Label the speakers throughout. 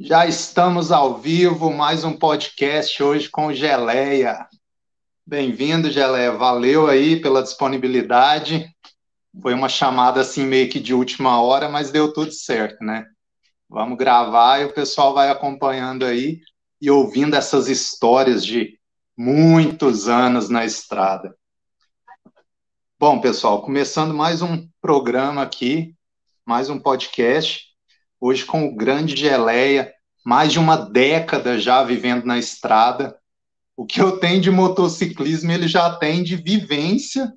Speaker 1: Já estamos ao vivo, mais um podcast hoje com Geleia. Bem-vindo, Geleia. Valeu aí pela disponibilidade. Foi uma chamada assim meio que de última hora, mas deu tudo certo, né? Vamos gravar e o pessoal vai acompanhando aí e ouvindo essas histórias de muitos anos na estrada. Bom, pessoal, começando mais um programa aqui, mais um podcast hoje com o grande Geleia, mais de uma década já vivendo na estrada. O que eu tenho de motociclismo, ele já tem de vivência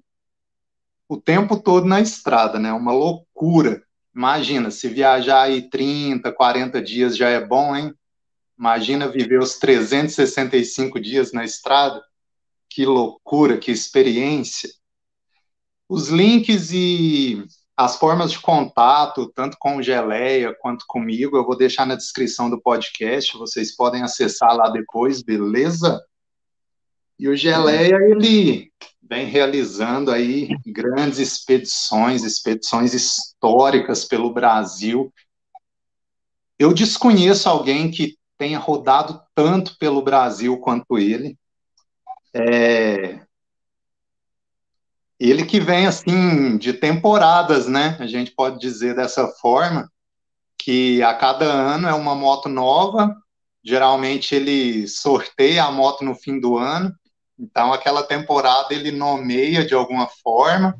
Speaker 1: o tempo todo na estrada, né? Uma loucura. Imagina, se viajar aí 30, 40 dias já é bom, hein? Imagina viver os 365 dias na estrada. Que loucura, que experiência. Os links e as formas de contato, tanto com o Geleia quanto comigo, eu vou deixar na descrição do podcast, vocês podem acessar lá depois, beleza? E o Geleia, ele vem realizando aí grandes expedições, expedições históricas pelo Brasil. Eu desconheço alguém que tenha rodado tanto pelo Brasil quanto ele. É, ele que vem assim de temporadas, né? A gente pode dizer dessa forma, que a cada ano é uma moto nova. Geralmente ele sorteia a moto no fim do ano. Então aquela temporada ele nomeia de alguma forma.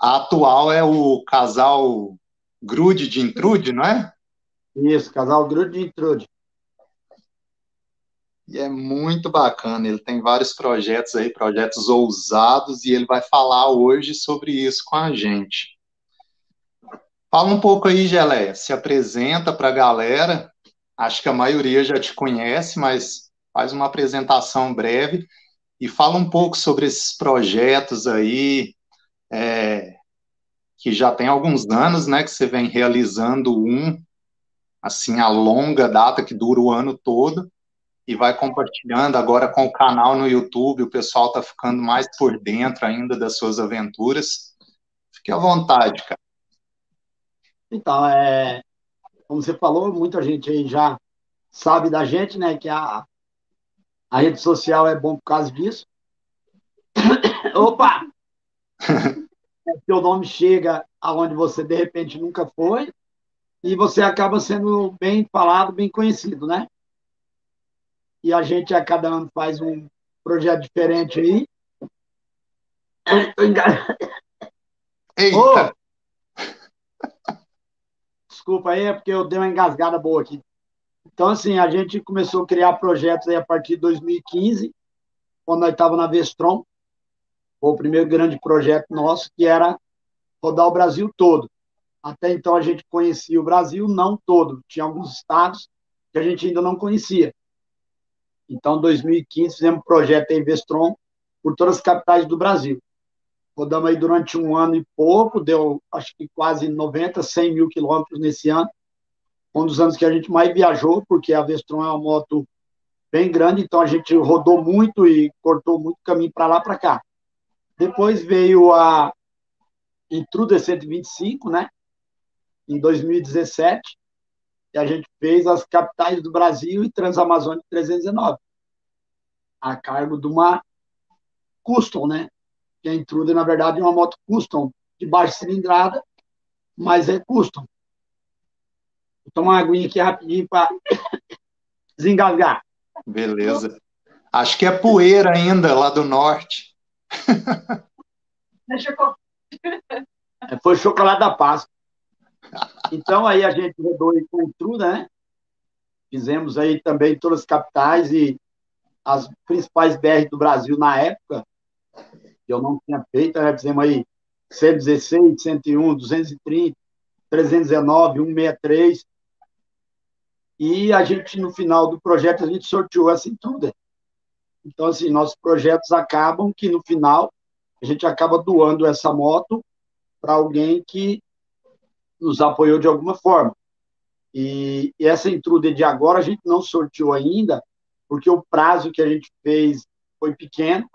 Speaker 1: A atual é o casal Grude de Intrude, não é?
Speaker 2: Isso, casal Grude de Intrude.
Speaker 1: E é muito bacana, ele tem vários projetos aí, projetos ousados, e ele vai falar hoje sobre isso com a gente. Fala um pouco aí, Geleia, se apresenta para a galera. Acho que a maioria já te conhece, mas faz uma apresentação breve e fala um pouco sobre esses projetos aí, é, que já tem alguns anos, né, que você vem realizando um, assim, a longa data que dura o ano todo, e vai compartilhando agora com o canal no YouTube, o pessoal está ficando mais por dentro ainda das suas aventuras. Fique à vontade, cara.
Speaker 2: Então, é, como você falou, muita gente aí já sabe da gente, né, que a, a rede social é bom por causa disso. Opa! é, seu nome chega aonde você de repente nunca foi e você acaba sendo bem falado, bem conhecido, né? E a gente a cada ano faz um projeto diferente aí.
Speaker 1: Eita! Oh!
Speaker 2: Desculpa aí, é porque eu dei uma engasgada boa aqui. Então, assim, a gente começou a criar projetos aí a partir de 2015, quando nós estávamos na Vestron. Foi o primeiro grande projeto nosso, que era rodar o Brasil todo. Até então a gente conhecia o Brasil, não todo. Tinha alguns estados que a gente ainda não conhecia. Então, em 2015, fizemos um projeto em Vestron por todas as capitais do Brasil. Rodamos aí durante um ano e pouco, deu acho que quase 90, 100 mil quilômetros nesse ano. Um dos anos que a gente mais viajou, porque a Vestron é uma moto bem grande, então a gente rodou muito e cortou muito caminho para lá para cá. Depois veio a Intruder 125, né? Em 2017, e a gente fez as capitais do Brasil e Transamazônica 319, a cargo de uma custom, né? Que a Intruder, na verdade, é uma moto custom, de baixa cilindrada, mas é custom. Vou tomar uma aguinha aqui rapidinho para desengasgar.
Speaker 1: Beleza. Acho que é poeira ainda lá do norte.
Speaker 2: É, foi chocolate da Páscoa. Então, aí a gente rodou com tudo, né? Fizemos aí também todas as capitais e as principais BR do Brasil na época, que eu não tinha feito, né? Fizemos aí 116, 101, 230, 319, 163. E a gente, no final do projeto, a gente sorteou essa intruder. Então, assim, nossos projetos acabam que, no final, a gente acaba doando essa moto para alguém que nos apoiou de alguma forma. E, e essa intruder de agora a gente não sorteou ainda, porque o prazo que a gente fez foi pequeno,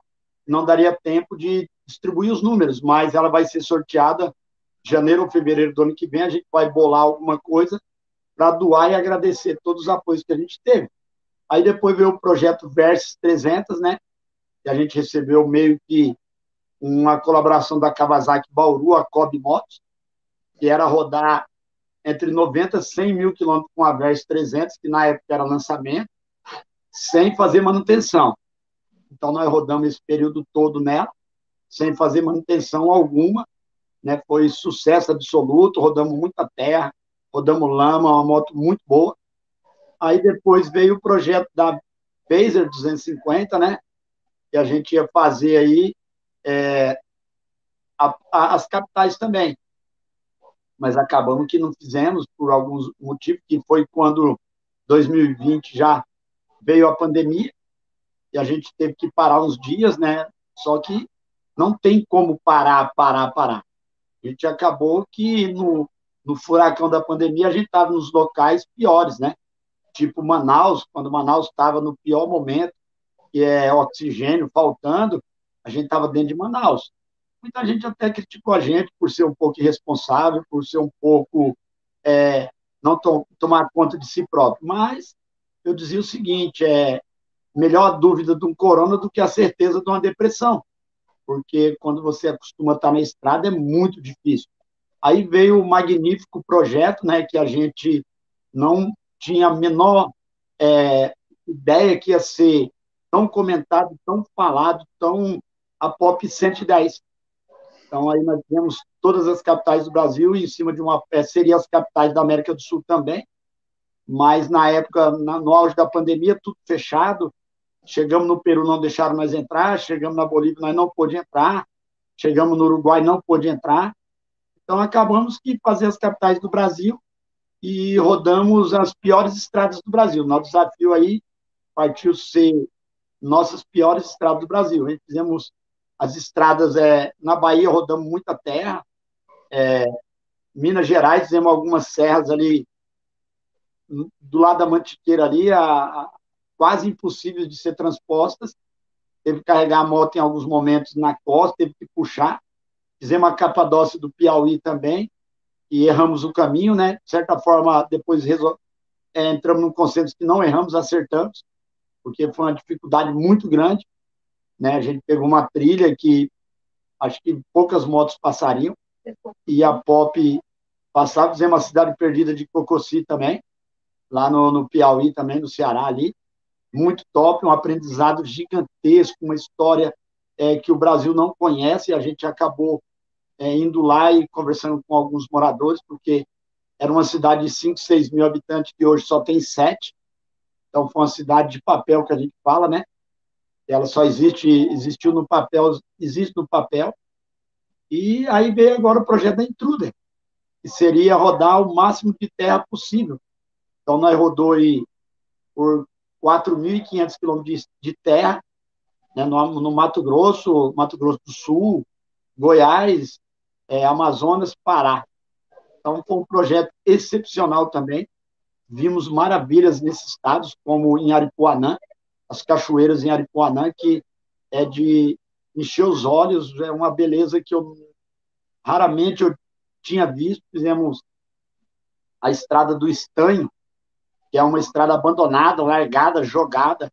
Speaker 2: não daria tempo de distribuir os números, mas ela vai ser sorteada janeiro ou fevereiro do ano que vem, a gente vai bolar alguma coisa para doar e agradecer todos os apoios que a gente teve. Aí depois veio o projeto Versus 300, né? Que a gente recebeu meio que uma colaboração da Kawasaki Bauru, a Cobb Motos, que era rodar entre 90 e 100 mil quilômetros com a Versus 300, que na época era lançamento, sem fazer manutenção. Então, nós rodamos esse período todo nela, sem fazer manutenção alguma, né? Foi sucesso absoluto, rodamos muita terra, rodamos lama, uma moto muito boa. Aí depois veio o projeto da Phaser 250, né? Que a gente ia fazer aí é, a, a, as capitais também. Mas acabamos que não fizemos por alguns motivos, que foi quando 2020 já veio a pandemia e a gente teve que parar uns dias, né? Só que não tem como parar, parar, parar. A gente acabou que no, no furacão da pandemia a gente estava nos locais piores, né? Tipo Manaus, quando Manaus estava no pior momento, que é oxigênio faltando, a gente estava dentro de Manaus. Muita gente até criticou a gente por ser um pouco irresponsável, por ser um pouco é, não to tomar conta de si próprio. Mas eu dizia o seguinte: é melhor a dúvida de um corona do que a certeza de uma depressão, porque quando você acostuma estar na estrada é muito difícil. Aí veio o magnífico projeto, né, que a gente não tinha a menor é, ideia que ia ser tão comentado, tão falado, tão a POP 110. Então, aí nós temos todas as capitais do Brasil e em cima de uma. É, seria as capitais da América do Sul também, mas na época, na, no auge da pandemia, tudo fechado. Chegamos no Peru, não deixaram nós entrar. Chegamos na Bolívia, nós não pôde entrar. Chegamos no Uruguai, não pôde entrar. Então, acabamos que fazer as capitais do Brasil e rodamos as piores estradas do Brasil. Nosso desafio aí partiu ser nossas piores estradas do Brasil. Gente fizemos as estradas é, na Bahia rodamos muita terra, é, Minas Gerais fizemos algumas serras ali do lado da Mantiqueira ali, a, a, quase impossíveis de ser transpostas. Teve que carregar a moto em alguns momentos na costa, teve que puxar. Fizemos a Capadócia do Piauí também, e erramos o caminho, né? De certa forma, depois resol... é, entramos num consenso que não erramos, acertamos, porque foi uma dificuldade muito grande. Né? A gente pegou uma trilha que acho que poucas motos passariam, e a Pop passava, fizemos uma cidade perdida de Cococi também, lá no, no Piauí também, no Ceará ali, muito top, um aprendizado gigantesco, uma história é, que o Brasil não conhece, a gente acabou é, indo lá e conversando com alguns moradores, porque era uma cidade de 5, 6 mil habitantes, que hoje só tem 7, então foi uma cidade de papel que a gente fala, né? Ela só existe, existiu no papel, existe no papel. E aí veio agora o projeto da Intruder, que seria rodar o máximo de terra possível. Então, nós rodou aí por 4.500 quilômetros de terra, né, no, no, Mato Grosso, Mato Grosso do Sul, Goiás, é, Amazonas, Pará. Então, foi um projeto excepcional também. Vimos maravilhas nesses estados, como em Aripuanã, as cachoeiras em Aripuanã, que é de encher os olhos, é uma beleza que eu raramente eu tinha visto. Fizemos a estrada do Estanho, que é uma estrada abandonada, largada, jogada,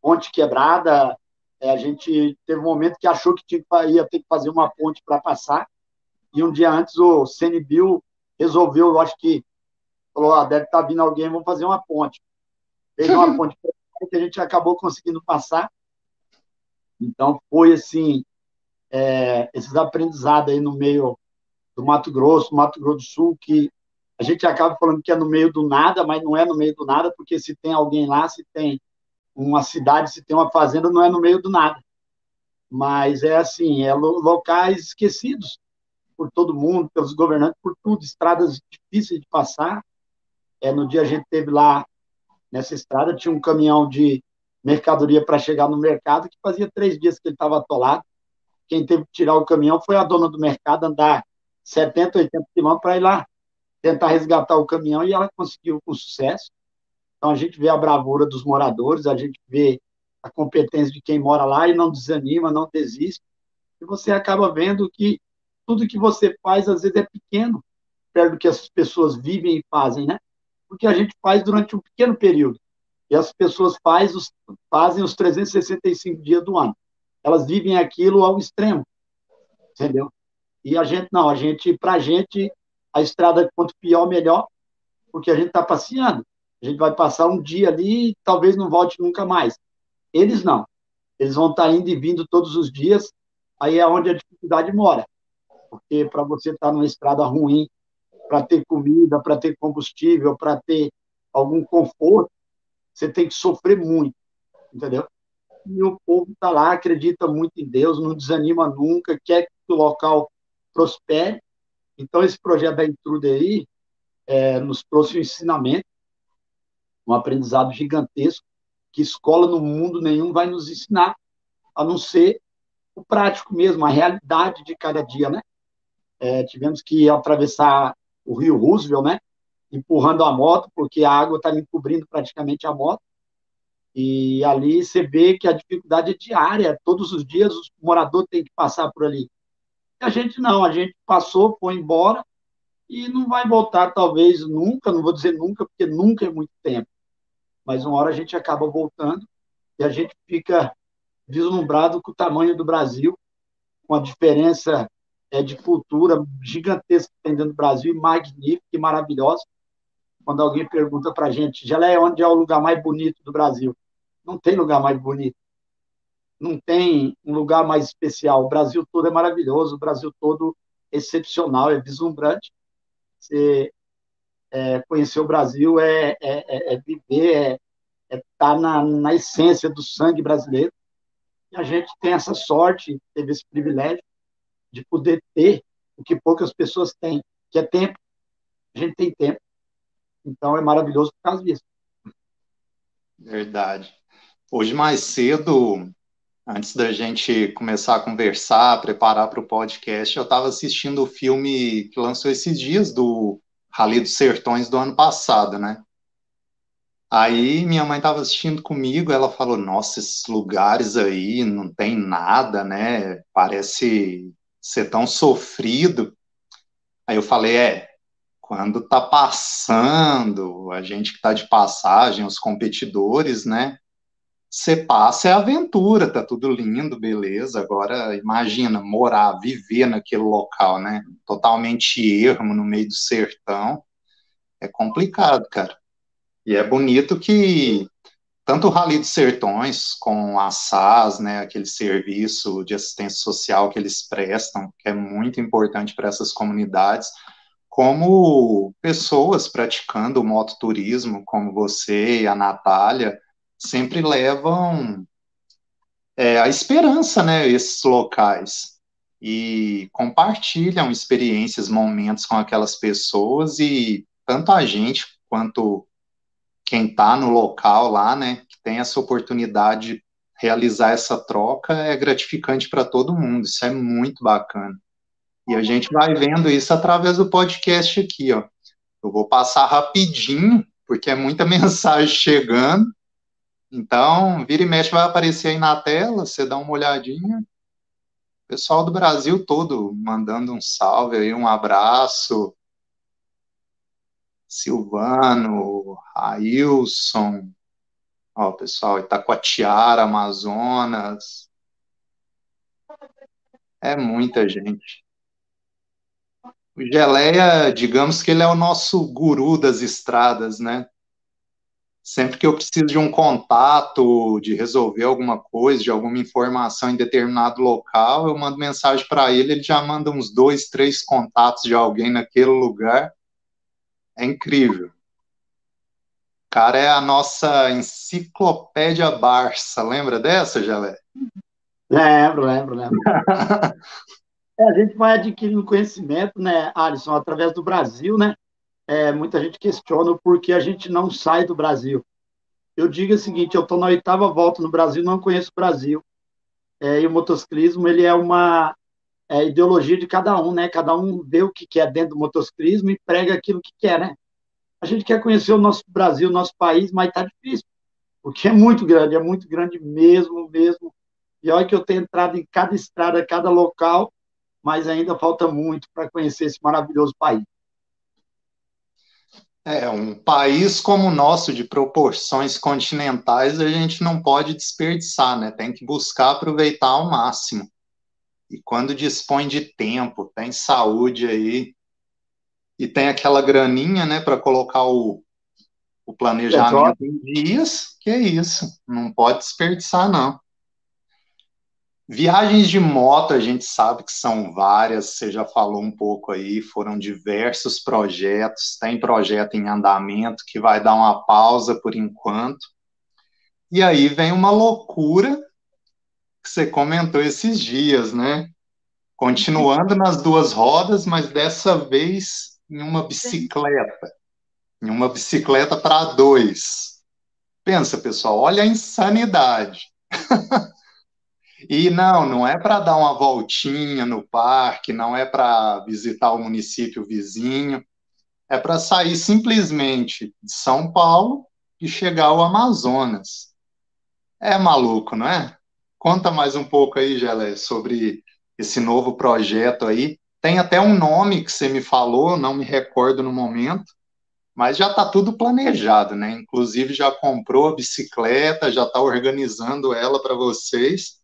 Speaker 2: ponte quebrada. É, a gente teve um momento que achou que tinha, ia ter que fazer uma ponte para passar, e um dia antes o CNBio resolveu, eu acho que falou, ah, deve estar tá vindo alguém, vamos fazer uma ponte. Fez uma ponte que a gente acabou conseguindo passar. Então, foi assim, é, esses aprendizados aí no meio do Mato Grosso, Mato Grosso do Sul, que a gente acaba falando que é no meio do nada, mas não é no meio do nada, porque se tem alguém lá, se tem uma cidade, se tem uma fazenda, não é no meio do nada. Mas é assim, é locais esquecidos por todo mundo, pelos governantes, por tudo, estradas difíceis de passar. É, no dia a gente teve lá nessa estrada, tinha um caminhão de mercadoria para chegar no mercado, que fazia três dias que ele estava atolado. Quem teve que tirar o caminhão foi a dona do mercado, andar 70, 80 quilômetros para ir lá tentar resgatar o caminhão e ela conseguiu com sucesso. Então a gente vê a bravura dos moradores, a gente vê a competência de quem mora lá e não desanima, não desiste. E você acaba vendo que tudo que você faz às vezes é pequeno perto do que as pessoas vivem e fazem, né? Porque a gente faz durante um pequeno período. E as pessoas faz os, fazem os 365 dias do ano. Elas vivem aquilo ao extremo, entendeu? E a gente não, a gente, para a gente, a estrada quanto pior, melhor, porque a gente está passeando. A gente vai passar um dia ali e talvez não volte nunca mais. Eles não. Eles vão estar tá indo e vindo todos os dias, aí é onde a dificuldade mora. Porque para você estar tá numa estrada ruim, para ter comida, para ter combustível, para ter algum conforto, você tem que sofrer muito, entendeu? E o povo está lá, acredita muito em Deus, não desanima nunca, quer que o local prospere. Então, esse projeto da Intruder aí é, nos trouxe um ensinamento, um aprendizado gigantesco, que escola no mundo nenhum vai nos ensinar, a não ser o prático mesmo, a realidade de cada dia, né? É, tivemos que atravessar o Rio Roosevelt, né? Empurrando a moto, porque a água está encobrindo praticamente a moto. E ali você vê que a dificuldade é diária, todos os dias o morador tem que passar por ali. E a gente não, a gente passou, foi embora e não vai voltar talvez nunca, não vou dizer nunca, porque nunca é muito tempo. Mas uma hora a gente acaba voltando e a gente fica vislumbrado com o tamanho do Brasil, com a diferença é, de cultura gigantesca que tem dentro do Brasil, magnífica e maravilhosa. Quando alguém pergunta para a gente, Gelé, onde é o lugar mais bonito do Brasil? Não tem lugar mais bonito. Não tem um lugar mais especial. O Brasil todo é maravilhoso, o Brasil todo excepcional, é vislumbrante. Você é, conhecer o Brasil é, é, é, é viver, é estar é tá na, na essência do sangue brasileiro. E a gente tem essa sorte, teve esse privilégio de poder ter o que poucas pessoas têm, que é tempo. A gente tem tempo. Então é maravilhoso por causa disso.
Speaker 1: Verdade. Hoje mais cedo, antes da gente começar a conversar, preparar para o podcast, eu estava assistindo o filme que lançou esses dias do Rally dos Sertões do ano passado, né? Aí minha mãe estava assistindo comigo, ela falou: Nossa, esses lugares aí não tem nada, né? Parece ser tão sofrido. Aí eu falei: É, quando tá passando, a gente que está de passagem, os competidores, né? Você passa é aventura, tá tudo lindo, beleza. Agora imagina morar, viver naquele local, né? Totalmente ermo no meio do sertão. É complicado, cara. E é bonito que tanto o Rally dos Sertões, com a SAS, né, aquele serviço de assistência social que eles prestam, que é muito importante para essas comunidades, como pessoas praticando mototurismo, como você e a Natália, sempre levam é, a esperança, né, esses locais, e compartilham experiências, momentos com aquelas pessoas, e tanto a gente quanto quem está no local lá, né, que tem essa oportunidade de realizar essa troca, é gratificante para todo mundo. Isso é muito bacana. E a gente vai vendo isso através do podcast aqui, ó. Eu vou passar rapidinho, porque é muita mensagem chegando. Então, vira e mexe vai aparecer aí na tela, você dá uma olhadinha. Pessoal do Brasil todo mandando um salve aí, um abraço. Silvano, Ailson, ó, pessoal, Itacoatiara, Amazonas. É muita gente. O Geleia, digamos que ele é o nosso guru das estradas, né? Sempre que eu preciso de um contato, de resolver alguma coisa, de alguma informação em determinado local, eu mando mensagem para ele, ele já manda uns dois, três contatos de alguém naquele lugar é incrível. Cara é a nossa enciclopédia Barça. Lembra dessa, Jalé?
Speaker 2: Lembro, lembro, lembro. é, a gente vai adquirindo conhecimento, né, Alisson, através do Brasil, né? É, muita gente questiona o porquê a gente não sai do Brasil. Eu digo o seguinte, eu estou na oitava volta no Brasil, não conheço o Brasil. É, e o motociclismo, ele é uma é, ideologia de cada um, né? Cada um vê o que quer dentro do motociclismo e prega aquilo que quer, né? A gente quer conhecer o nosso Brasil, o nosso país, mas tá difícil, porque é muito grande, é muito grande mesmo, mesmo. E olha que eu tenho entrado em cada estrada, cada local, mas ainda falta muito para conhecer esse maravilhoso país.
Speaker 1: É, um país como o nosso, de proporções continentais, a gente não pode desperdiçar, né? Tem que buscar aproveitar ao máximo. E quando dispõe de tempo, tem saúde aí, e tem aquela graninha, né, para colocar o, o planejamento em dias, que é isso, não pode desperdiçar, não. Viagens de moto, a gente sabe que são várias, você já falou um pouco aí, foram diversos projetos, tem projeto em andamento que vai dar uma pausa por enquanto. E aí vem uma loucura que você comentou esses dias, né? Continuando nas duas rodas, mas dessa vez em uma bicicleta. Em uma bicicleta para dois. Pensa, pessoal, olha a insanidade. E não, não é para dar uma voltinha no parque, não é para visitar o município vizinho, é para sair simplesmente de São Paulo e chegar ao Amazonas. É maluco, não é? Conta mais um pouco aí, Gelé, sobre esse novo projeto aí. Tem até um nome que você me falou, não me recordo no momento, mas já está tudo planejado, né? Inclusive já comprou a bicicleta, já está organizando ela para vocês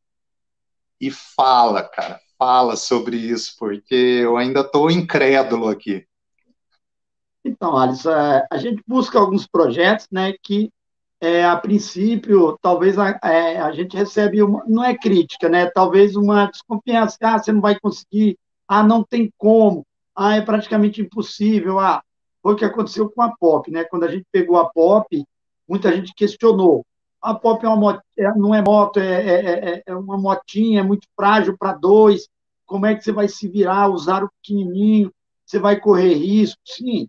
Speaker 1: e fala, cara, fala sobre isso, porque eu ainda estou incrédulo aqui.
Speaker 2: Então, Alisson, é, a gente busca alguns projetos, né, que é, a princípio, talvez a, é, a gente recebe, uma, não é crítica, né, talvez uma desconfiança, ah, você não vai conseguir, ah, não tem como, ah, é praticamente impossível, ah, foi o que aconteceu com a POP, né, quando a gente pegou a POP, muita gente questionou, a Pop é uma é, não é moto, é, é, é, é uma motinha, é muito frágil para dois. Como é que você vai se virar, usar o pequenininho? Você vai correr risco? Sim.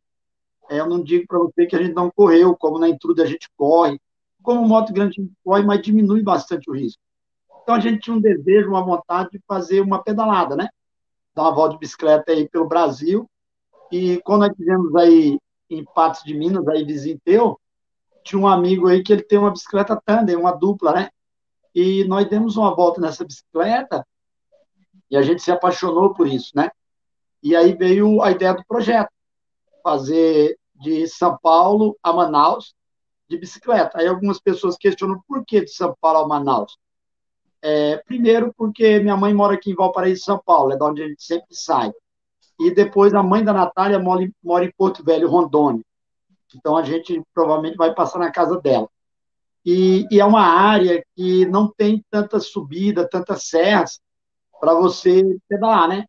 Speaker 2: É, eu não digo para você que a gente não correu, como na Intruda a gente corre. Como moto grande a gente corre, mas diminui bastante o risco. Então a gente tinha um desejo, uma vontade de fazer uma pedalada, né? Dar uma volta de bicicleta aí pelo Brasil. E quando nós fizemos aí em Patos de Minas, aí vizinho teu, tinha um amigo aí que ele tem uma bicicleta tandem, uma dupla, né? E nós demos uma volta nessa bicicleta e a gente se apaixonou por isso, né? E aí veio a ideia do projeto, fazer de São Paulo a Manaus de bicicleta. Aí algumas pessoas questionam por que de São Paulo a Manaus. É, primeiro porque minha mãe mora aqui em Valparaíso, São Paulo, é de onde a gente sempre sai. E depois a mãe da Natália mora, mora em Porto Velho, Rondônia. Então a gente provavelmente vai passar na casa dela. E, e é uma área que não tem tanta subida, tantas serras para você pedalar, né?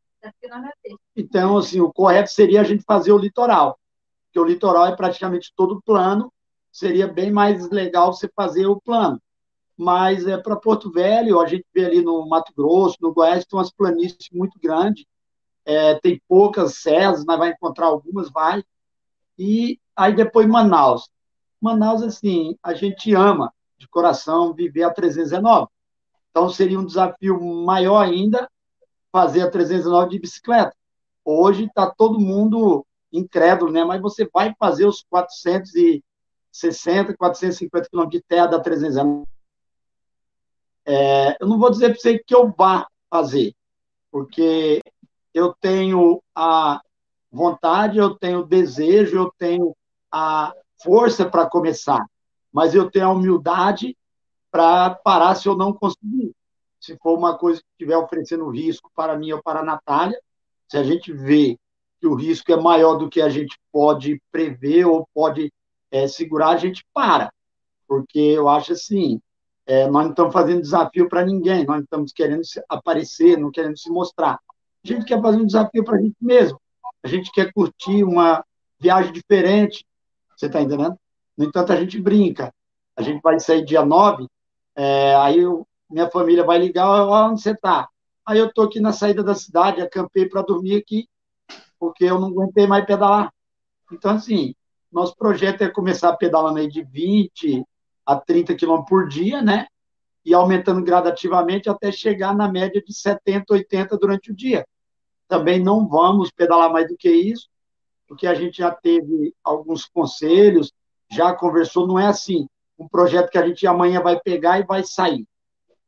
Speaker 2: Então, assim, o correto seria a gente fazer o litoral, porque o litoral é praticamente todo plano, seria bem mais legal você fazer o plano. Mas é para Porto Velho, a gente vê ali no Mato Grosso, no Goiás, tem umas planícies muito grandes, é, tem poucas serras, mas vai encontrar algumas, vai. E Aí depois Manaus. Manaus, assim, a gente ama de coração viver a 319. Então seria um desafio maior ainda fazer a 319 de bicicleta. Hoje está todo mundo incrédulo, né? Mas você vai fazer os 460, 450 quilômetros de terra da 319. É, eu não vou dizer para você que eu vá fazer, porque eu tenho a vontade, eu tenho o desejo, eu tenho a força para começar, mas eu tenho a humildade para parar se eu não conseguir. Se for uma coisa que estiver oferecendo risco para mim ou para a Natália, se a gente vê que o risco é maior do que a gente pode prever ou pode é, segurar, a gente para. Porque eu acho assim, é, nós não estamos fazendo desafio para ninguém, nós não estamos querendo aparecer, não querendo se mostrar. A gente quer fazer um desafio para a gente mesmo. A gente quer curtir uma viagem diferente, você está entendendo? No entanto, a gente brinca. A gente vai sair dia 9, é, aí eu, minha família vai ligar, onde você está? Aí eu estou aqui na saída da cidade, acampei para dormir aqui, porque eu não aguentei mais pedalar. Então, assim, nosso projeto é começar pedalando aí de 20 a 30 quilômetros por dia, né? E aumentando gradativamente até chegar na média de 70, 80 durante o dia. Também não vamos pedalar mais do que isso, porque a gente já teve alguns conselhos, já conversou, não é assim, um projeto que a gente amanhã vai pegar e vai sair.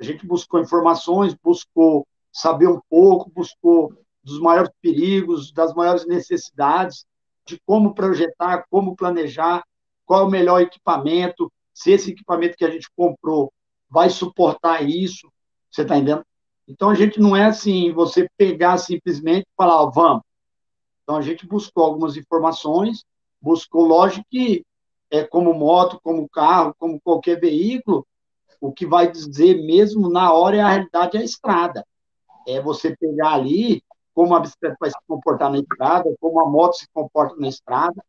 Speaker 2: A gente buscou informações, buscou saber um pouco, buscou dos maiores perigos, das maiores necessidades, de como projetar, como planejar, qual é o melhor equipamento, se esse equipamento que a gente comprou vai suportar isso, você está entendendo? Então, a gente não é assim, você pegar simplesmente e falar, ó, vamos. Então, a gente buscou algumas informações, buscou, lógico que, é, como moto, como carro, como qualquer veículo, o que vai dizer mesmo na hora é a realidade é a estrada. É você pegar ali como a bicicleta vai se comportar na estrada, como a moto se comporta na estrada,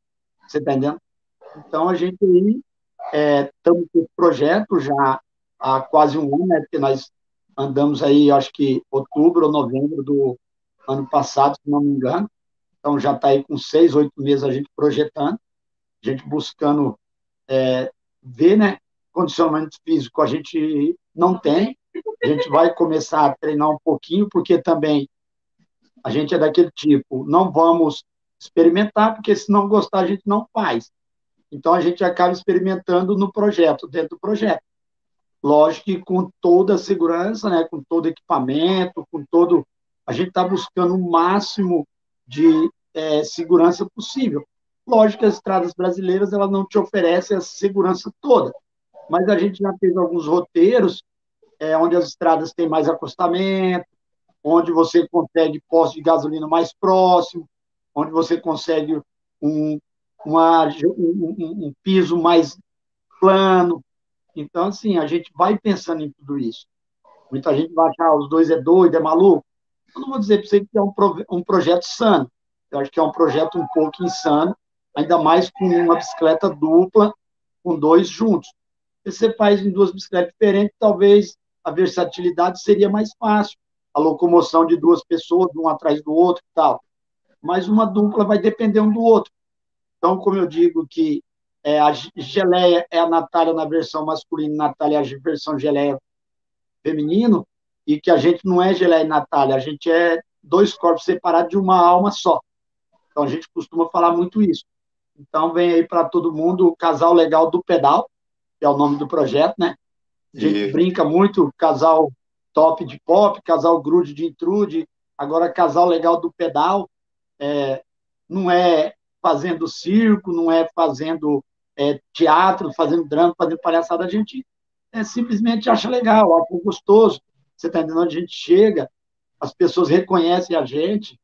Speaker 2: você está entendendo? Então, a gente aí estamos é, com o projeto já há quase um ano, né, porque nós andamos aí, acho que outubro ou novembro do ano passado, se não me engano, então já está aí com seis, oito meses a gente projetando, a gente buscando é, ver, né, condicionamento físico a gente não tem, a gente vai começar a treinar um pouquinho, porque também a gente é daquele tipo, não vamos experimentar, porque se não gostar a gente não faz. Então a gente acaba experimentando no projeto, dentro do projeto. Lógico que com toda a segurança, né, com todo equipamento, com todo. A gente está buscando o máximo de é, segurança possível. Lógico que as estradas brasileiras elas não te oferecem essa segurança toda, mas a gente já fez alguns roteiros é, onde as estradas têm mais acostamento, onde você consegue posto de gasolina mais próximo, onde você consegue um, uma, um, um, piso mais plano. Então, assim, a gente vai pensando em tudo isso. Muita gente vai achar, os dois é doido, é maluco. Eu não vou dizer para você que é um, um projeto sano. Eu acho que é um projeto um pouco insano, ainda mais com uma bicicleta dupla, com dois juntos. Se você faz em duas bicicletas diferentes, talvez a versatilidade seria mais fácil. A locomoção de duas pessoas, um atrás do outro e tal. Mas uma dupla vai depender um do outro. Então, como eu digo que é, a geleia é a Natália na versão masculina, Natália é a versão geleia feminino, e que a gente não é geleia e Natália, a gente é dois corpos separados de uma alma só. Então, a gente costuma falar muito isso. Então, vem aí para todo mundo o Casal Legal do Pedal, que é o nome do projeto, né? A gente e... brinca muito, casal top de pop, casal grude de intrude, agora casal legal do pedal. É, não é fazendo circo, não é fazendo é, teatro, fazendo drama, fazendo palhaçada, a gente é, simplesmente acha legal, acha gostoso. Você está entendendo? A gente chega, as pessoas reconhecem a gente,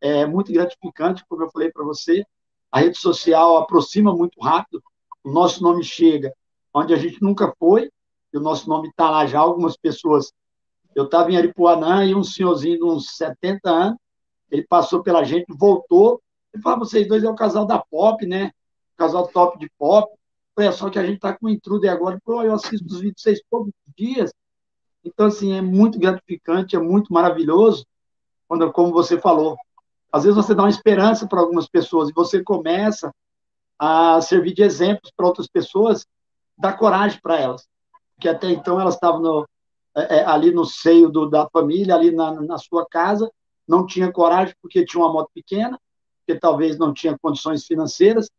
Speaker 2: é muito gratificante, como eu falei para você. A rede social aproxima muito rápido, o nosso nome chega onde a gente nunca foi, e o nosso nome está lá já. Algumas pessoas. Eu estava em Aripuanã e um senhorzinho de uns 70 anos, ele passou pela gente, voltou, ele falou, vocês dois é o casal da pop, né? O casal top de pop. É só que a gente está com o intruder agora. Eu assisto os vídeos vocês todos os dias. Então, assim, é muito gratificante, é muito maravilhoso, quando, como você falou. Às vezes você dá uma esperança para algumas pessoas e você começa a servir de exemplos para outras pessoas, dá coragem para elas. Porque até então elas estavam no, é, é, ali no seio do, da família, ali na, na sua casa, não tinha coragem porque tinha uma moto pequena, porque talvez não tinha condições financeiras.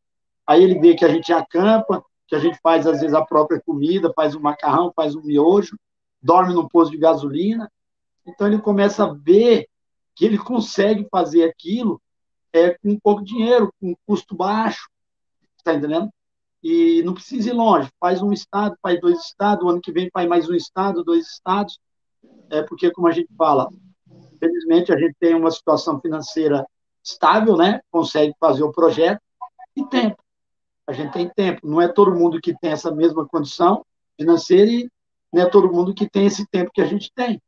Speaker 2: Aí ele vê que a gente acampa, que a gente faz às vezes a própria comida, faz um macarrão, faz um miojo, dorme no posto de gasolina. Então ele começa a ver que ele consegue fazer aquilo é, com pouco dinheiro, com custo baixo, está entendendo? E não precisa ir longe, faz um estado, faz dois estados, o ano que vem faz mais um estado, dois estados, é porque, como a gente fala, felizmente a gente tem uma situação financeira estável, né? Consegue fazer o projeto e tempo. A gente tem tempo. Não é todo mundo que tem essa mesma condição financeira e não é todo mundo que tem esse tempo que a gente tem.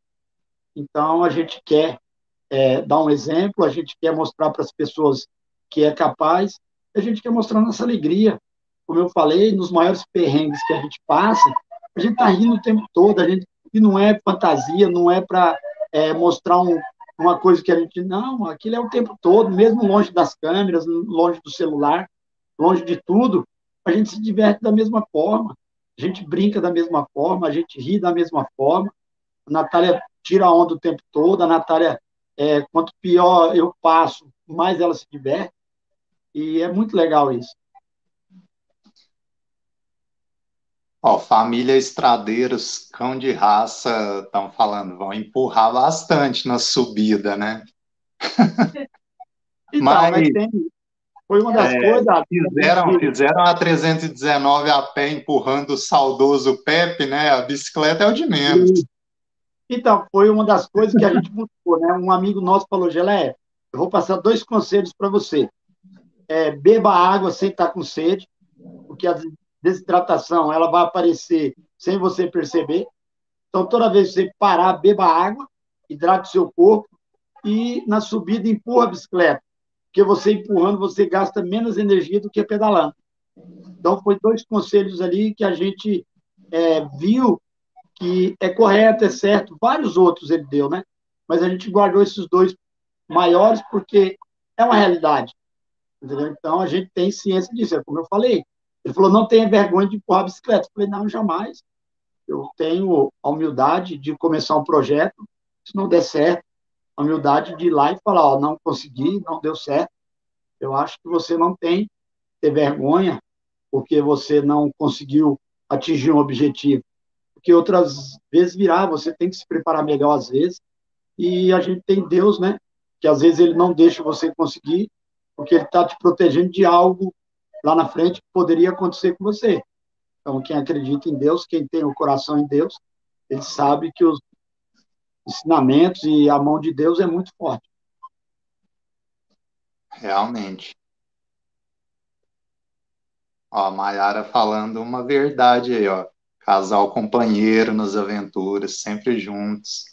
Speaker 2: Então, a gente quer é, dar um exemplo, a gente quer mostrar para as pessoas que é capaz, a gente quer mostrar nossa alegria. Como eu falei, nos maiores perrengues que a gente passa, a gente está rindo o tempo todo, a gente, e não é fantasia, não é para é, mostrar um, uma coisa que a gente. Não, aquilo é o tempo todo, mesmo longe das câmeras, longe do celular, longe de tudo, a gente se diverte da mesma forma, a gente brinca da mesma forma, a gente ri da mesma forma. A Natália tira a onda o tempo todo, a Natália, é, quanto pior eu passo, mais ela se diverte. E é muito legal isso.
Speaker 1: Ó, família Estradeiros, cão de raça, estão falando, vão empurrar bastante na subida, né?
Speaker 2: então, mas... mas tem, foi uma das é, coisas.
Speaker 1: Fizeram, fizeram a 319 a pé empurrando o saudoso Pepe, né? A bicicleta é o de menos.
Speaker 2: Então, foi uma das coisas que a gente buscou, né? Um amigo nosso falou, Gelé, eu vou passar dois conselhos para você. É, beba água sem estar com sede, porque a desidratação ela vai aparecer sem você perceber. Então, toda vez que você parar, beba água, hidrate seu corpo e na subida empurra a bicicleta, porque você empurrando você gasta menos energia do que pedalando. Então, foi dois conselhos ali que a gente é, viu que é correto, é certo. Vários outros ele deu, né? Mas a gente guardou esses dois maiores porque é uma realidade. Entendeu? Então, a gente tem ciência disso, é como eu falei. Ele falou, não tenha vergonha de empurrar a bicicleta. Eu falei, não, jamais. Eu tenho a humildade de começar um projeto, se não der certo, a humildade de ir lá e falar, ó, não consegui, não deu certo. Eu acho que você não tem ter vergonha porque você não conseguiu atingir um objetivo. Porque outras vezes virá, você tem que se preparar melhor às vezes. E a gente tem Deus, né? Que às vezes ele não deixa você conseguir, porque ele está te protegendo de algo lá na frente poderia acontecer com você. Então, quem acredita em Deus, quem tem o coração em Deus, ele sabe que os ensinamentos e a mão de Deus é muito forte.
Speaker 1: Realmente. Ó, a Mayara falando uma verdade aí, ó. Casal companheiro nas aventuras, sempre juntos.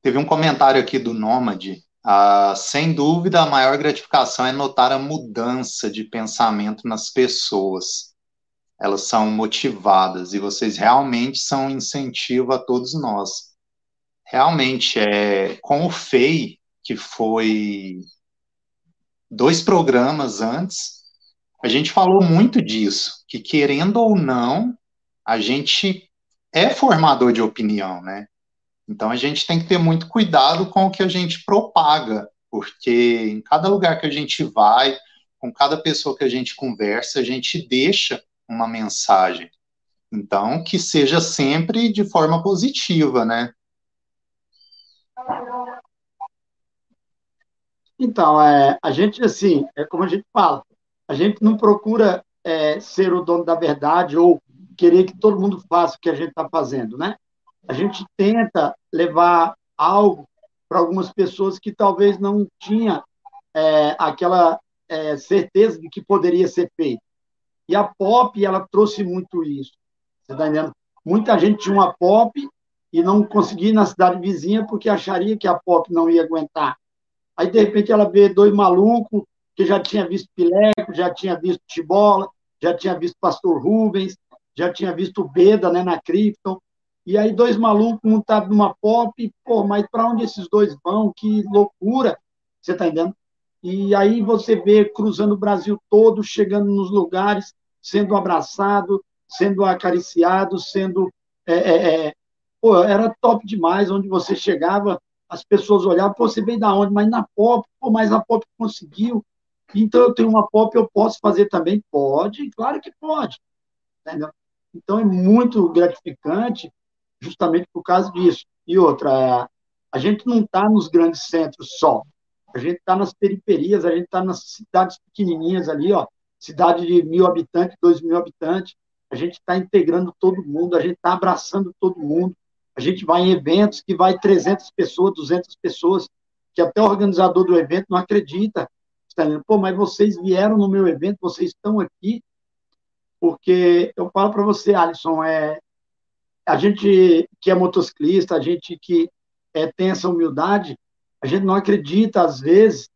Speaker 1: Teve um comentário aqui do Nômade ah, sem dúvida, a maior gratificação é notar a mudança de pensamento nas pessoas. Elas são motivadas e vocês realmente são um incentivo a todos nós. Realmente, é, com o FEI, que foi dois programas antes, a gente falou muito disso, que querendo ou não, a gente é formador de opinião, né? Então a gente tem que ter muito cuidado com o que a gente propaga, porque em cada lugar que a gente vai, com cada pessoa que a gente conversa, a gente deixa uma mensagem. Então, que seja sempre de forma positiva, né?
Speaker 2: Então, é, a gente, assim, é como a gente fala, a gente não procura é, ser o dono da verdade ou querer que todo mundo faça o que a gente está fazendo, né? A gente tenta levar algo para algumas pessoas que talvez não tinha é, aquela é, certeza de que poderia ser feito. E a pop, ela trouxe muito isso. Você está entendendo? Muita gente tinha uma pop e não conseguia ir na cidade vizinha porque acharia que a pop não ia aguentar. Aí, de repente, ela vê dois malucos que já tinha visto Pileco, já tinha visto Tibola, já tinha visto Pastor Rubens, já tinha visto Beda né, na Krypton, e aí dois malucos montados numa pop, pô, mas para onde esses dois vão? Que loucura, você está entendendo? E aí você vê cruzando o Brasil todo, chegando nos lugares, sendo abraçado, sendo acariciado, sendo... É, é, é, pô, era top demais, onde você chegava, as pessoas olhavam, pô, você veio da onde? Mas na pop, pô, mas a pop conseguiu. Então eu tenho uma pop, eu posso fazer também? Pode, claro que pode. Entendeu? Então é muito gratificante justamente por causa disso. E outra, a gente não está nos grandes centros só, a gente está nas periferias, a gente está nas cidades pequenininhas ali, ó, cidade de mil habitantes, dois mil habitantes, a gente está integrando todo mundo, a gente está abraçando todo mundo, a gente vai em eventos que vai 300 pessoas, 200 pessoas, que até o organizador do evento não acredita, está dizendo, pô, mas vocês vieram no meu evento, vocês estão aqui, porque eu falo para você, Alisson, é, a gente que é motociclista, a gente que é, tem essa humildade, a gente não acredita, às vezes,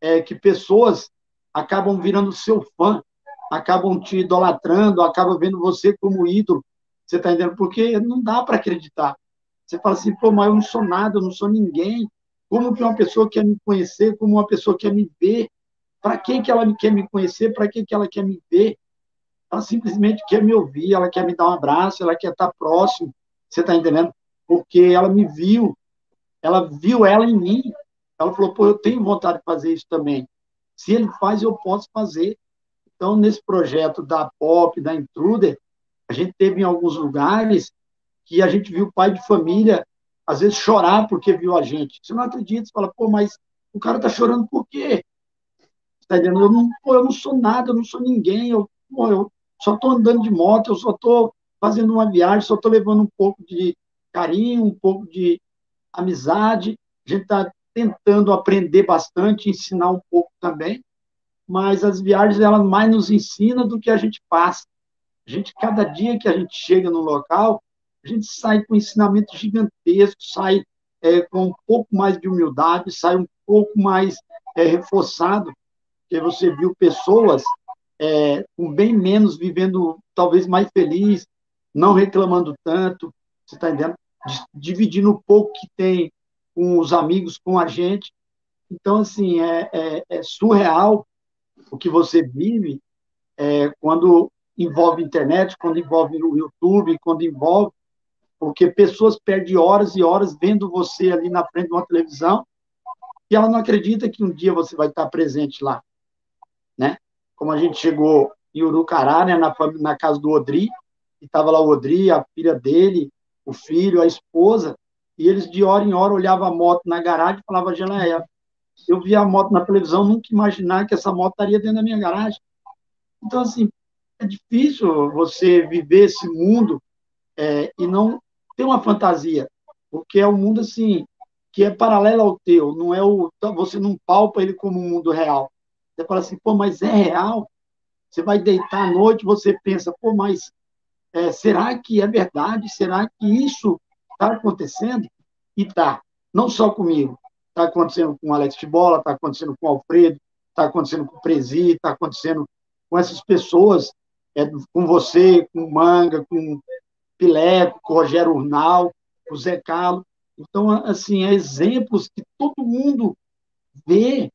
Speaker 2: é, que pessoas acabam virando seu fã, acabam te idolatrando, acabam vendo você como ídolo. Você está entendendo? Porque não dá para acreditar. Você fala assim, pô, mas eu não sou nada, eu não sou ninguém. Como que uma pessoa quer me conhecer? Como uma pessoa quer me ver? Para que, que ela quer me conhecer? Para que, que ela quer me ver? Ela simplesmente quer me ouvir, ela quer me dar um abraço, ela quer estar próximo, você está entendendo? Porque ela me viu, ela viu ela em mim, ela falou, pô, eu tenho vontade de fazer isso também. Se ele faz, eu posso fazer. Então, nesse projeto da POP, da Intruder, a gente teve em alguns lugares que a gente viu pai de família, às vezes, chorar porque viu a gente. Você não acredita, você fala, pô, mas o cara tá chorando por quê? Tá entendendo? Eu não, pô, eu não sou nada, eu não sou ninguém, eu, pô, eu só estou andando de moto, eu só estou fazendo uma viagem, só estou levando um pouco de carinho, um pouco de amizade. A gente está tentando aprender bastante, ensinar um pouco também, mas as viagens elas mais nos ensinam do que a gente passa. A gente, cada dia que a gente chega no local, a gente sai com um ensinamento gigantesco, sai é, com um pouco mais de humildade, sai um pouco mais é, reforçado, porque você viu pessoas é, com bem menos, vivendo talvez mais feliz, não reclamando tanto, você está entendendo? Dividindo o pouco que tem com os amigos, com a gente. Então, assim, é, é, é surreal o que você vive é, quando envolve internet, quando envolve o YouTube, quando envolve, porque pessoas perdem horas e horas vendo você ali na frente de uma televisão e ela não acredita que um dia você vai estar presente lá, né? Como a gente chegou em Urucará, né, na, na casa do Odri, e estava lá o Odri, a filha dele, o filho, a esposa, e eles de hora em hora olhavam a moto na garagem e falavam, Geleia, eu vi a moto na televisão, nunca imaginar que essa moto estaria dentro da minha garagem. Então, assim, é difícil você viver esse mundo é, e não ter uma fantasia, porque é um mundo, assim, que é paralelo ao teu, não é o você não palpa ele como um mundo real. Você fala assim, pô, mas é real? Você vai deitar à noite, você pensa, pô, mas é, será que é verdade? Será que isso está acontecendo? E está, não só comigo. Está acontecendo com o Alex Bola, está acontecendo com o Alfredo, está acontecendo com o Presi, está acontecendo com essas pessoas, é, com você, com o Manga, com o Pileco, com o Rogério Urnal, com o Zé Carlos. Então, assim, é exemplos que todo mundo vê.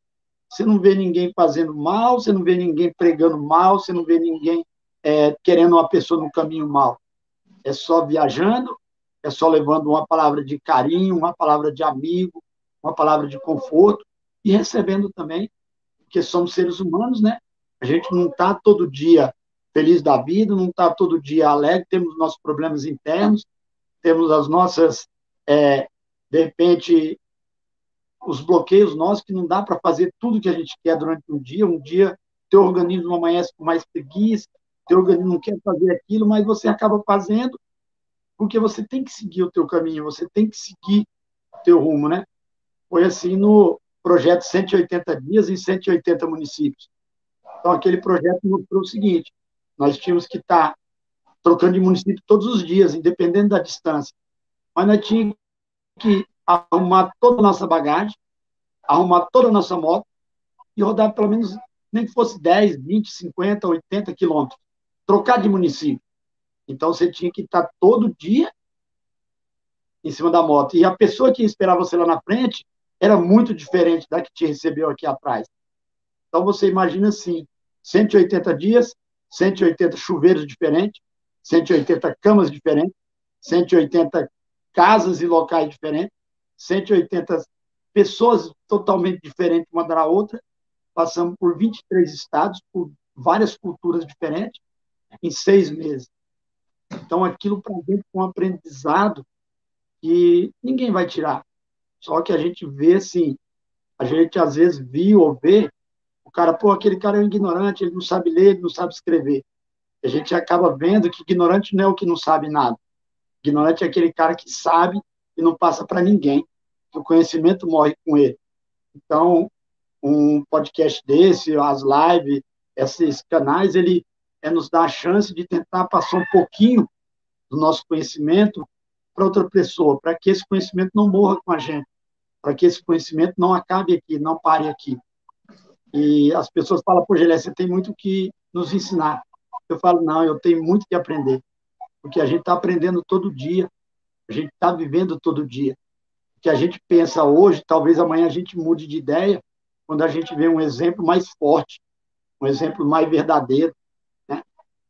Speaker 2: Você não vê ninguém fazendo mal, você não vê ninguém pregando mal, você não vê ninguém é, querendo uma pessoa no caminho mal. É só viajando, é só levando uma palavra de carinho, uma palavra de amigo, uma palavra de conforto e recebendo também, porque somos seres humanos, né? A gente não está todo dia feliz da vida, não está todo dia alegre, temos nossos problemas internos, temos as nossas é, de repente, os bloqueios nossos, que não dá para fazer tudo que a gente quer durante um dia. Um dia, teu organismo amanhece com mais preguiça, teu organismo não quer fazer aquilo, mas você acaba fazendo, porque você tem que seguir o teu caminho, você tem que seguir o teu rumo, né? Foi assim no projeto 180 dias em 180 municípios. Então, aquele projeto mostrou o seguinte, nós tínhamos que estar tá trocando de município todos os dias, independente da distância mas nós tínhamos que arrumar toda a nossa bagagem, arrumar toda a nossa moto e rodar pelo menos, nem que fosse 10, 20, 50, 80 quilômetros. Trocar de município. Então você tinha que estar todo dia em cima da moto. E a pessoa que esperava você lá na frente era muito diferente da que te recebeu aqui atrás. Então você imagina assim, 180 dias, 180 chuveiros diferentes, 180 camas diferentes, 180 casas e locais diferentes, 180 pessoas totalmente diferentes uma da outra, passamos por 23 estados, por várias culturas diferentes, em seis meses. Então, aquilo para gente foi um aprendizado que ninguém vai tirar. Só que a gente vê, assim, a gente às vezes viu ou vê, o cara, pô, aquele cara é um ignorante, ele não sabe ler, ele não sabe escrever. A gente acaba vendo que ignorante não é o que não sabe nada. Ignorante é aquele cara que sabe e não passa para ninguém, o conhecimento morre com ele. Então, um podcast desse, as lives, esses canais, ele é nos dá a chance de tentar passar um pouquinho do nosso conhecimento para outra pessoa, para que esse conhecimento não morra com a gente, para que esse conhecimento não acabe aqui, não pare aqui. E as pessoas falam, pô, Gelé, você tem muito que nos ensinar. Eu falo, não, eu tenho muito que aprender porque a gente está aprendendo todo dia, a gente está vivendo todo dia. O que a gente pensa hoje, talvez amanhã a gente mude de ideia, quando a gente vê um exemplo mais forte, um exemplo mais verdadeiro. Né?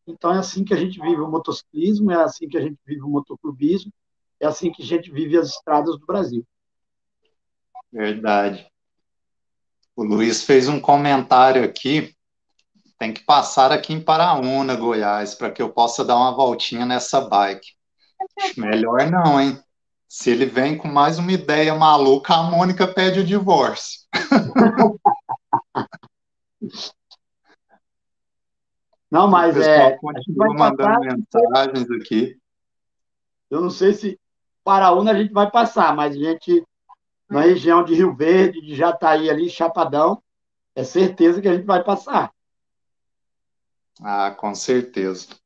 Speaker 2: Então é assim que a gente vive o motociclismo, é assim que a gente vive o motoclubismo, é assim que a gente vive as estradas do Brasil.
Speaker 1: Verdade. O Luiz fez um comentário aqui tem que passar aqui em Paraúna, Goiás, para que eu possa dar uma voltinha nessa bike. Melhor não, hein? Se ele vem com mais uma ideia maluca, a Mônica pede o divórcio.
Speaker 2: Não, mas é.
Speaker 1: Continua mandando mensagens aqui.
Speaker 2: Eu não sei se Paraúna a gente vai passar, mas a gente, na região de Rio Verde, de Jataí ali, Chapadão, é certeza que a gente vai passar.
Speaker 1: Ah, com certeza.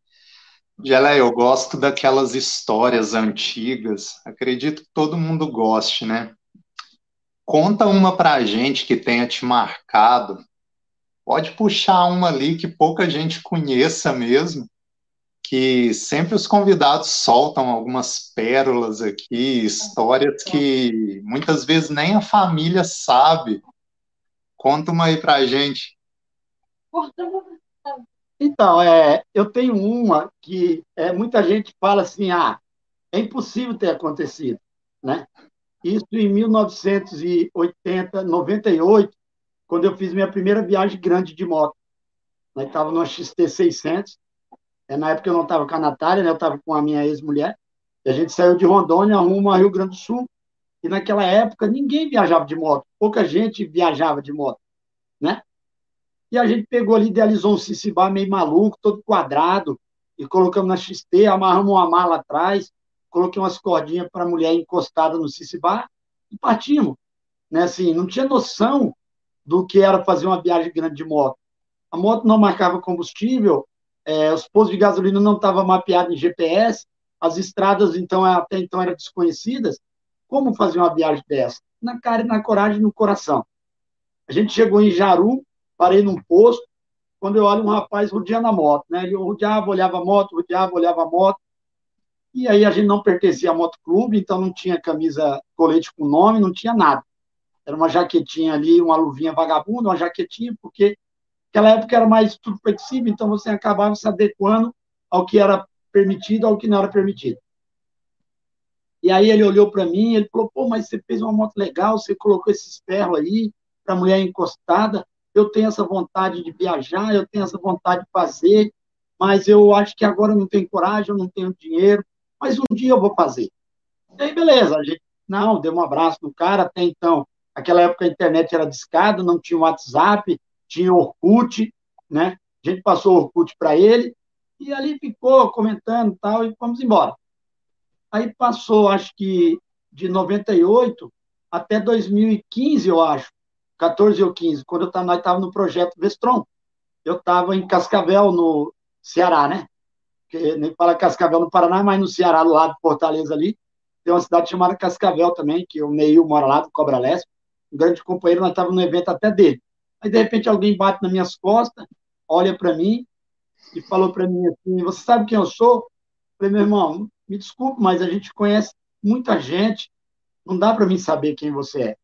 Speaker 1: Gelé, eu gosto daquelas histórias antigas. Acredito que todo mundo goste, né? Conta uma pra gente que tenha te marcado. Pode puxar uma ali que pouca gente conheça mesmo, que sempre os convidados soltam algumas pérolas aqui, histórias que muitas vezes nem a família sabe. Conta uma aí pra gente.
Speaker 2: Então, é, eu tenho uma que é, muita gente fala assim, ah, é impossível ter acontecido, né? Isso em 1980, 98, quando eu fiz minha primeira viagem grande de moto. Estava no XT 600, é, na época eu não estava com a Natália, né? eu estava com a minha ex-mulher, a gente saiu de Rondônia rumo a Rio Grande do Sul, e naquela época ninguém viajava de moto, pouca gente viajava de moto, né? E a gente pegou ali, idealizou um Cicibá meio maluco, todo quadrado, e colocamos na XT, amarramos uma mala atrás, coloquei umas cordinhas para a mulher encostada no Cicibá e partimos. Né? Assim, não tinha noção do que era fazer uma viagem grande de moto. A moto não marcava combustível, é, os postos de gasolina não estavam mapeados em GPS, as estradas então até então eram desconhecidas. Como fazer uma viagem dessa? Na cara e na coragem no coração. A gente chegou em Jaru, parei num posto, quando eu olho um rapaz rodeando a moto, né? Ele rodeava, olhava a moto, rodeava, olhava a moto. E aí a gente não pertencia a motoclube, então não tinha camisa, colete com nome, não tinha nada. Era uma jaquetinha ali, uma luvinha vagabunda, uma jaquetinha, porque naquela época era mais tudo flexível, então você acabava se adequando ao que era permitido, ao que não era permitido. E aí ele olhou para mim, ele falou, pô, mas você fez uma moto legal, você colocou esses ferros aí para mulher encostada eu tenho essa vontade de viajar, eu tenho essa vontade de fazer, mas eu acho que agora eu não tenho coragem, eu não tenho dinheiro, mas um dia eu vou fazer. E aí, beleza, a gente, não, deu um abraço no cara, até então, aquela época a internet era discada, não tinha WhatsApp, tinha Orkut, né? A gente passou Orkut para ele, e ali ficou comentando tal, e fomos embora. Aí passou, acho que de 98 até 2015, eu acho, 14 ou 15, quando eu tava, nós estávamos no projeto Vestron. Eu estava em Cascavel, no Ceará, né? Que nem fala Cascavel no Paraná, mas no Ceará, do lado de Fortaleza ali, tem uma cidade chamada Cascavel também, que o Neil mora lá, do Cobra Leste. Um grande companheiro, nós estávamos no evento até dele. Aí, de repente, alguém bate nas minhas costas, olha para mim e falou para mim assim: Você sabe quem eu sou? Eu falei, meu irmão, me desculpe, mas a gente conhece muita gente, não dá para mim saber quem você é.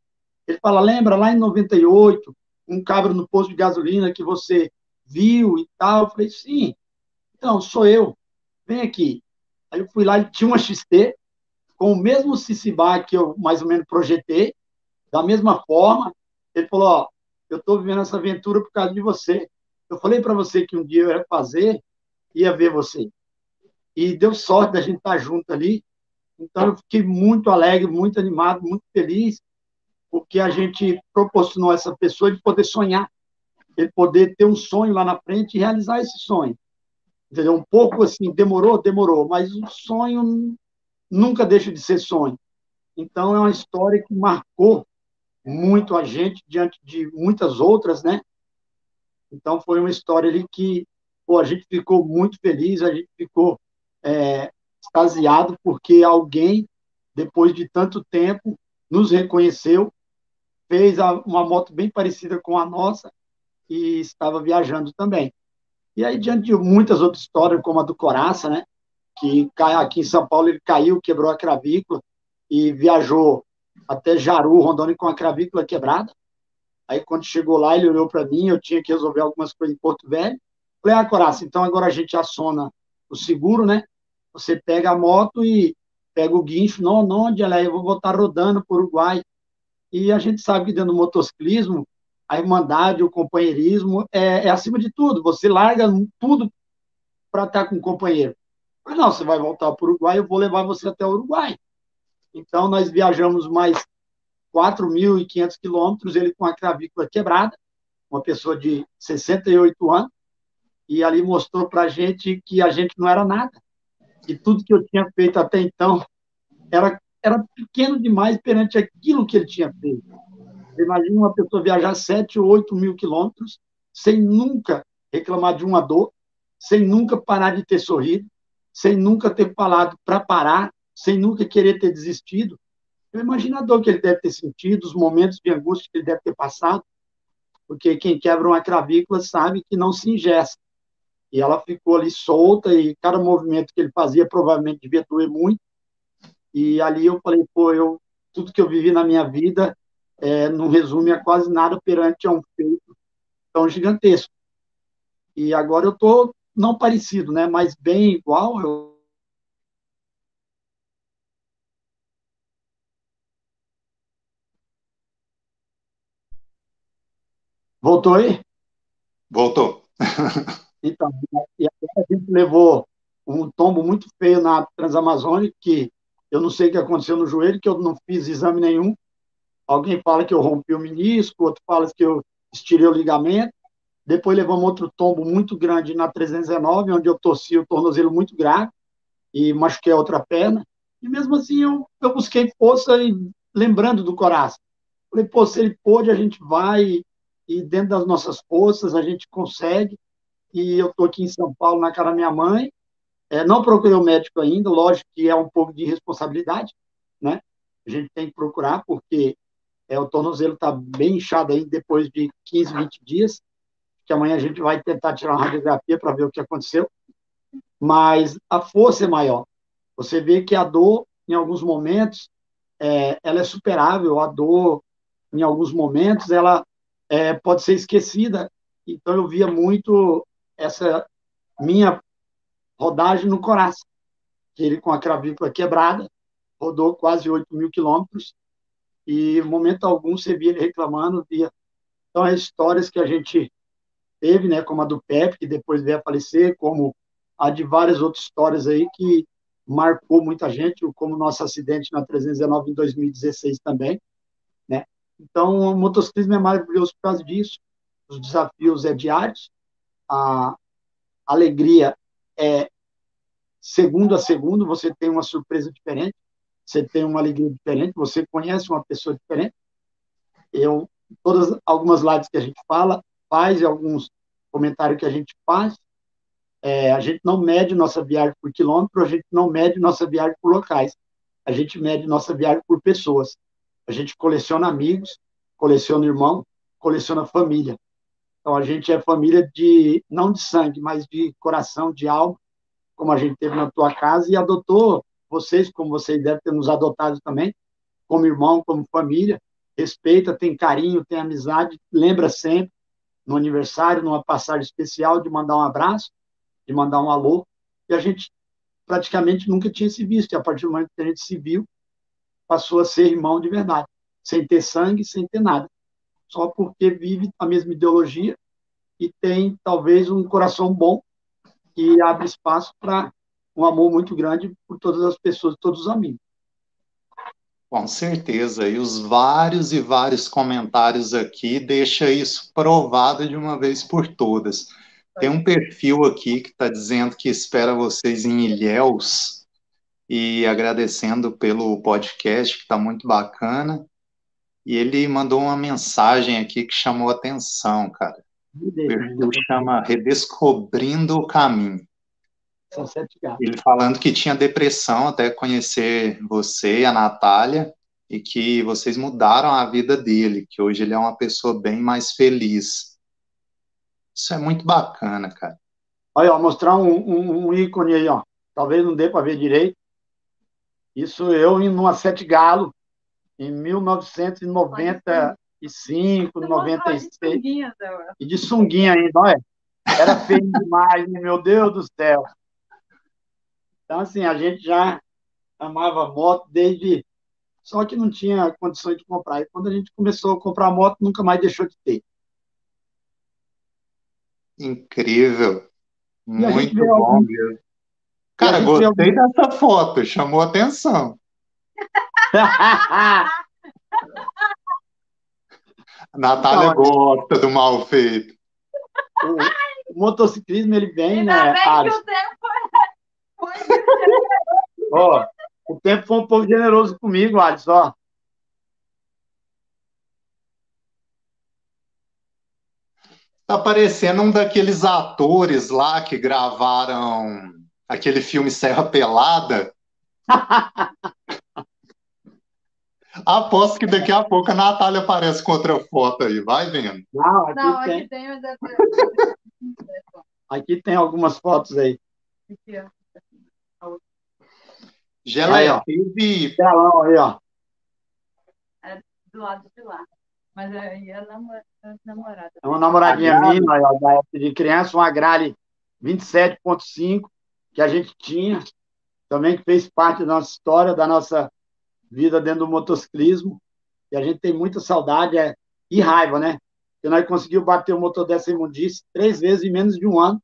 Speaker 2: Ele fala, lembra lá em 98, um cabra no posto de gasolina que você viu e tal? Eu falei, sim. Então, sou eu. Vem aqui. Aí eu fui lá e tinha uma XT com o mesmo Cicibá que eu mais ou menos projetei, da mesma forma. Ele falou, ó, eu estou vivendo essa aventura por causa de você. Eu falei para você que um dia eu ia fazer, ia ver você. E deu sorte da gente estar tá junto ali. Então eu fiquei muito alegre, muito animado, muito feliz porque a gente proporcionou a essa pessoa de poder sonhar, ele poder ter um sonho lá na frente e realizar esse sonho. Entendeu? Um pouco assim, demorou, demorou, mas o sonho nunca deixa de ser sonho. Então, é uma história que marcou muito a gente diante de muitas outras, né? Então, foi uma história ali que pô, a gente ficou muito feliz, a gente ficou é, extasiado, porque alguém, depois de tanto tempo, nos reconheceu fez uma moto bem parecida com a nossa e estava viajando também. E aí, diante de muitas outras histórias, como a do Coraça, né? Que aqui em São Paulo ele caiu, quebrou a cravícula e viajou até Jaru, Rondônia, com a cravícula quebrada. Aí, quando chegou lá, ele olhou para mim, eu tinha que resolver algumas coisas em Porto Velho. Falei, ah, Coraça, então agora a gente aciona o seguro, né? Você pega a moto e pega o guincho, não, não, é? Eu vou voltar rodando para o Uruguai. E a gente sabe que dentro do motociclismo, a irmandade, o companheirismo é, é acima de tudo. Você larga tudo para estar com o companheiro. Mas não, você vai voltar para o Uruguai, eu vou levar você até o Uruguai. Então, nós viajamos mais 4.500 quilômetros, ele com a clavícula quebrada. uma pessoa de 68 anos, e ali mostrou para a gente que a gente não era nada. E tudo que eu tinha feito até então era, era pequeno demais perante aquilo que ele tinha feito. Imagina uma pessoa viajar 7 ou 8 mil quilômetros sem nunca reclamar de uma dor, sem nunca parar de ter sorrido, sem nunca ter falado para parar, sem nunca querer ter desistido. Eu imagino a dor que ele deve ter sentido, os momentos de angústia que ele deve ter passado, porque quem quebra uma cravícula sabe que não se ingesta. E ela ficou ali solta e cada movimento que ele fazia provavelmente devia doer muito. E ali eu falei, pô, eu, tudo que eu vivi na minha vida é, não resume a quase nada perante a um feito tão gigantesco. E agora eu tô não parecido, né, mas bem igual. Eu... Voltou aí?
Speaker 1: Voltou.
Speaker 2: Então, e a gente levou um tombo muito feio na Transamazônica, que eu não sei o que aconteceu no joelho, que eu não fiz exame nenhum. Alguém fala que eu rompi o menisco, outro fala que eu estirei o ligamento. Depois levamos outro tombo muito grande na 319, onde eu torci o tornozelo muito grave e machuquei a outra perna. E mesmo assim eu, eu busquei força e lembrando do coração. Falei, pô, se ele pôde, a gente vai e dentro das nossas forças a gente consegue e eu estou aqui em São Paulo na casa da minha mãe. É, não procurei o médico ainda, lógico que é um pouco de responsabilidade, né? A gente tem que procurar, porque é, o tornozelo está bem inchado aí depois de 15, 20 dias, que amanhã a gente vai tentar tirar uma radiografia para ver o que aconteceu. Mas a força é maior. Você vê que a dor, em alguns momentos, é, ela é superável, a dor, em alguns momentos, ela é, pode ser esquecida. Então, eu via muito essa minha rodagem no coração. Ele, com a cravícula quebrada, rodou quase 8 mil quilômetros e, em momento algum, você via ele reclamando. Via... Então, as histórias que a gente teve, né, como a do Pepe, que depois veio a falecer, como a de várias outras histórias aí que marcou muita gente, como o nosso acidente na 319 em 2016 também, né? Então, o motociclismo é maravilhoso por causa disso. Os desafios é diários, a alegria é segundo a segundo, você tem uma surpresa diferente, você tem uma alegria diferente, você conhece uma pessoa diferente. Eu, todas algumas lives que a gente fala, faz alguns comentários que a gente faz, é, a gente não mede nossa viagem por quilômetro, a gente não mede nossa viagem por locais, a gente mede nossa viagem por pessoas. A gente coleciona amigos, coleciona irmão, coleciona família. Então, a gente é família de, não de sangue, mas de coração, de alma, como a gente teve na tua casa, e adotou vocês, como vocês devem ter nos adotado também, como irmão, como família, respeita, tem carinho, tem amizade, lembra sempre, no aniversário, numa passagem especial, de mandar um abraço, de mandar um alô, e a gente praticamente nunca tinha se visto, e a partir do momento que a gente se viu, passou a ser irmão de verdade, sem ter sangue, sem ter nada só porque vive a mesma ideologia e tem talvez um coração bom que abre espaço para um amor muito grande por todas as pessoas, todos os amigos.
Speaker 1: Com certeza, e os vários e vários comentários aqui deixa isso provado de uma vez por todas. Tem um perfil aqui que está dizendo que espera vocês em Ilhéus e agradecendo pelo podcast, que está muito bacana. E ele mandou uma mensagem aqui que chamou atenção, cara. O perfil chama Redescobrindo o Caminho. Ele falando que tinha depressão até conhecer você e a Natália, e que vocês mudaram a vida dele, que hoje ele é uma pessoa bem mais feliz. Isso é muito bacana, cara.
Speaker 2: Olha, ó, mostrar um, um, um ícone aí, ó. Talvez não dê para ver direito. Isso eu indo numa Sete Galo, em 1995, 96. E de sunguinha ainda, olha. Era feio demais, meu Deus do céu. Então, assim, a gente já amava moto desde. Só que não tinha condições de comprar. E quando a gente começou a comprar moto, nunca mais deixou de ter.
Speaker 1: Incrível. Muito bom, algum... Cara, gostei algum... dessa foto, chamou atenção. A Natália então, gosta do mal feito.
Speaker 2: O, o motociclismo, ele vem, Ainda né? Bem que o tempo foi... Ó, o tempo foi um pouco generoso comigo, Alisson, ó.
Speaker 1: Tá parecendo um daqueles atores lá que gravaram aquele filme Serra Pelada. Aposto que daqui a pouco a Natália aparece com outra foto aí, vai vendo.
Speaker 2: Não, aqui Não, tem. Aqui tem, aqui tem algumas fotos aí. Aqui, ó.
Speaker 1: Geleia, teve.
Speaker 2: Telão aí, ó.
Speaker 3: É do lado de lá. Mas aí é namorada. É
Speaker 2: uma namoradinha minha, ó, da época de criança, uma Grale 27.5, que a gente tinha, também que fez parte da nossa história, da nossa vida dentro do motociclismo. E a gente tem muita saudade é, e raiva, né? Porque nós conseguimos bater o motor dessa imundice três vezes em menos de um ano.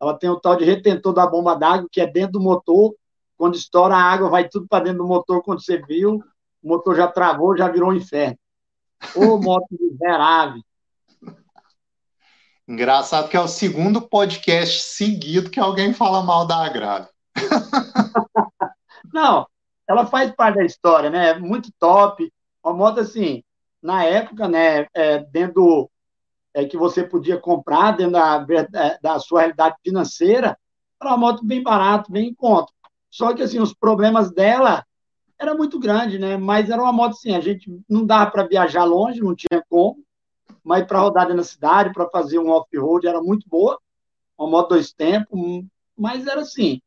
Speaker 2: Ela tem o tal de retentor da bomba d'água, que é dentro do motor. Quando estoura a água, vai tudo para dentro do motor. Quando você viu, o motor já travou, já virou um inferno. Ô, moto miserável.
Speaker 1: Engraçado que é o segundo podcast seguido que alguém fala mal da Agrale.
Speaker 2: Não, ela faz parte da história, né? É muito top. Uma moto assim, na época, né, é, dentro é, que você podia comprar dentro da, é, da sua realidade financeira, era uma moto bem barata, bem em conta. Só que assim, os problemas dela era muito grande, né? Mas era uma moto assim, a gente não dava para viajar longe, não tinha como, mas para rodar na cidade, para fazer um off-road era muito boa, uma moto dois tempos, mas era assim,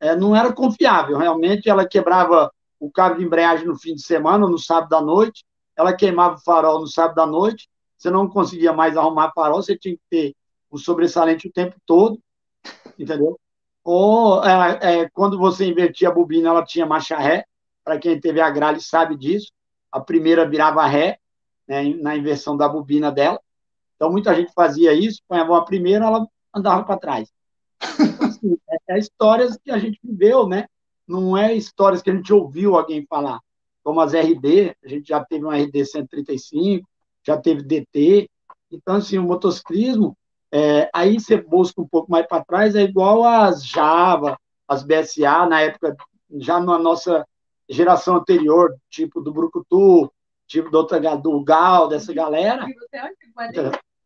Speaker 2: é, não era confiável, realmente ela quebrava o cabo de embreagem no fim de semana, no sábado à noite, ela queimava o farol no sábado à noite, você não conseguia mais arrumar farol, você tinha que ter o sobressalente o tempo todo, entendeu? Ou é, é, quando você invertia a bobina, ela tinha marcha ré, para quem teve a gralha sabe disso, a primeira virava ré, né, na inversão da bobina dela. Então, muita gente fazia isso, ponhava a primeira, ela andava para trás. Assim, é, é, histórias que a gente viveu, né? Não é histórias que a gente ouviu alguém falar. Como as RD, a gente já teve uma RD 135, já teve DT. Então, assim, o motociclismo, é, aí você busca um pouco mais para trás, é igual as Java, as BSA, na época, já na nossa geração anterior, tipo do Brucutu, tipo do, outra, do Gal, dessa galera.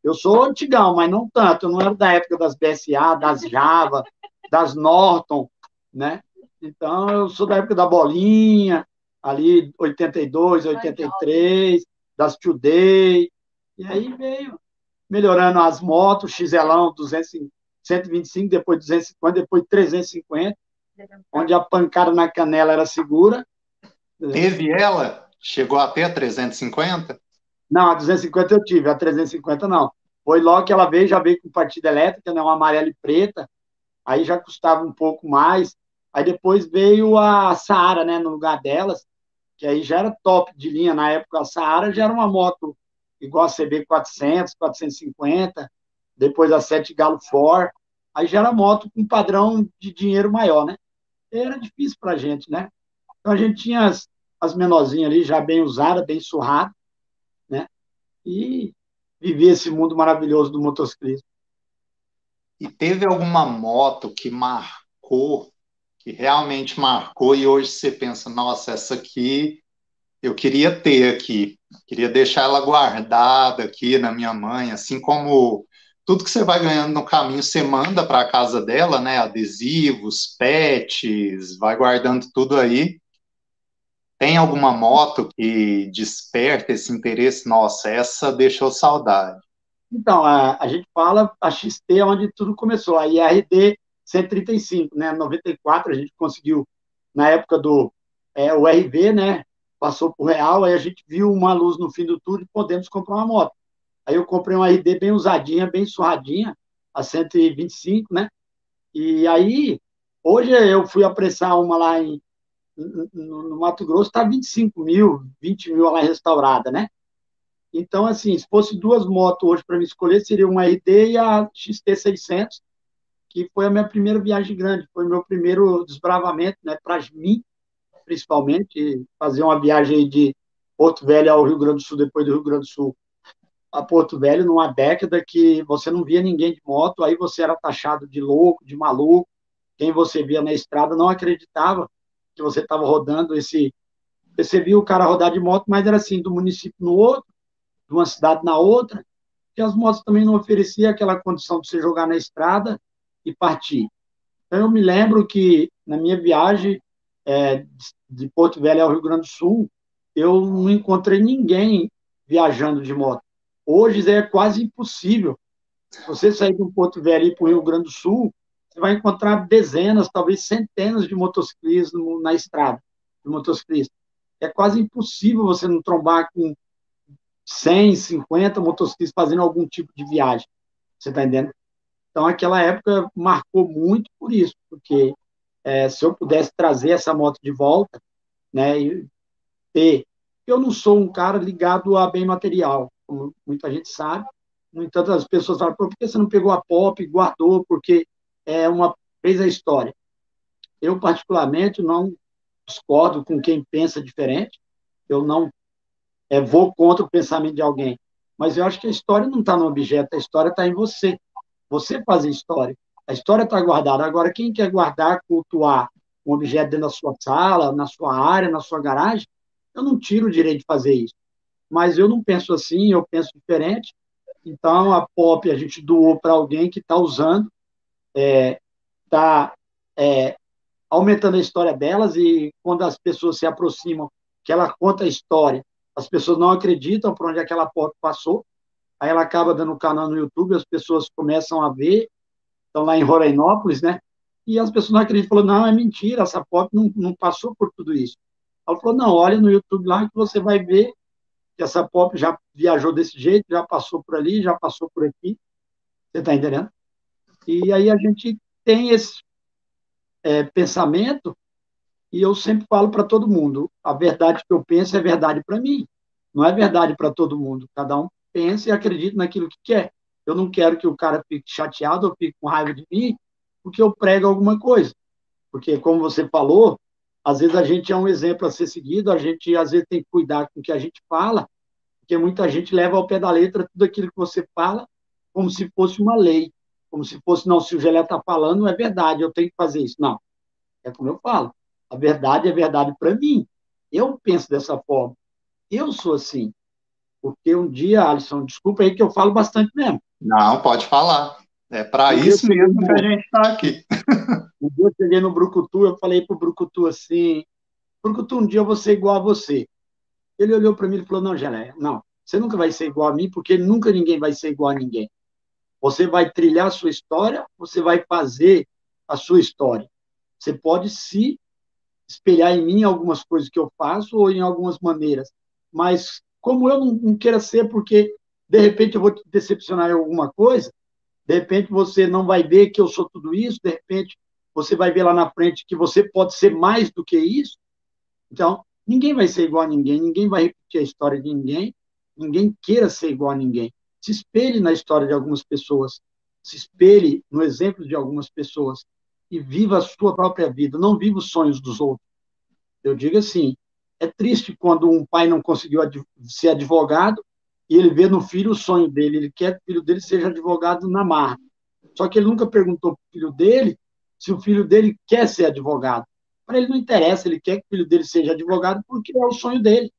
Speaker 2: Eu sou antigão, mas não tanto. Eu não era da época das BSA, das Java, das Norton, né? Então, eu sou da época da Bolinha, ali 82, 83, das Today. E aí veio melhorando as motos, XLão 200, 125, depois 250, depois 350, onde a pancada na canela era segura.
Speaker 1: Teve ela? Chegou até a 350?
Speaker 2: Não, a 250 eu tive, a 350 não. Foi logo que ela veio, já veio com partida elétrica, né, uma amarela e preta, aí já custava um pouco mais. Aí depois veio a Saara, né, no lugar delas, que aí já era top de linha na época. A Saara já era uma moto igual a CB 400, 450, depois a 7 Galo 4, aí já era moto com padrão de dinheiro maior, né? Era difícil pra gente, né? Então a gente tinha as, as menorzinhas ali já bem usadas, bem surradas? E vivia esse mundo maravilhoso do motociclismo.
Speaker 1: E teve alguma moto que marcou, que realmente marcou, e hoje você pensa, nossa, essa aqui eu queria ter aqui, queria deixar ela guardada aqui na minha mãe, assim como tudo que você vai ganhando no caminho, você manda para a casa dela, né? Adesivos, pets, vai guardando tudo aí. Tem alguma moto que desperta esse interesse? Nossa, essa deixou saudade.
Speaker 2: Então, a, a gente fala a XT é onde tudo começou, a IRD 135, né? 94 a gente conseguiu, na época do é, o RV, né? Passou por real, aí a gente viu uma luz no fim do túnel e podemos comprar uma moto. Aí eu comprei uma RD bem usadinha, bem surradinha, a 125, né? E aí, hoje eu fui apressar uma lá em, no, no Mato Grosso está 25 mil, 20 mil lá restaurada, né? Então, assim, se fosse duas motos hoje para me escolher, seria uma RD e a XT600, que foi a minha primeira viagem grande, foi meu primeiro desbravamento, né, para mim, principalmente, fazer uma viagem de Porto Velho ao Rio Grande do Sul, depois do Rio Grande do Sul, a Porto Velho numa década que você não via ninguém de moto, aí você era taxado de louco, de maluco. Quem você via na estrada não acreditava que você estava rodando esse. Você via o cara rodar de moto, mas era assim, do município no outro, de uma cidade na outra, que as motos também não ofereciam aquela condição de você jogar na estrada e partir. Então, eu me lembro que na minha viagem é, de Porto Velho ao Rio Grande do Sul, eu não encontrei ninguém viajando de moto. Hoje é quase impossível. Você sair de um Porto Velho e ir para o Rio Grande do Sul, você vai encontrar dezenas, talvez centenas de motociclistas na estrada, de motociclistas. É quase impossível você não trombar com 100, 50 motociclistas fazendo algum tipo de viagem. Você está entendendo? Então, aquela época marcou muito por isso, porque é, se eu pudesse trazer essa moto de volta, né, e ter. Eu não sou um cara ligado a bem material, como muita gente sabe. No entanto, as pessoas falam, por que você não pegou a pop e guardou? Porque é uma fez a história. Eu, particularmente, não discordo com quem pensa diferente. Eu não é, vou contra o pensamento de alguém. Mas eu acho que a história não está no objeto, a história está em você. Você faz a história. A história está guardada. Agora, quem quer guardar, cultuar um objeto dentro da sua sala, na sua área, na sua garagem, eu não tiro o direito de fazer isso. Mas eu não penso assim, eu penso diferente. Então, a POP a gente doou para alguém que está usando, está é, é, aumentando a história delas e quando as pessoas se aproximam, que ela conta a história, as pessoas não acreditam por onde aquela POP passou, aí ela acaba dando um canal no YouTube, as pessoas começam a ver, estão lá em Rorainópolis, né? E as pessoas não acreditam, falou, não, é mentira, essa pop não, não passou por tudo isso. Ela falou, não, olha no YouTube lá que você vai ver que essa pop já viajou desse jeito, já passou por ali, já passou por aqui. Você está entendendo? E aí a gente tem esse é, pensamento e eu sempre falo para todo mundo, a verdade que eu penso é verdade para mim, não é verdade para todo mundo. Cada um pensa e acredita naquilo que quer. Eu não quero que o cara fique chateado ou fique com raiva de mim, porque eu prego alguma coisa. Porque, como você falou, às vezes a gente é um exemplo a ser seguido, a gente às vezes tem que cuidar com o que a gente fala, porque muita gente leva ao pé da letra tudo aquilo que você fala como se fosse uma lei, como se fosse, não, se o Gelé está falando, é verdade, eu tenho que fazer isso. Não, é como eu falo, a verdade é verdade para mim. Eu penso dessa forma. Eu sou assim. Porque um dia, Alisson, desculpa aí que eu falo bastante mesmo.
Speaker 1: Não, pode falar. É para isso mesmo que a gente está aqui.
Speaker 2: Um dia eu cheguei no Brucutu, eu falei para o Brucutu assim, Brucutu, um dia eu vou ser igual a você. Ele olhou para mim e falou, não, Gelé, não, você nunca vai ser igual a mim, porque nunca ninguém vai ser igual a ninguém. Você vai trilhar a sua história, você vai fazer a sua história. Você pode se espelhar em mim algumas coisas que eu faço ou em algumas maneiras, mas como eu não, não queira ser, porque de repente eu vou te decepcionar em alguma coisa, de repente você não vai ver que eu sou tudo isso, de repente você vai ver lá na frente que você pode ser mais do que isso. Então, ninguém vai ser igual a ninguém, ninguém vai repetir a história de ninguém, ninguém queira ser igual a ninguém. Se espelhe na história de algumas pessoas, se espelhe no exemplo de algumas pessoas e viva a sua própria vida, não viva os sonhos dos outros. Eu digo assim, é triste quando um pai não conseguiu ser advogado e ele vê no filho o sonho dele, ele quer que o filho dele seja advogado na marra. Só que ele nunca perguntou para o filho dele se o filho dele quer ser advogado. Para ele não interessa, ele quer que o filho dele seja advogado porque é o sonho dele.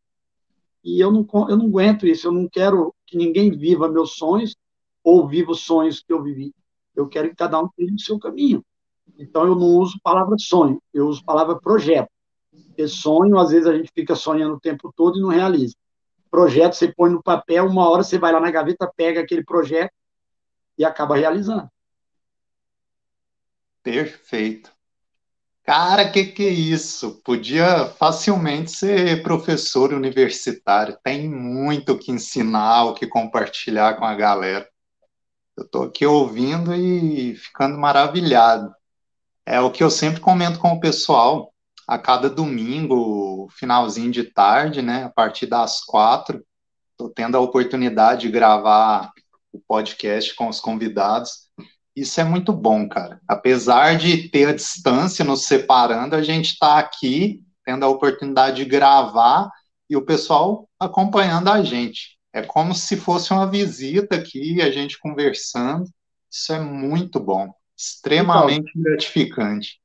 Speaker 2: E eu não, eu não aguento isso, eu não quero que ninguém viva meus sonhos ou viva os sonhos que eu vivi. Eu quero que cada um tenha o seu caminho. Então eu não uso palavra sonho, eu uso palavra projeto. Porque sonho, às vezes a gente fica sonhando o tempo todo e não realiza. Projeto você põe no papel, uma hora você vai lá na gaveta, pega aquele projeto e acaba realizando.
Speaker 1: Perfeito. Cara, que que é isso? Podia facilmente ser professor universitário. Tem muito o que ensinar, o que compartilhar com a galera. Eu estou aqui ouvindo e ficando maravilhado. É o que eu sempre comento com o pessoal a cada domingo, finalzinho de tarde, né, a partir das quatro, estou tendo a oportunidade de gravar o podcast com os convidados. Isso é muito bom, cara. Apesar de ter a distância nos separando, a gente está aqui tendo a oportunidade de gravar e o pessoal acompanhando a gente. É como se fosse uma visita aqui, a gente conversando. Isso é muito bom, extremamente então, gratificante.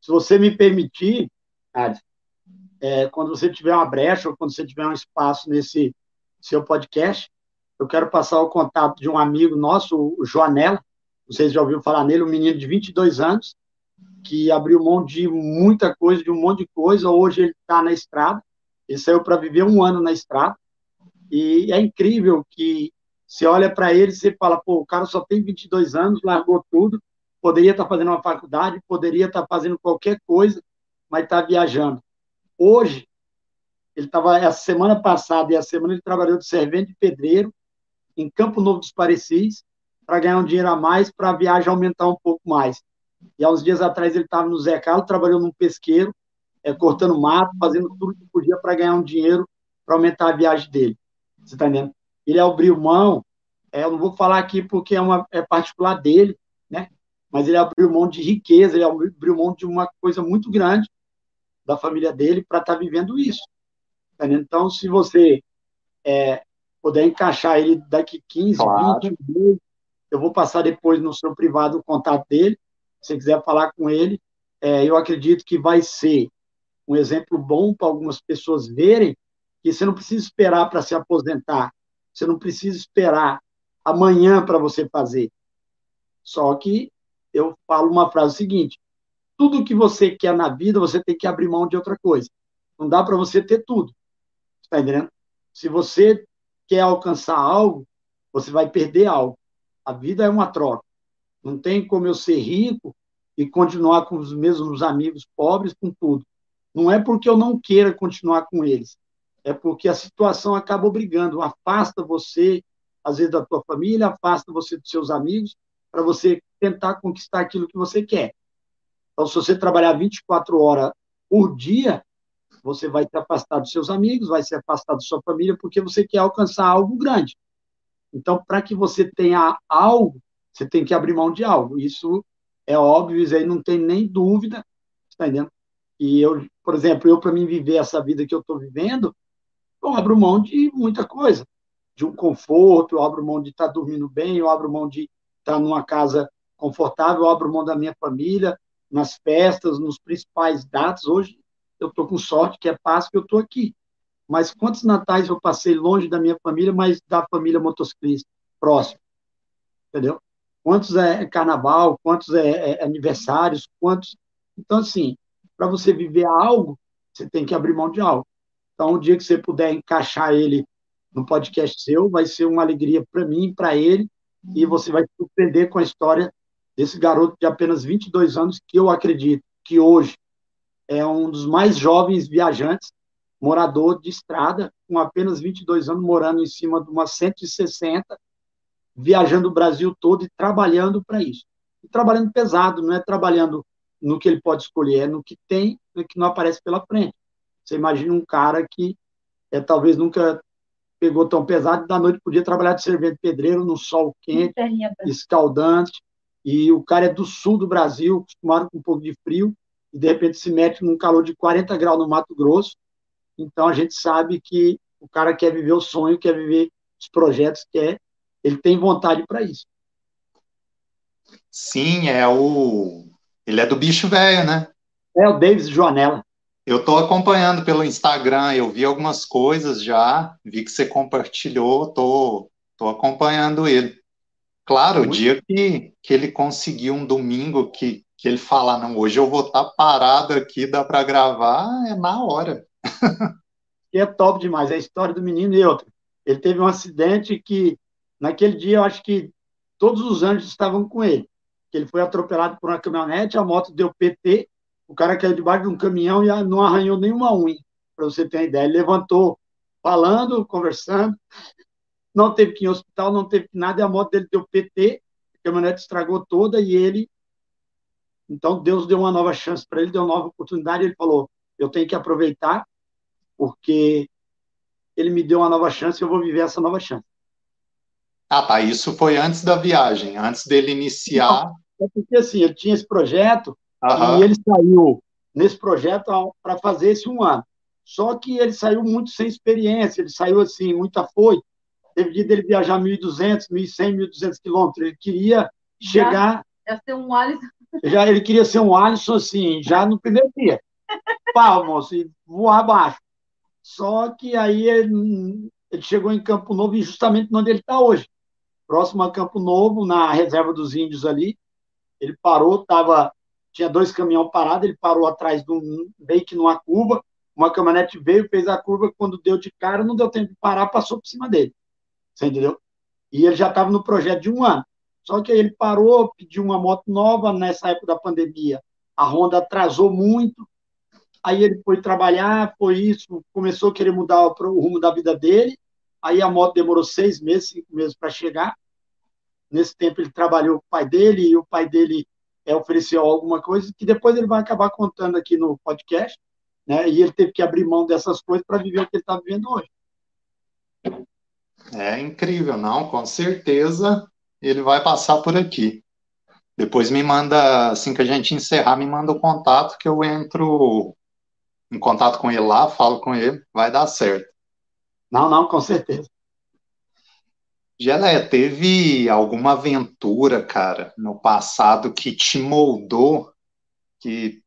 Speaker 2: Se você me permitir, Adi, é, quando você tiver uma brecha ou quando você tiver um espaço nesse seu podcast, eu quero passar o contato de um amigo nosso, o Joanela, vocês já ouviram falar nele, um menino de 22 anos, que abriu mão de muita coisa, de um monte de coisa. Hoje ele está na estrada. Ele saiu para viver um ano na estrada. E é incrível que você olha para ele e você fala, pô, o cara só tem 22 anos, largou tudo, poderia estar tá fazendo uma faculdade, poderia estar tá fazendo qualquer coisa, mas está viajando. Hoje, ele estava, a semana passada e a semana ele trabalhou de servente de pedreiro em Campo Novo dos Parecis, para ganhar um dinheiro a mais, para a viagem aumentar um pouco mais. E há uns dias atrás ele estava no Zé Carlos, trabalhou num pesqueiro, é, cortando mato, fazendo tudo que podia para ganhar um dinheiro para aumentar a viagem dele. Você está entendendo? Ele abriu mão, é, eu não vou falar aqui porque é, uma, é particular dele, né? Mas ele abriu mão de riqueza, ele abriu mão de uma coisa muito grande da família dele para estar tá vivendo isso. Tá então, se você é, puder encaixar ele daqui 15, claro. 20 dias, eu vou passar depois no seu privado o contato dele se quiser falar com ele, é, eu acredito que vai ser um exemplo bom para algumas pessoas verem que você não precisa esperar para se aposentar, você não precisa esperar amanhã para você fazer. Só que eu falo uma frase seguinte: tudo que você quer na vida, você tem que abrir mão de outra coisa. Não dá para você ter tudo. Está entendendo? Se você quer alcançar algo, você vai perder algo. A vida é uma troca. Não tem como eu ser rico e continuar com os mesmos amigos pobres, com tudo. Não é porque eu não queira continuar com eles, é porque a situação acaba obrigando, afasta você, às vezes, da tua família, afasta você dos seus amigos, para você tentar conquistar aquilo que você quer. Então, se você trabalhar 24 horas por dia, você vai se afastar dos seus amigos, vai se afastar da sua família, porque você quer alcançar algo grande. Então, para que você tenha algo, você tem que abrir mão de algo. Isso é óbvio, isso aí não tem nem dúvida, está entendendo? E eu, por exemplo, eu para mim viver essa vida que eu estou vivendo, eu abro mão de muita coisa, de um conforto, eu abro mão de estar tá dormindo bem, eu abro mão de estar tá numa casa confortável, eu abro mão da minha família, nas festas, nos principais datas. Hoje eu estou com sorte que é Páscoa eu estou aqui. Mas quantos natais eu passei longe da minha família, mas da família motociclista, próximo? Entendeu? quantos é carnaval, quantos é, é aniversários, quantos. Então, assim, para você viver algo, você tem que abrir mão de algo. Então, o dia que você puder encaixar ele no podcast seu, vai ser uma alegria para mim, para ele, e você vai se surpreender com a história desse garoto de apenas 22 anos, que eu acredito que hoje é um dos mais jovens viajantes, morador de estrada, com apenas 22 anos, morando em cima de uma 160 viajando o Brasil todo e trabalhando para isso. E trabalhando pesado, não é trabalhando no que ele pode escolher, é no que tem, no que não aparece pela frente. Você imagina um cara que é, talvez nunca pegou tão pesado, da noite podia trabalhar de servente pedreiro no sol quente, escaldante, e o cara é do sul do Brasil, acostumado com um pouco de frio, e de repente se mete num calor de 40 graus no Mato Grosso. Então a gente sabe que o cara quer viver o sonho, quer viver os projetos, quer ele tem vontade para isso.
Speaker 1: Sim, é o. Ele é do bicho velho, né?
Speaker 2: É o Davis Joanella.
Speaker 1: Eu estou acompanhando pelo Instagram, eu vi algumas coisas já, vi que você compartilhou, tô, tô acompanhando ele. Claro, Muito. o dia que, que ele conseguir um domingo que, que ele falar, não, hoje eu vou estar tá parado aqui, dá para gravar, é na hora.
Speaker 2: E é top demais, é a história do menino e outra. Ele teve um acidente que Naquele dia, eu acho que todos os anjos estavam com ele. Ele foi atropelado por uma caminhonete, a moto deu PT, o cara caiu debaixo de um caminhão e não arranhou nenhuma unha, para você ter uma ideia. Ele levantou falando, conversando, não teve que ir ao hospital, não teve nada, e a moto dele deu PT, a caminhonete estragou toda e ele. Então, Deus deu uma nova chance para ele, deu uma nova oportunidade. Ele falou: Eu tenho que aproveitar, porque ele me deu uma nova chance, eu vou viver essa nova chance.
Speaker 1: Ah, tá. Isso foi antes da viagem, antes dele iniciar. Não,
Speaker 2: é porque assim, eu tinha esse projeto uhum. e ele saiu nesse projeto para fazer esse um ano. Só que ele saiu muito sem experiência, ele saiu assim, muito afoito. Teve dia dele viajar 1.200, 1.100, 1.200 quilômetros. Ele queria chegar.
Speaker 3: Já, ser um Alisson.
Speaker 2: Já, ele queria ser um Alisson, assim, já no primeiro dia. Pau, moço, e voar abaixo. Só que aí ele, ele chegou em Campo Novo, e justamente onde ele está hoje. Próximo a Campo Novo, na reserva dos índios ali. Ele parou, tava, tinha dois caminhões parados, ele parou atrás de um, meio que numa curva. Uma caminhonete veio, fez a curva, quando deu de cara, não deu tempo de parar, passou por cima dele. Você entendeu? E ele já estava no projeto de um ano. Só que aí ele parou, pediu uma moto nova nessa época da pandemia. A Honda atrasou muito. Aí ele foi trabalhar, foi isso, começou a querer mudar o, o rumo da vida dele. Aí a moto demorou seis meses, cinco meses para chegar. Nesse tempo ele trabalhou com o pai dele e o pai dele é, ofereceu alguma coisa que depois ele vai acabar contando aqui no podcast, né? E ele teve que abrir mão dessas coisas para viver o que ele está vivendo hoje.
Speaker 1: É incrível, não? Com certeza ele vai passar por aqui. Depois me manda, assim que a gente encerrar, me manda o contato que eu entro em contato com ele lá, falo com ele, vai dar certo.
Speaker 2: Não, não, com certeza.
Speaker 1: Geleia, teve alguma aventura, cara, no passado que te moldou, que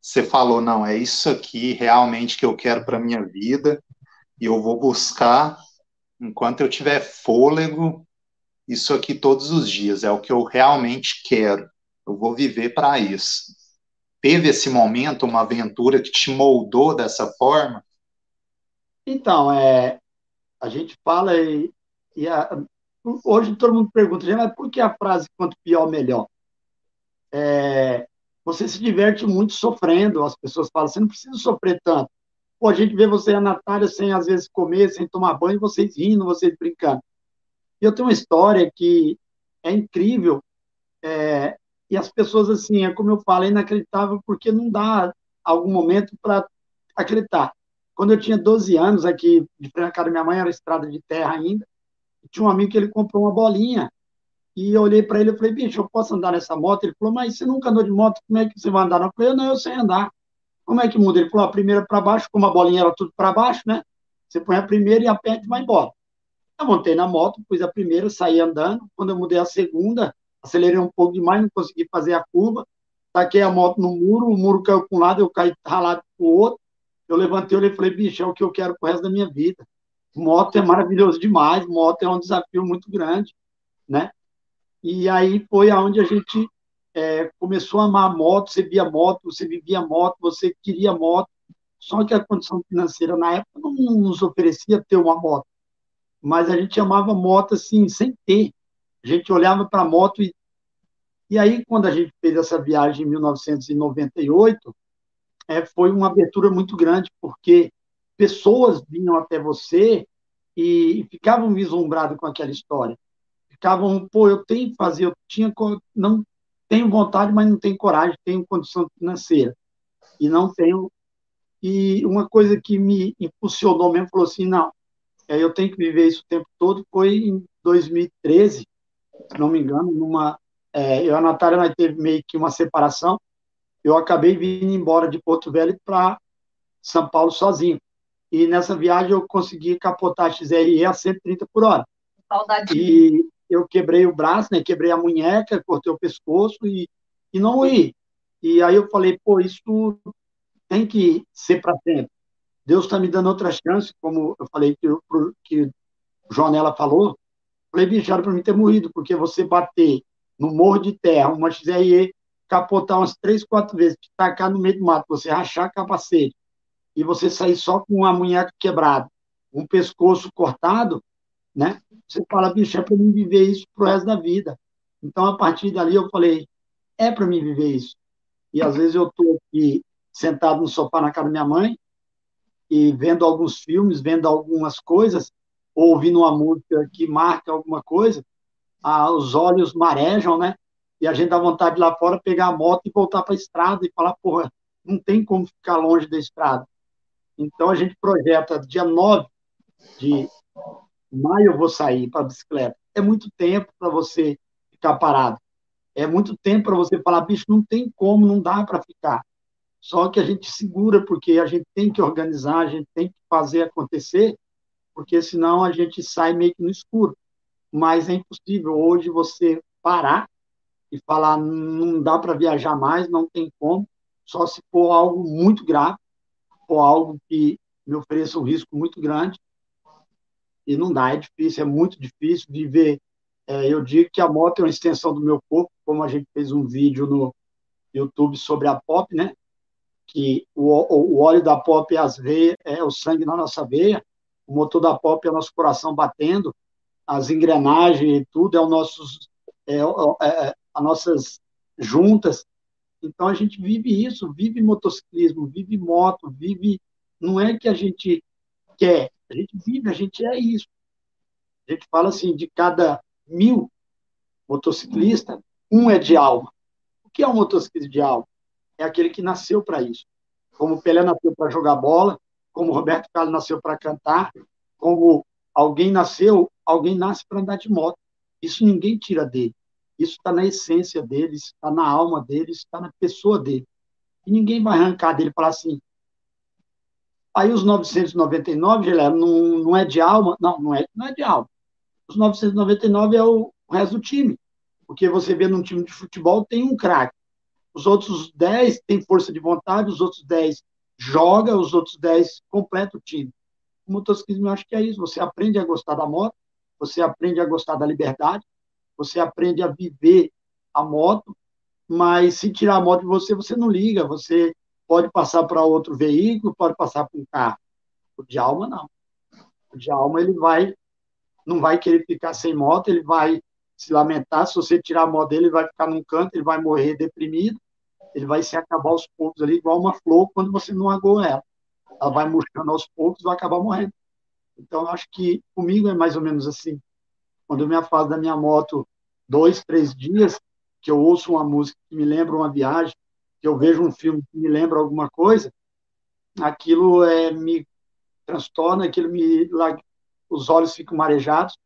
Speaker 1: você falou, não, é isso aqui realmente que eu quero para minha vida e eu vou buscar enquanto eu tiver fôlego, isso aqui todos os dias, é o que eu realmente quero. Eu vou viver para isso. Teve esse momento, uma aventura que te moldou dessa forma?
Speaker 2: Então, é, a gente fala e, e a, hoje todo mundo pergunta, mas por que a frase quanto pior, melhor? É, você se diverte muito sofrendo, as pessoas falam, você não precisa sofrer tanto. Pô, a gente vê você e a Natália sem, às vezes, comer, sem tomar banho, vocês rindo, vocês brincando. E eu tenho uma história que é incrível, é, e as pessoas, assim, é como eu falo, é inacreditável, porque não dá algum momento para acreditar. Quando eu tinha 12 anos, aqui de frente à casa da minha mãe, era estrada de terra ainda, tinha um amigo que ele comprou uma bolinha, e eu olhei para ele e falei, bicho, eu posso andar nessa moto? Ele falou, mas você nunca andou de moto, como é que você vai andar? Eu falei, não, eu sei andar. Como é que muda? Ele falou, a primeira para baixo, como a bolinha era tudo para baixo, né? Você põe a primeira e aperta e vai embora. Eu montei na moto, pus a primeira, saí andando. Quando eu mudei a segunda, acelerei um pouco demais, não consegui fazer a curva. Taquei a moto no muro, o muro caiu para um lado, eu caí ralado para o outro. Eu levantei olhei e falei, bicho, é o que eu quero pro resto da minha vida. Moto é maravilhoso demais, moto é um desafio muito grande, né? E aí foi aonde a gente é, começou a amar moto, você via moto, você vivia moto, você queria moto, só que a condição financeira na época não nos oferecia ter uma moto. Mas a gente amava moto assim, sem ter. A gente olhava para a moto e. E aí, quando a gente fez essa viagem em 1998, é, foi uma abertura muito grande, porque pessoas vinham até você e, e ficavam vislumbrados com aquela história. Ficavam, pô, eu tenho que fazer, eu tinha, não tenho vontade, mas não tenho coragem, tenho condição financeira e não tenho. E uma coisa que me impulsionou mesmo, falou assim, não, é, eu tenho que viver isso o tempo todo, foi em 2013, se não me engano, numa, é, eu e a Natália, nós teve meio que uma separação, eu acabei vindo embora de Porto Velho para São Paulo sozinho. E nessa viagem eu consegui capotar a XRE a 130 por hora.
Speaker 3: Saudade.
Speaker 2: E, eu quebrei o braço, né? Quebrei a munheca, cortei o pescoço e, e não morri. E aí eu falei, pô, isso tem que ser para sempre. Deus está me dando outra chance, como eu falei que, que o Jonela falou. Era para mim ter morrido, porque você bater no morro de terra, uma XRE, capotar umas três, quatro vezes, te tacar no meio do mato, você rachar capacete, e você sair só com a munheca quebrada, um pescoço cortado, né? Você fala, bicho, é para mim viver isso pro resto da vida. Então, a partir dali, eu falei, é para mim viver isso. E às vezes eu estou aqui sentado no sofá na casa da minha mãe e vendo alguns filmes, vendo algumas coisas, ou ouvindo uma música que marca alguma coisa, os olhos marejam, né? E a gente dá vontade de ir lá fora pegar a moto e voltar para a estrada e falar, porra, não tem como ficar longe da estrada. Então a gente projeta dia 9 de maio eu vou sair para bicicleta. É muito tempo para você ficar parado. É muito tempo para você falar, bicho, não tem como, não dá para ficar. Só que a gente segura porque a gente tem que organizar, a gente tem que fazer acontecer, porque senão a gente sai meio que no escuro. Mas é impossível hoje você parar e falar não dá para viajar mais, não tem como, só se for algo muito grave, ou algo que me ofereça um risco muito grande. E não dá, é difícil, é muito difícil viver. É, eu digo que a moto é uma extensão do meu corpo, como a gente fez um vídeo no YouTube sobre a POP, né? Que o, o, óleo da POP é as veias, é o sangue na nossa veia, o motor da POP é o nosso coração batendo, as engrenagens e tudo é o nossos é, é, é, as nossas juntas. Então a gente vive isso, vive motociclismo, vive moto, vive. Não é que a gente quer, a gente vive, a gente é isso. A gente fala assim, de cada mil motociclistas, um é de alma. O que é um motociclista de alma? É aquele que nasceu para isso. Como o Pelé nasceu para jogar bola, como Roberto Carlos nasceu para cantar, como alguém nasceu, alguém nasce para andar de moto. Isso ninguém tira dele. Isso está na essência dele, está na alma dele, está na pessoa dele. E ninguém vai arrancar dele e falar assim. Aí os 999, Gelé, não, não é de alma? Não, não é, não é de alma. Os 999 é o, o resto do time. Porque você vê num time de futebol, tem um craque. Os outros 10 têm força de vontade, os outros 10 joga, os outros 10 completam o time. O motociclismo, eu acho que é isso. Você aprende a gostar da moto, você aprende a gostar da liberdade, você aprende a viver a moto, mas se tirar a moto de você, você não liga, você pode passar para outro veículo, pode passar para um carro. O de alma, não. O de alma, ele vai, não vai querer ficar sem moto, ele vai se lamentar, se você tirar a moto dele, ele vai ficar num canto, ele vai morrer deprimido, ele vai se acabar aos poucos ali, igual uma flor, quando você não agou ela. Ela vai murchando aos poucos, vai acabar morrendo. Então, eu acho que comigo é mais ou menos assim. Quando eu me afasto da minha moto dois, três dias, que eu ouço uma música que me lembra uma viagem, que eu vejo um filme que me lembra alguma coisa, aquilo é, me transtorna, aquilo me. Os olhos ficam marejados,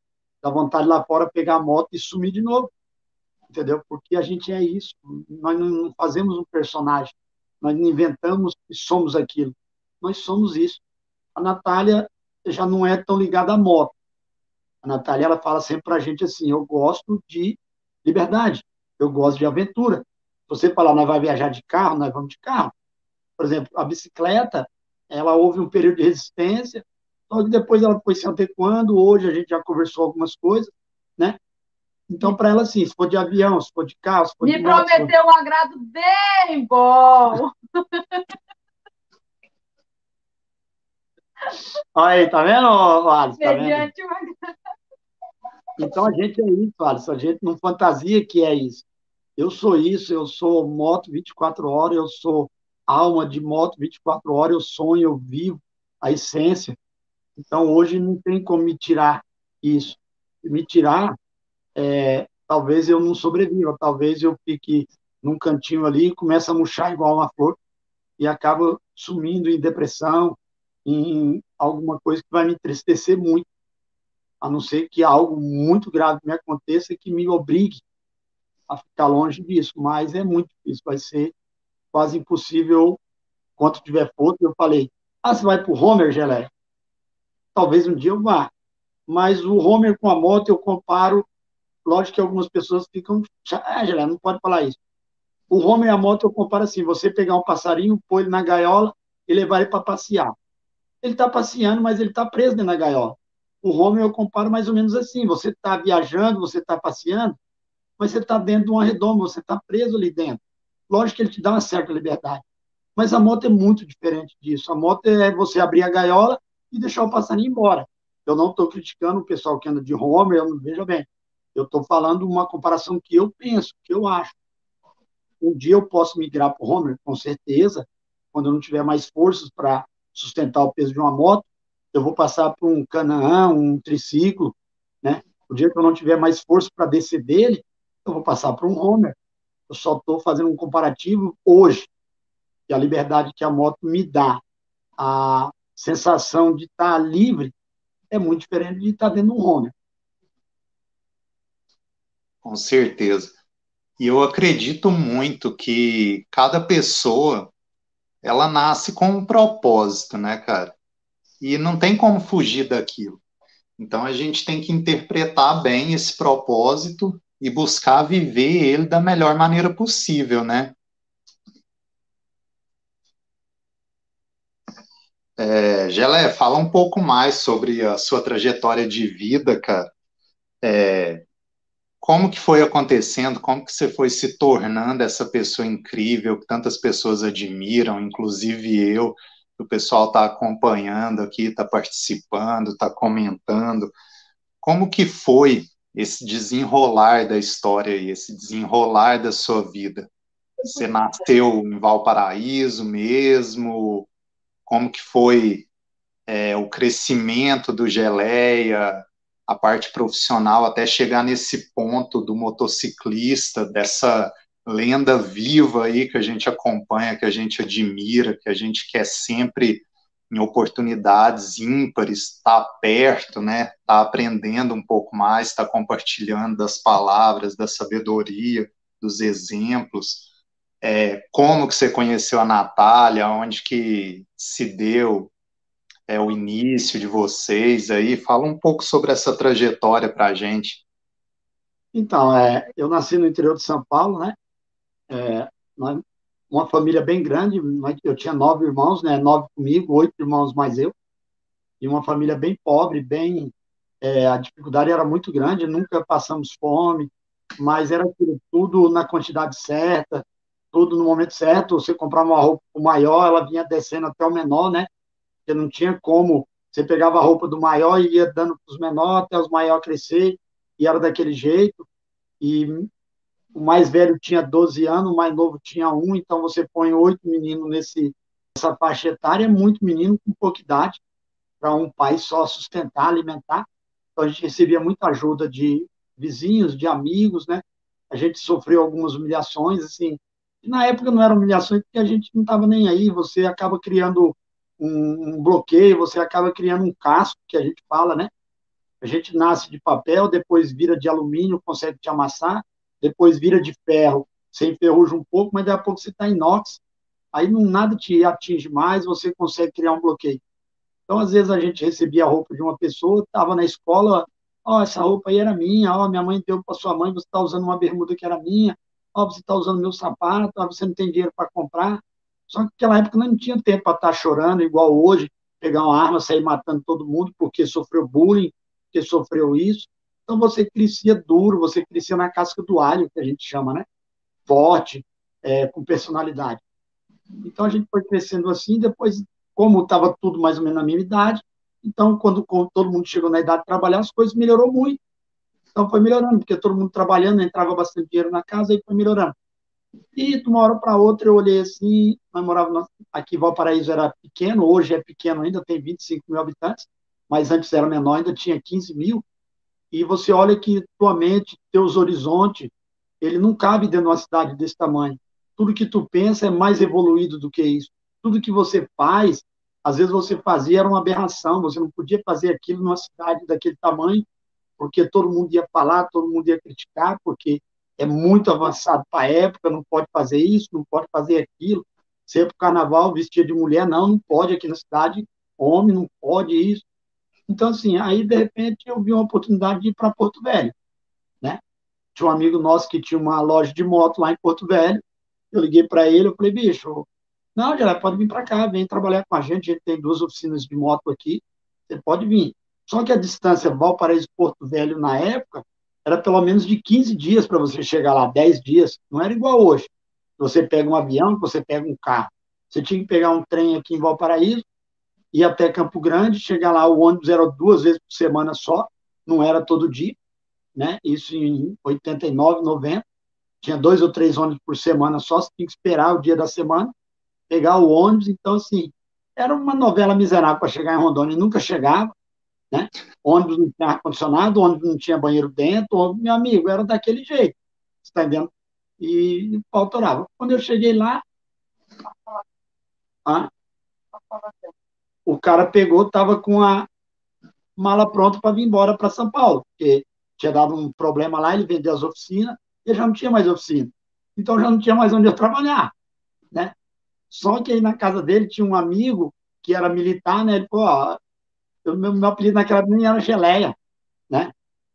Speaker 2: dá vontade lá fora pegar a moto e sumir de novo. Entendeu? Porque a gente é isso. Nós não fazemos um personagem, nós não inventamos e somos aquilo. Nós somos isso. A Natália já não é tão ligada à moto. A Natália ela fala sempre para a gente assim: eu gosto de liberdade, eu gosto de aventura. Se você falar, nós vamos viajar de carro, nós vamos de carro. Por exemplo, a bicicleta, ela houve um período de resistência, depois ela foi se adequando. Hoje a gente já conversou algumas coisas, né? Então, para ela, assim, se for de avião, se for de carro, se for
Speaker 3: Me
Speaker 2: de
Speaker 3: moto, prometeu for... um agrado bem bom.
Speaker 2: Olha aí, tá vendo, Alisson? Tá vendo? Então a gente é isso, Alisson. A gente não fantasia que é isso. Eu sou isso, eu sou moto 24 horas, eu sou alma de moto 24 horas, eu sonho, eu vivo a essência. Então hoje não tem como me tirar isso. Me tirar, é, talvez eu não sobreviva, talvez eu fique num cantinho ali e comece a murchar igual uma flor e acaba sumindo em depressão, em alguma coisa que vai me entristecer muito, a não ser que algo muito grave me aconteça que me obrigue a ficar longe disso, mas é muito difícil, vai ser quase impossível quanto tiver foto, eu falei, ah, você vai para o Homer, Gelé? Talvez um dia eu vá, mas o Homer com a moto eu comparo, lógico que algumas pessoas ficam, ah, Gelé, não pode falar isso. O Homer e a moto eu comparo assim, você pegar um passarinho, pôr ele na gaiola e levar ele para passear ele está passeando, mas ele está preso dentro da gaiola. O Romeo eu comparo mais ou menos assim: você está viajando, você está passeando, mas você está dentro de uma redoma, você está preso ali dentro. Lógico que ele te dá uma certa liberdade, mas a moto é muito diferente disso. A moto é você abrir a gaiola e deixar o passarinho embora. Eu não estou criticando o pessoal que anda de Homer, eu não vejo bem. Eu estou falando uma comparação que eu penso, que eu acho. Um dia eu posso migrar para o Homer, com certeza, quando eu não tiver mais forças para sustentar o peso de uma moto, eu vou passar por um Canaã, um triciclo, né? O dia que eu não tiver mais força para descer dele, eu vou passar por um Homer. Eu só estou fazendo um comparativo hoje, que a liberdade que a moto me dá, a sensação de estar tá livre, é muito diferente de estar tá dentro de um Homer.
Speaker 1: Com certeza. E eu acredito muito que cada pessoa ela nasce com um propósito, né, cara? E não tem como fugir daquilo. Então a gente tem que interpretar bem esse propósito e buscar viver ele da melhor maneira possível, né? É, Gelé, fala um pouco mais sobre a sua trajetória de vida, cara. É, como que foi acontecendo? Como que você foi se tornando essa pessoa incrível que tantas pessoas admiram, inclusive eu, o pessoal está acompanhando aqui, está participando, está comentando. Como que foi esse desenrolar da história e esse desenrolar da sua vida? Você nasceu em Valparaíso mesmo? Como que foi é, o crescimento do Geleia, a parte profissional, até chegar nesse ponto do motociclista, dessa lenda viva aí que a gente acompanha, que a gente admira, que a gente quer sempre em oportunidades ímpares, estar tá perto, né? Tá aprendendo um pouco mais, estar tá compartilhando das palavras, da sabedoria, dos exemplos. É, como que você conheceu a Natália, onde que se deu é, o início de vocês aí? Fala um pouco sobre essa trajetória para a gente.
Speaker 2: Então, é, eu nasci no interior de São Paulo, né? É, uma família bem grande, eu tinha nove irmãos, né, nove comigo, oito irmãos mais eu, e uma família bem pobre, bem, é, a dificuldade era muito grande, nunca passamos fome, mas era tudo na quantidade certa, tudo no momento certo, você comprava uma roupa maior, ela vinha descendo até o menor, né, porque não tinha como, você pegava a roupa do maior e ia dando para os menores, até os maiores crescer, e era daquele jeito, e o mais velho tinha 12 anos, o mais novo tinha um, então você põe oito meninos nesse, nessa faixa etária, é muito menino com pouca idade, para um pai só sustentar, alimentar. Então a gente recebia muita ajuda de vizinhos, de amigos, né? A gente sofreu algumas humilhações, assim, e na época não eram humilhações porque a gente não estava nem aí, você acaba criando um, um bloqueio, você acaba criando um casco, que a gente fala, né? A gente nasce de papel, depois vira de alumínio, consegue te amassar, depois vira de ferro, você enferruja um pouco, mas daqui a pouco você está inox, aí não, nada te atinge mais, você consegue criar um bloqueio. Então, às vezes, a gente recebia a roupa de uma pessoa, estava na escola, ó, oh, essa roupa aí era minha, ó, oh, minha mãe deu para sua mãe, você está usando uma bermuda que era minha, ó, oh, você está usando meu sapato, ó, você não tem dinheiro para comprar. Só que naquela época não tinha tempo para estar tá chorando, igual hoje, pegar uma arma, sair matando todo mundo porque sofreu bullying, porque sofreu isso. Então você crescia duro, você crescia na casca do alho, que a gente chama, né? Forte, é, com personalidade. Então a gente foi crescendo assim, depois, como estava tudo mais ou menos na mesma idade, então quando, quando todo mundo chegou na idade de trabalhar, as coisas melhorou muito. Então foi melhorando, porque todo mundo trabalhando, entrava bastante dinheiro na casa e foi melhorando. E de uma hora para outra eu olhei assim, nós morávamos aqui, Valparaíso era pequeno, hoje é pequeno ainda, tem 25 mil habitantes, mas antes era menor, ainda tinha 15 mil e você olha que tua mente, teus horizontes, ele não cabe dentro de uma cidade desse tamanho. Tudo que tu pensa é mais evoluído do que isso. Tudo que você faz, às vezes você fazia era uma aberração, você não podia fazer aquilo numa cidade daquele tamanho, porque todo mundo ia falar, todo mundo ia criticar, porque é muito avançado para a época, não pode fazer isso, não pode fazer aquilo. Sempre carnaval vestia de mulher, não, não pode aqui na cidade, homem não pode isso. Então, assim, aí, de repente, eu vi uma oportunidade de ir para Porto Velho, né? Tinha um amigo nosso que tinha uma loja de moto lá em Porto Velho, eu liguei para ele, eu falei, bicho, não, já pode vir para cá, vem trabalhar com a gente, a gente tem duas oficinas de moto aqui, você pode vir. Só que a distância Valparaíso-Porto Velho, na época, era pelo menos de 15 dias para você chegar lá, 10 dias, não era igual hoje. Você pega um avião, você pega um carro. Você tinha que pegar um trem aqui em Valparaíso, ir até Campo Grande, chegar lá, o ônibus era duas vezes por semana só, não era todo dia, né? Isso em 89, 90. Tinha dois ou três ônibus por semana só, você tinha que esperar o dia da semana, pegar o ônibus, então, assim, era uma novela miserável para chegar em Rondônia, nunca chegava, né? Ônibus não tinha ar-condicionado, ônibus não tinha banheiro dentro, ônibus, meu amigo, era daquele jeito, está entendendo? E faltava. Quando eu cheguei lá, ah, o cara pegou, estava com a mala pronta para vir embora para São Paulo, porque tinha dado um problema lá, ele vendeu as oficinas, e já não tinha mais oficina. Então já não tinha mais onde eu trabalhar, né? Só que aí na casa dele tinha um amigo que era militar, né? Ele falou, ó, Eu, meu, meu apelido naquela época nem era Geleia, né?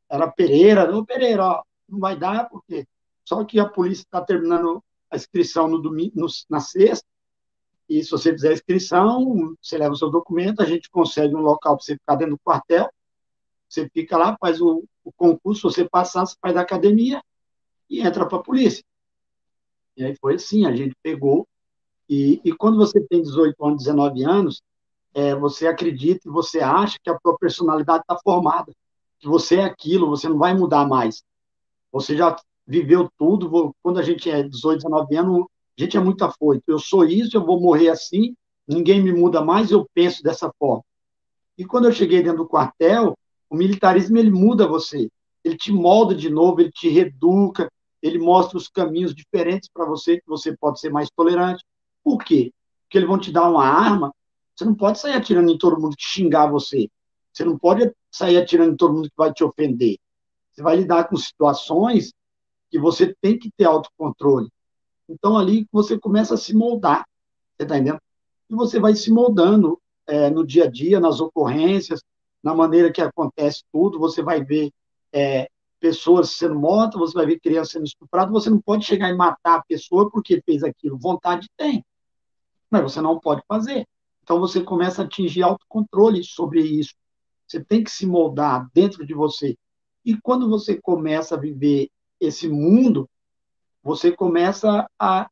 Speaker 2: Era Pereira. Ô, Pereira, ó, não vai dar, porque só que a polícia está terminando a inscrição no domingo, no, na sexta, e se você fizer a inscrição, você leva o seu documento, a gente consegue um local para você ficar dentro do quartel, você fica lá, faz o, o concurso, você passar, você faz a academia e entra para a polícia. E aí foi assim, a gente pegou, e, e quando você tem 18 anos, 19 anos, é, você acredita e você acha que a sua personalidade está formada, que você é aquilo, você não vai mudar mais. Você já viveu tudo, quando a gente é 18, 19 anos, a gente é muito afoito. Eu sou isso, eu vou morrer assim, ninguém me muda mais, eu penso dessa forma. E quando eu cheguei dentro do quartel, o militarismo ele muda você, ele te molda de novo, ele te reeduca, ele mostra os caminhos diferentes para você, que você pode ser mais tolerante. Por quê? Porque eles vão te dar uma arma, você não pode sair atirando em todo mundo que xingar você. Você não pode sair atirando em todo mundo que vai te ofender. Você vai lidar com situações que você tem que ter autocontrole. Então, ali você começa a se moldar, você está entendendo? E você vai se moldando é, no dia a dia, nas ocorrências, na maneira que acontece tudo, você vai ver é, pessoas sendo mortas, você vai ver crianças sendo estupradas, você não pode chegar e matar a pessoa porque fez aquilo. Vontade tem, mas você não pode fazer. Então você começa a atingir autocontrole sobre isso. Você tem que se moldar dentro de você. E quando você começa a viver esse mundo, você começa a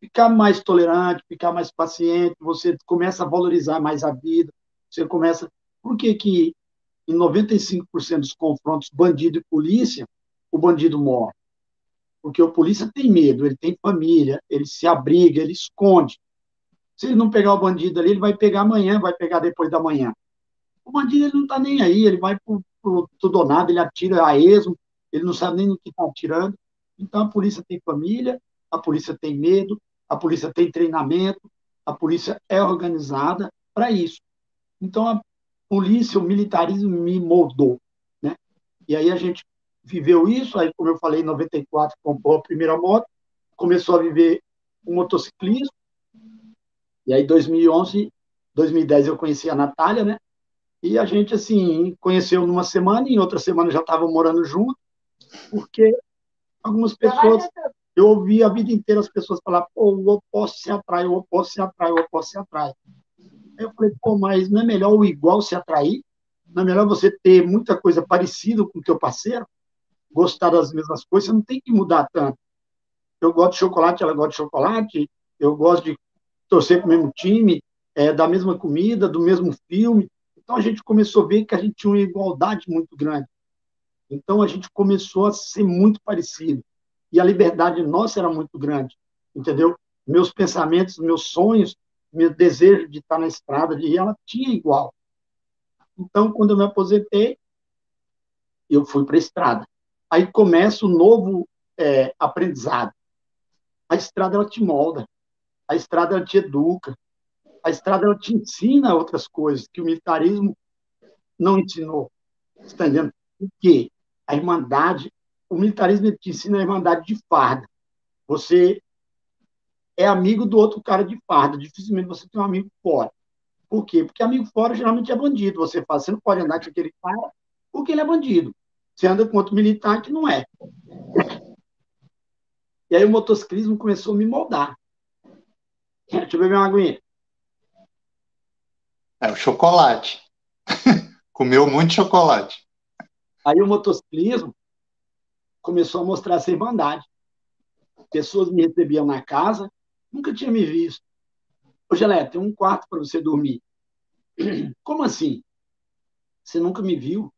Speaker 2: ficar mais tolerante, ficar mais paciente, você começa a valorizar mais a vida, você começa... Por que que em 95% dos confrontos bandido e polícia, o bandido morre? Porque o polícia tem medo, ele tem família, ele se abriga, ele esconde. Se ele não pegar o bandido ali, ele vai pegar amanhã, vai pegar depois da manhã. O bandido ele não está nem aí, ele vai para tudo ou nada, ele atira a esmo, ele não sabe nem no que está atirando. Então, a polícia tem família, a polícia tem medo, a polícia tem treinamento, a polícia é organizada para isso. Então, a polícia, o militarismo me moldou. Né? E aí a gente viveu isso, aí, como eu falei, em 94 comprou a primeira moto, começou a viver o motociclismo, e aí, em 2011, 2010, eu conheci a Natália, né? E a gente, assim, conheceu numa semana, e em outra semana já estava morando junto, porque algumas pessoas, eu ouvi a vida inteira as pessoas falar, pô, o oposto se atrai, o oposto se atrai, o oposto se atrai. Aí eu falei, pô, mas não é melhor o igual se atrair? Não é melhor você ter muita coisa parecida com o teu parceiro? Gostar das mesmas coisas, você não tem que mudar tanto. Eu gosto de chocolate, ela gosta de chocolate, eu gosto de torcer para o mesmo time, é, da mesma comida, do mesmo filme. Então a gente começou a ver que a gente tinha uma igualdade muito grande. Então a gente começou a ser muito parecido. E a liberdade nossa era muito grande, entendeu? Meus pensamentos, meus sonhos, meu desejo de estar na estrada, de ela tinha igual. Então, quando eu me aposentei, eu fui para a estrada. Aí começa o novo é, aprendizado. A estrada, ela te molda. A estrada, te educa. A estrada, te ensina outras coisas que o militarismo não ensinou. Está entendendo? O quê? a irmandade, o militarismo te ensina a irmandade de farda. Você é amigo do outro cara de farda, dificilmente você tem um amigo fora. Por quê? Porque amigo fora geralmente é bandido. Você fala, você não pode andar com aquele cara porque ele é bandido. Você anda com outro militar que não é. E aí o motociclismo começou a me moldar. Deixa eu beber uma aguinha.
Speaker 1: É o chocolate. Comeu muito chocolate.
Speaker 2: Aí o motociclismo começou a mostrar essa irmandade. Pessoas me recebiam na casa, nunca tinha me visto. Ô, Gelé, tem um quarto para você dormir. Como assim? Você nunca me viu?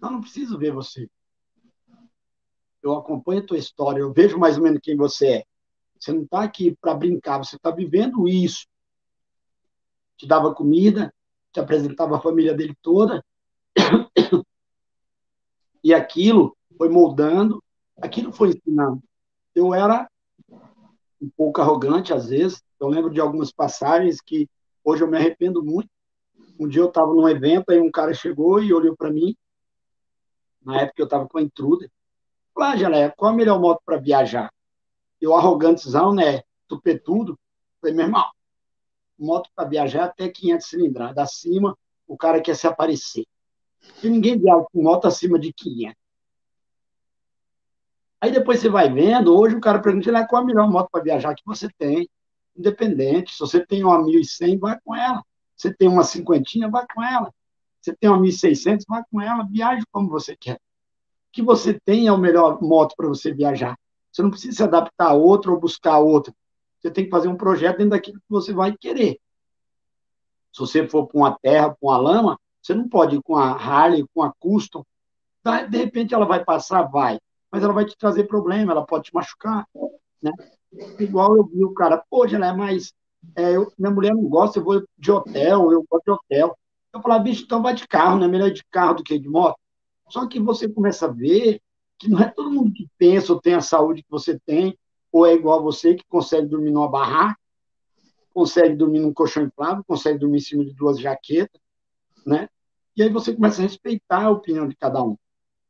Speaker 2: Não, não preciso ver você. Eu acompanho a tua história, eu vejo mais ou menos quem você é. Você não está aqui para brincar, você está vivendo isso. Te dava comida, te apresentava a família dele toda, e aquilo foi moldando, aquilo foi ensinando. Eu era um pouco arrogante às vezes. Eu lembro de algumas passagens que hoje eu me arrependo muito. Um dia eu estava num evento, aí um cara chegou e olhou para mim. Na época eu estava com a Intruder. Falei, ah, Gelé, qual a melhor moto para viajar? Eu, arrogantezão, né? Tupetudo. Falei, meu irmão, moto para viajar é até 500 cilindradas. Acima, o cara quer se aparecer. E ninguém viaja com moto acima de 500. Aí depois você vai vendo, hoje o cara pergunta, ah, qual a melhor moto para viajar que você tem? Independente, se você tem uma 1100, vai com ela. Você tem uma cinquentinha, vai com ela. Você tem uma 1600, vai com ela, viaje como você quer. O que você tem é o melhor moto para você viajar. Você não precisa se adaptar a outra ou buscar outra. Você tem que fazer um projeto dentro daquilo que você vai querer. Se você for para uma terra, para uma lama, você não pode ir com a Harley, com a Custom. De repente ela vai passar, vai. Mas ela vai te trazer problema, ela pode te machucar. Né? Igual eu vi o cara, pô, Gelé, mas é, eu, minha mulher não gosta, eu vou de hotel, eu gosto de hotel. Eu falava, bicho, então vai de carro, não é melhor de carro do que de moto? Só que você começa a ver que não é todo mundo que pensa ou tem a saúde que você tem, ou é igual a você que consegue dormir numa barraca, consegue dormir num colchão inflável, consegue dormir em cima de duas jaquetas, né? E aí você começa a respeitar a opinião de cada um.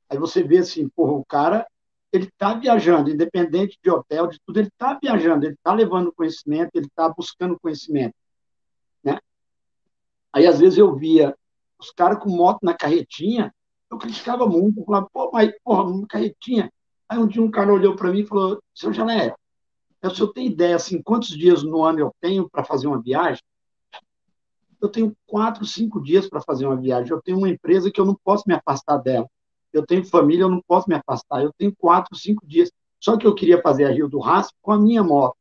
Speaker 2: Aí você vê assim, porra, o cara, ele está viajando, independente de hotel, de tudo, ele está viajando, ele está levando conhecimento, ele está buscando conhecimento, né? Aí às vezes eu via os caras com moto na carretinha, eu criticava muito, eu falava, pô, mas, porra, carretinha. Aí um dia um cara olhou para mim e falou, seu Jané, o senhor tem ideia, assim, quantos dias no ano eu tenho para fazer uma viagem? Eu tenho quatro, cinco dias para fazer uma viagem. Eu tenho uma empresa que eu não posso me afastar dela. Eu tenho família, eu não posso me afastar. Eu tenho quatro, cinco dias. Só que eu queria fazer a Rio do Rastro com a minha moto.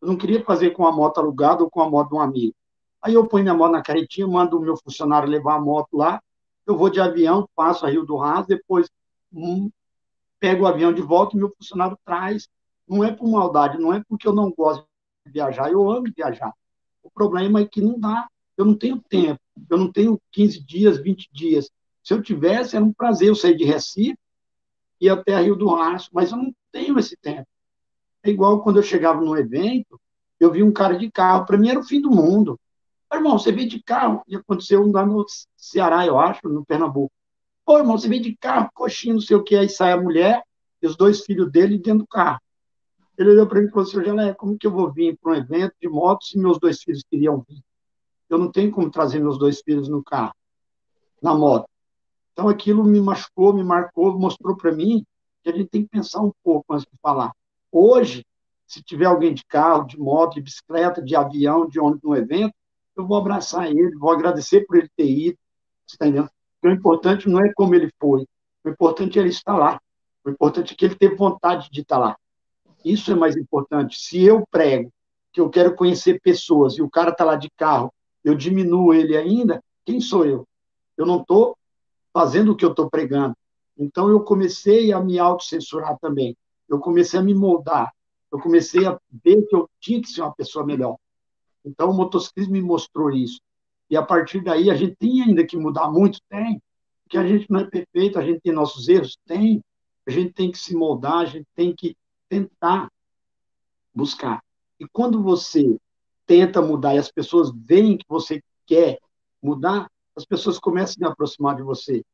Speaker 2: Eu não queria fazer com a moto alugada ou com a moto de um amigo. Aí eu ponho minha moto na caretinha, mando o meu funcionário levar a moto lá, eu vou de avião, passo a Rio do Rastro, depois hum, pego o avião de volta e meu funcionário traz. Não é por maldade, não é porque eu não gosto de viajar, eu amo viajar. O problema é que não dá, eu não tenho tempo, eu não tenho 15 dias, 20 dias. Se eu tivesse, era um prazer eu sair de Recife e até a Rio do Rastro, mas eu não tenho esse tempo. É igual quando eu chegava num evento, eu vi um cara de carro, para mim era o fim do mundo. Irmão, você veio de carro, e aconteceu lá no Ceará, eu acho, no Pernambuco. Pô, irmão, você veio de carro, coxinha, não sei o que, aí sai a mulher e os dois filhos dele dentro do carro. Ele olhou para mim e falou assim, Gelé, como que eu vou vir para um evento de moto se meus dois filhos queriam vir? Eu não tenho como trazer meus dois filhos no carro, na moto. Então aquilo me machucou, me marcou, mostrou para mim que a gente tem que pensar um pouco antes de falar. Hoje, se tiver alguém de carro, de moto, de bicicleta, de avião, de ônibus no evento, eu vou abraçar ele, vou agradecer por ele ter ido, você está entendendo? O importante não é como ele foi, o importante é ele estar lá, o importante é que ele teve vontade de estar lá. Isso é mais importante. Se eu prego que eu quero conhecer pessoas e o cara está lá de carro, eu diminuo ele ainda, quem sou eu? Eu não estou fazendo o que eu estou pregando. Então, eu comecei a me autocensurar também. Eu comecei a me moldar. Eu comecei a ver que eu tinha que ser uma pessoa melhor. Então, o motociclismo me mostrou isso. E a partir daí, a gente tem ainda que mudar muito? Tem. Porque a gente não é perfeito, a gente tem nossos erros? Tem. A gente tem que se moldar, a gente tem que tentar buscar. E quando você tenta mudar e as pessoas veem que você quer mudar, as pessoas começam a se aproximar de você.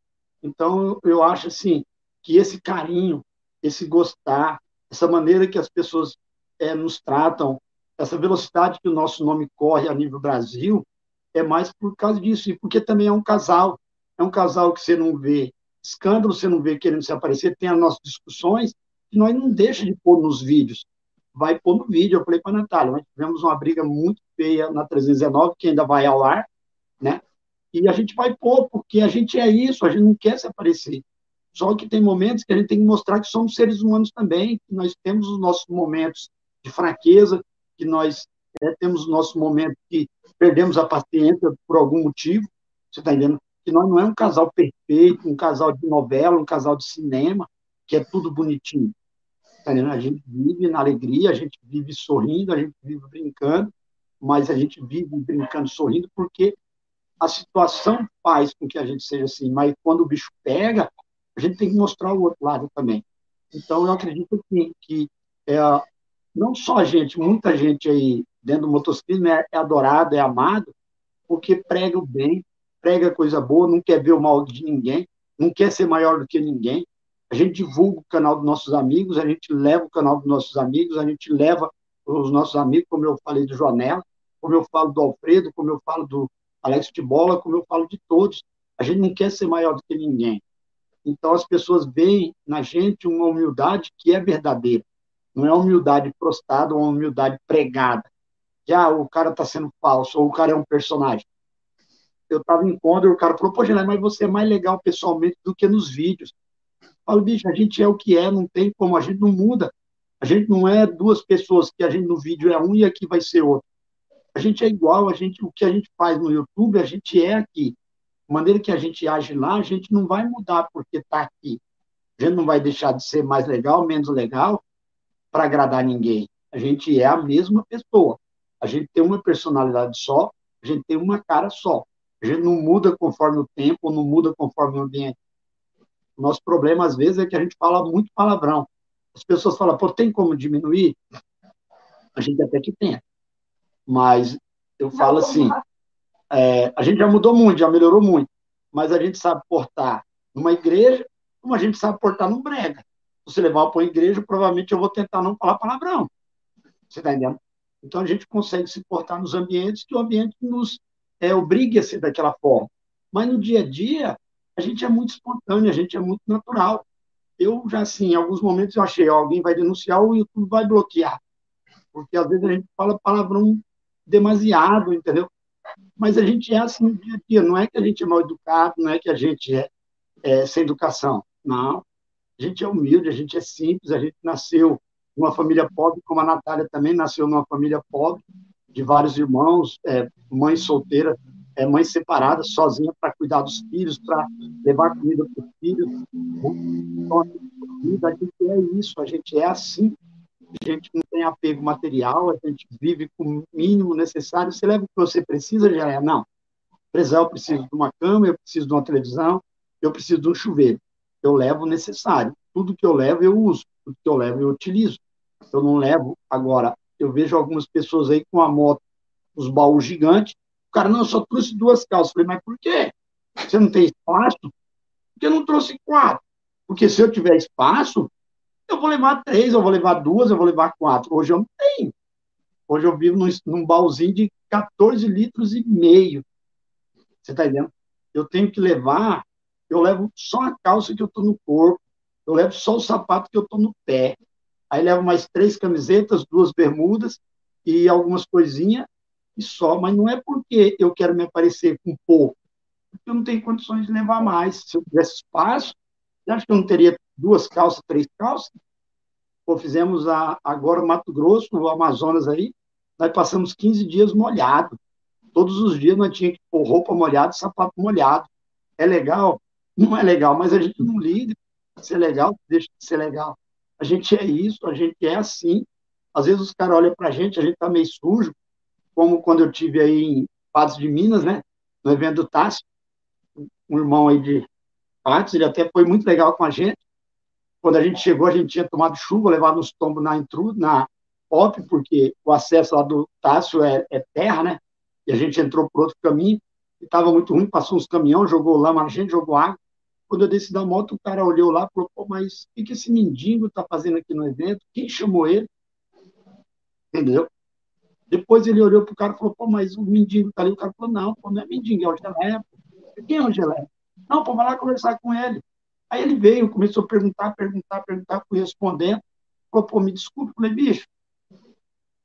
Speaker 2: Então, eu acho assim que esse carinho, esse gostar, essa maneira que as pessoas é, nos tratam, essa velocidade que o nosso nome corre a nível Brasil, é mais por causa disso, e porque também é um casal, é um casal que você não vê escândalo, você não vê querendo se aparecer, tem as nossas discussões, que nós não deixa de pôr nos vídeos, vai pôr no vídeo, eu falei para a Natália, nós tivemos uma briga muito feia na 319, que ainda vai ao ar, né, e a gente vai pôr, porque a gente é isso, a gente não quer se aparecer. Só que tem momentos que a gente tem que mostrar que somos seres humanos também, que nós temos os nossos momentos de fraqueza, que nós é, temos os nossos momentos que perdemos a paciência por algum motivo, você está entendendo? Que nós não é um casal perfeito, um casal de novela, um casal de cinema, que é tudo bonitinho. Tá? A gente vive na alegria, a gente vive sorrindo, a gente vive brincando, mas a gente vive brincando, sorrindo, porque a situação faz com que a gente seja assim, mas quando o bicho pega, a gente tem que mostrar o outro lado também. Então, eu acredito que, que é, não só a gente, muita gente aí dentro do motociclismo é, é adorado, é amado, porque prega o bem, prega coisa boa, não quer ver o mal de ninguém, não quer ser maior do que ninguém. A gente divulga o canal dos nossos amigos, a gente leva o canal dos nossos amigos, a gente leva os nossos amigos, como eu falei do Joanela, como eu falo do Alfredo, como eu falo do, Alex de bola, como eu falo de todos, a gente não quer ser maior do que ninguém. Então as pessoas veem na gente uma humildade que é verdadeira. Não é humildade prostada ou uma humildade pregada. Que ah, o cara está sendo falso, ou o cara é um personagem. Eu estava em encontro e o cara falou, pô, Gelé, mas você é mais legal pessoalmente do que nos vídeos. Eu falo, bicho, a gente é o que é, não tem como, a gente não muda. A gente não é duas pessoas que a gente no vídeo é um e aqui vai ser outro. A gente é igual, a gente, o que a gente faz no YouTube, a gente é aqui. A maneira que a gente age lá, a gente não vai mudar porque está aqui. A gente não vai deixar de ser mais legal, menos legal, para agradar ninguém. A gente é a mesma pessoa. A gente tem uma personalidade só, a gente tem uma cara só. A gente não muda conforme o tempo, não muda conforme o ambiente. O nosso problema, às vezes, é que a gente fala muito palavrão. As pessoas falam, pô, tem como diminuir? A gente até que tem. Mas eu falo assim, é, a gente já mudou muito, já melhorou muito, mas a gente sabe portar numa igreja, como a gente sabe portar num brega. Você levar para uma igreja, provavelmente eu vou tentar não falar palavrão. Você está entendendo? Então a gente consegue se portar nos ambientes que o ambiente nos é, obrigue a ser daquela forma. Mas no dia a dia, a gente é muito espontâneo, a gente é muito natural. Eu já, assim, em alguns momentos eu achei, alguém vai denunciar, o YouTube vai bloquear. Porque às vezes a gente fala palavrão demasiado, entendeu? Mas a gente é assim no dia a dia, não é que a gente é mal educado, não é que a gente é, é sem educação, não. A gente é humilde, a gente é simples, a gente nasceu numa família pobre, como a Natália também nasceu numa família pobre, de vários irmãos, é, mãe solteira, é, mãe separada, sozinha para cuidar dos filhos, para levar comida para os filhos. A gente é isso, a gente é assim a gente não tem apego material, a gente vive com o mínimo necessário. Você leva o que você precisa, já é. Não. Precisar, eu preciso de uma cama, eu preciso de uma televisão, eu preciso de um chuveiro. Eu levo o necessário. Tudo que eu levo, eu uso. Tudo que eu levo, eu utilizo. Eu não levo. Agora, eu vejo algumas pessoas aí com a moto, os baús gigantes. O cara, não, eu só trouxe duas calças. Eu falei, mas por quê? Você não tem espaço? Porque eu não trouxe quatro. Porque se eu tiver espaço, eu vou levar três, eu vou levar duas, eu vou levar quatro. Hoje eu não tenho. Hoje eu vivo num, num baúzinho de 14 litros e meio. Você está entendendo? Eu tenho que levar, eu levo só a calça que eu estou no corpo, eu levo só o sapato que eu estou no pé. Aí levo mais três camisetas, duas bermudas e algumas coisinhas e só. Mas não é porque eu quero me aparecer com pouco, porque eu não tenho condições de levar mais. Se eu tivesse espaço, você acha que eu não teria duas calças, três calças? Pô, fizemos a, agora Mato Grosso, no Amazonas aí, nós passamos 15 dias molhado. Todos os dias nós tínhamos que pôr roupa molhada, sapato molhado. É legal? Não é legal, mas a gente não liga. Se é legal, deixa de ser legal. A gente é isso, a gente é assim. Às vezes os caras olham para a gente, a gente tá meio sujo, como quando eu tive aí em Patos de Minas, né? No evento do Tássio, um irmão aí de Patos, ele até foi muito legal com a gente. Quando a gente chegou, a gente tinha tomado chuva, levado uns tombos na intruda, na OP, porque o acesso lá do Tássio é, é terra, né? E a gente entrou por outro caminho, e estava muito ruim, passou uns caminhões, jogou lama, a gente jogou água. Quando eu desci da moto, o cara olhou lá e falou, pô, mas o que, esse mendigo está fazendo aqui no evento? Quem chamou ele? Entendeu? Depois ele olhou para o cara e falou, pô, mas o mendigo está ali. O cara falou, não, pô, não é mendigo, é o Gelé. Quem é o Gelé? Não, pô, vai lá conversar com ele. Aí ele veio, começou a perguntar, perguntar, perguntar, fui respondendo. Falou, pô, me desculpe. Falei, bicho,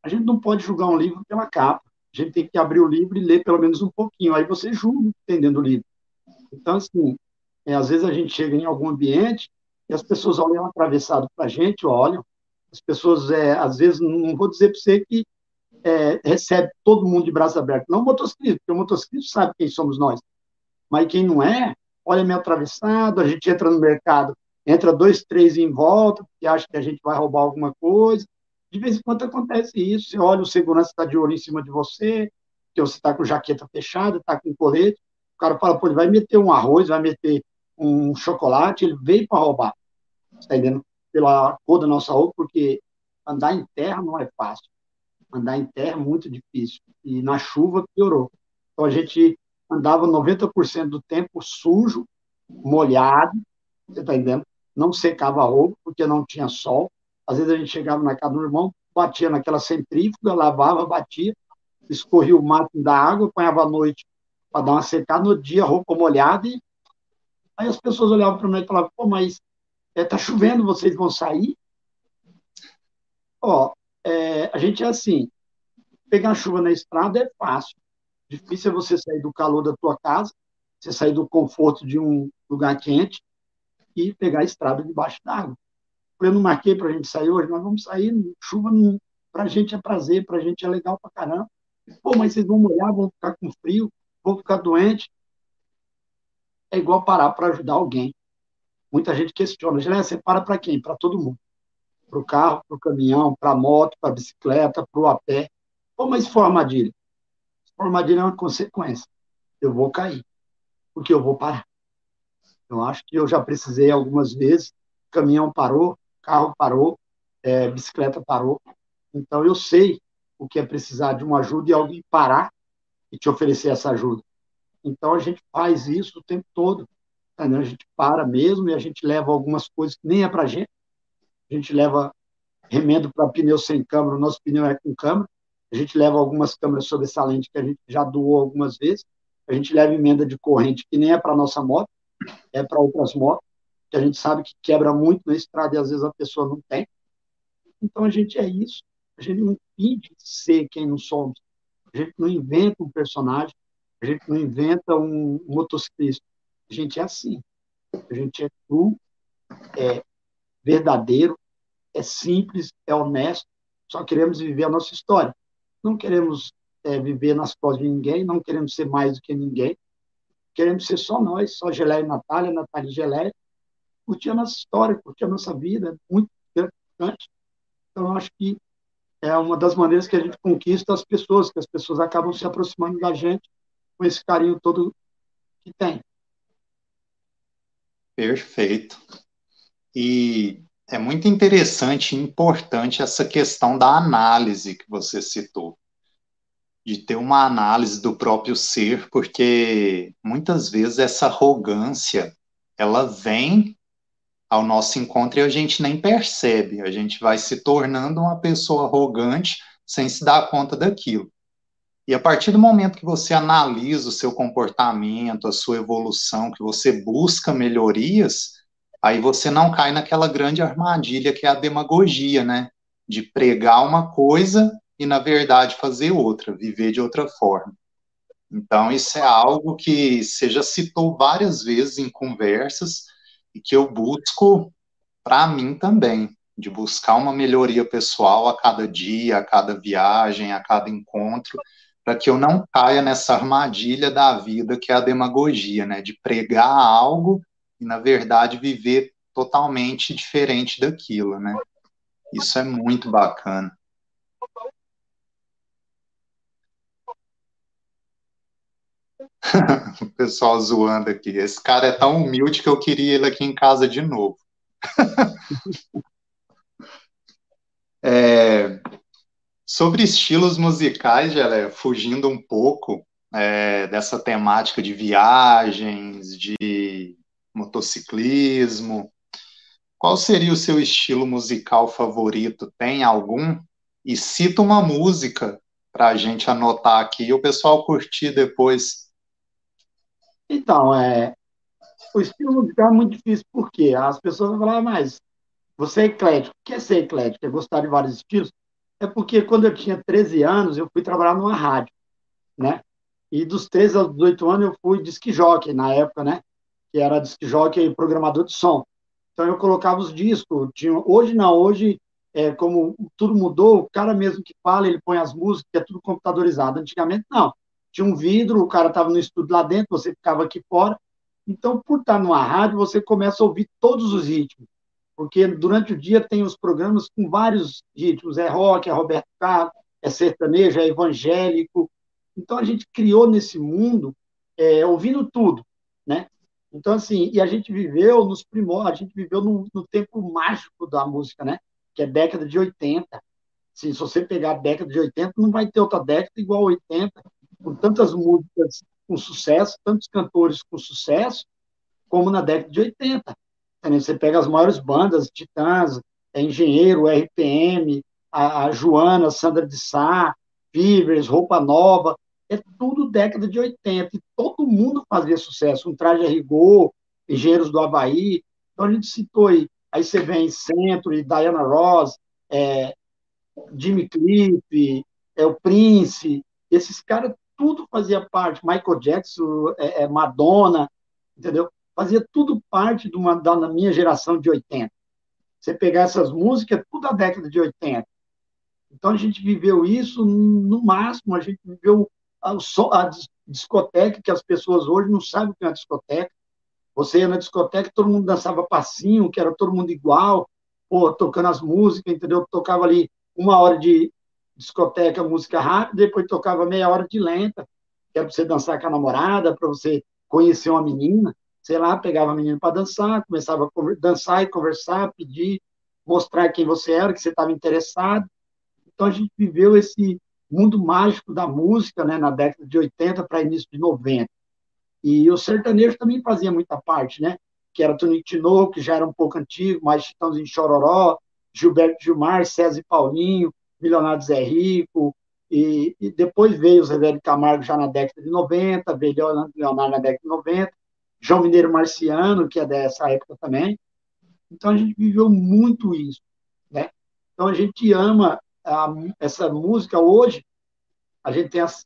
Speaker 2: a gente não pode julgar um livro pela capa. A gente tem que abrir o livro e ler pelo menos um pouquinho. Aí você julga entendendo o livro. Então, assim, é, às vezes a gente chega em algum ambiente e as pessoas olham atravessado para a gente, olham. As pessoas, é, às vezes, não vou dizer para você que é, recebe todo mundo de braços abertos. Não o motociclista, porque o motociclista sabe quem somos nós. Mas quem não é, olha meio atravessado, a gente entra no mercado, entra dois, três em volta, porque acha que a gente vai roubar alguma coisa. De vez em quando acontece isso, você olha, o segurança está de olho em cima de você, que você está com jaqueta fechada, está com colete, o cara fala, pô, ele vai meter um arroz, vai meter um chocolate, ele veio para roubar. Está entendendo? Pela cor da nossa roupa, porque andar em terra não é fácil. Andar em terra é muito difícil. E na chuva piorou. Então a gente andava 90% do tempo sujo, molhado, você está entendendo? Não secava a roupa, porque não tinha sol. Às vezes a gente chegava na casa do irmão, batia naquela centrífuga, lavava, batia, escorria o máximo da água, apanhava à noite para dar uma secada no dia, roupa molhada, e aí as pessoas olhavam para mim e falavam, pô, mas é, tá chovendo, vocês vão sair? Ó, é, a gente é assim, pegar chuva na estrada é fácil, difícil é você sair do calor da tua casa, você sair do conforto de um lugar quente e pegar a estrada debaixo d'água. Eu não marquei para a gente sair hoje, nós vamos sair, chuva para a gente é prazer, para a gente é legal para caramba. Pô, mas vocês vão molhar, vão ficar com frio, vão ficar doentes. É igual parar para ajudar alguém. Muita gente questiona, Gilé, você para para quem? Para todo mundo. Para o carro, para o caminhão, para a moto, para a bicicleta, para o a pé. Pô, mas se for armadilha? Se for armadilha é uma consequência. Eu vou cair, porque eu vou parar. Eu acho que eu já precisei algumas vezes, caminhão parou, carro parou, é, bicicleta parou. Então eu sei o que é precisar de uma ajuda e alguém parar e te oferecer essa ajuda. Então a gente faz isso o tempo todo. Entendeu? A gente para mesmo e a gente leva algumas coisas que nem é para gente. A gente leva remendo para pneu sem câmera, o nosso pneu é com câmera. A gente leva algumas câmeras sobressalentes que a gente já doou algumas vezes. A gente leva emenda de corrente que nem é para nossa moto, é para outras motos, que a gente sabe que quebra muito na estrada e às vezes a pessoa não tem. Então a gente é isso. A gente não finge ser quem não somos. A gente não inventa um personagem. A gente não inventa um motociclista. A gente é assim. A gente é cru, é verdadeiro, é simples, é honesto. Só queremos viver a nossa história. Não queremos é, viver nas costas de ninguém, não queremos ser mais do que ninguém. Queremos ser só nós, só Geleia e Natália, Natália e Geleia. Curtir a nossa história, curtir a nossa vida, é muito gratificante. Então, acho que é uma das maneiras que a gente conquista as pessoas, que as pessoas acabam se aproximando da gente com esse carinho todo que tem.
Speaker 1: Perfeito. E é muito interessante e importante essa questão da análise que você citou, de ter uma análise do próprio ser, porque muitas vezes essa arrogância ela vem ao nosso encontro e a gente nem percebe, a gente vai se tornando uma pessoa arrogante sem se dar conta daquilo. E a partir do momento que você analisa o seu comportamento, a sua evolução, que você busca melhorias, aí você não cai naquela grande armadilha que é a demagogia, né? De pregar uma coisa e, na verdade, fazer outra, viver de outra forma. Então, isso é algo que você já citou várias vezes em conversas, e que eu busco para mim também, de buscar uma melhoria pessoal a cada dia, a cada viagem, a cada encontro, para que eu não caia nessa armadilha da vida que é a demagogia, né, de pregar algo e na verdade viver totalmente diferente daquilo, né? Isso é muito bacana. o pessoal zoando aqui. Esse cara é tão humilde que eu queria ele aqui em casa de novo. é, sobre estilos musicais, Gelé, fugindo um pouco é, dessa temática de viagens, de motociclismo, qual seria o seu estilo musical favorito? Tem algum? E cita uma música para a gente anotar aqui e o pessoal curtir depois.
Speaker 2: Então, é, o estilo musical é muito difícil, porque as pessoas vão falar, ah, mas você é eclético. O que é ser eclético? É gostar de vários estilos? É porque quando eu tinha 13 anos, eu fui trabalhar numa rádio, né? E dos 13 aos 18 anos, eu fui disc jockey na época, né? Que era disc jockey e programador de som. Então, eu colocava os discos. Tinha, hoje não, hoje, é, como tudo mudou, o cara mesmo que fala, ele põe as músicas, é tudo computadorizado. Antigamente, não tinha um vidro, o cara estava no estúdio lá dentro, você ficava aqui fora. Então, por estar numa rádio, você começa a ouvir todos os ritmos, porque durante o dia tem os programas com vários ritmos, é rock, é Roberto Carlos, é sertanejo, é evangélico. Então, a gente criou nesse mundo é, ouvindo tudo, né? Então, assim, e a gente viveu nos primórdios, a gente viveu no, no tempo mágico da música, né? Que é década de 80. Assim, se você pegar a década de 80, não vai ter outra década igual a 80, com tantas músicas com sucesso, tantos cantores com sucesso, como na década de 80. Você pega as maiores bandas, Titãs, é Engenheiro, RPM, a, a Joana, Sandra de Sá, Fivers, Roupa Nova, é tudo década de 80, e todo mundo fazia sucesso, um traje a rigor, Engenheiros do Havaí, então a gente citou aí, aí você vem Century, Diana Ross, é, Jimmy Cliff, é, o Prince, esses caras tudo fazia parte, Michael Jackson, é, é, Madonna, entendeu? Fazia tudo parte de uma, da minha geração de 80. Você pegar essas músicas, tudo da década de 80. Então a gente viveu isso no máximo, a gente viveu a, a discoteca, que as pessoas hoje não sabem o que é uma discoteca. Você ia na discoteca, todo mundo dançava passinho, que era todo mundo igual, pô, tocando as músicas, entendeu? Tocava ali uma hora de discoteca, música rápida, depois tocava meia hora de lenta, que era para você dançar com a namorada, para você conhecer uma menina. Sei lá, pegava a menina para dançar, começava a dançar e conversar, pedir, mostrar quem você era, que você estava interessado. Então a gente viveu esse mundo mágico da música, né, na década de 80 para início de 90. E o sertanejo também fazia muita parte, né? Que era Tonico Tinoco, que já era um pouco antigo, mais Chitãozinho Chororó, Gilberto Gilmar, César e Paulinho, Milionário Zé Rico, e, e, depois veio o Zé Velho Camargo já na década de 90, veio Leonardo na década de 90, João Mineiro Marciano, que é dessa época também. Então a gente viveu muito isso, né? Então a gente ama a, essa música hoje, a gente tem as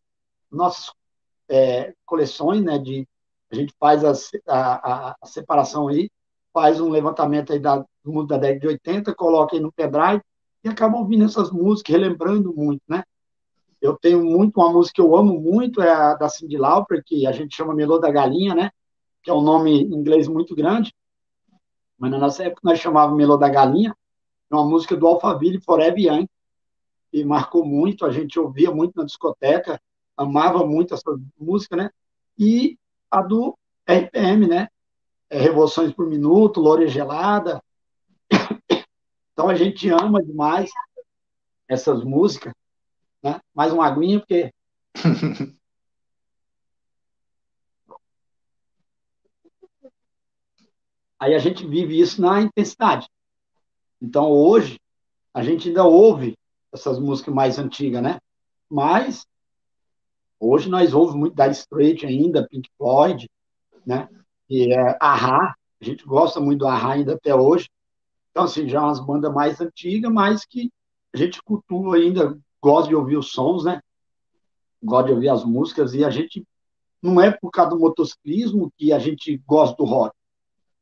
Speaker 2: nossas é, coleções, né, de, a gente faz a, a, a, separação aí, faz um levantamento aí da, do mundo da década de 80, coloca aí no pendrive e acaba ouvindo essas músicas, relembrando muito, né? Eu tenho muito, uma música que eu amo muito, é a da Cindy Lauper, que a gente chama Melô da Galinha, né? Que é um nome em inglês muito grande, mas na nossa época nós chamávamos Melô da Galinha, é uma música do Alphaville Forever Young, e marcou muito, a gente ouvia muito na discoteca, amava muito essa música, né? E a do RPM, né? É, Revoluções por Minuto, Loura Gelada. Então a gente ama demais essas músicas, né? Mais uma aguinha, porque. Aí a gente vive isso na intensidade. Então hoje a gente ainda ouve essas músicas mais antigas, né? Mas hoje nós ouvimos muito da Straight ainda, Pink Floyd, né? E é Ahá, a gente gosta muito do Ahá ainda até hoje. Então, assim, já é umas bandas mais antigas, mas que a gente cultua ainda, gosta de ouvir os sons, né? Gosta de ouvir as músicas, e a gente não é por causa do motociclismo que a gente gosta do rock.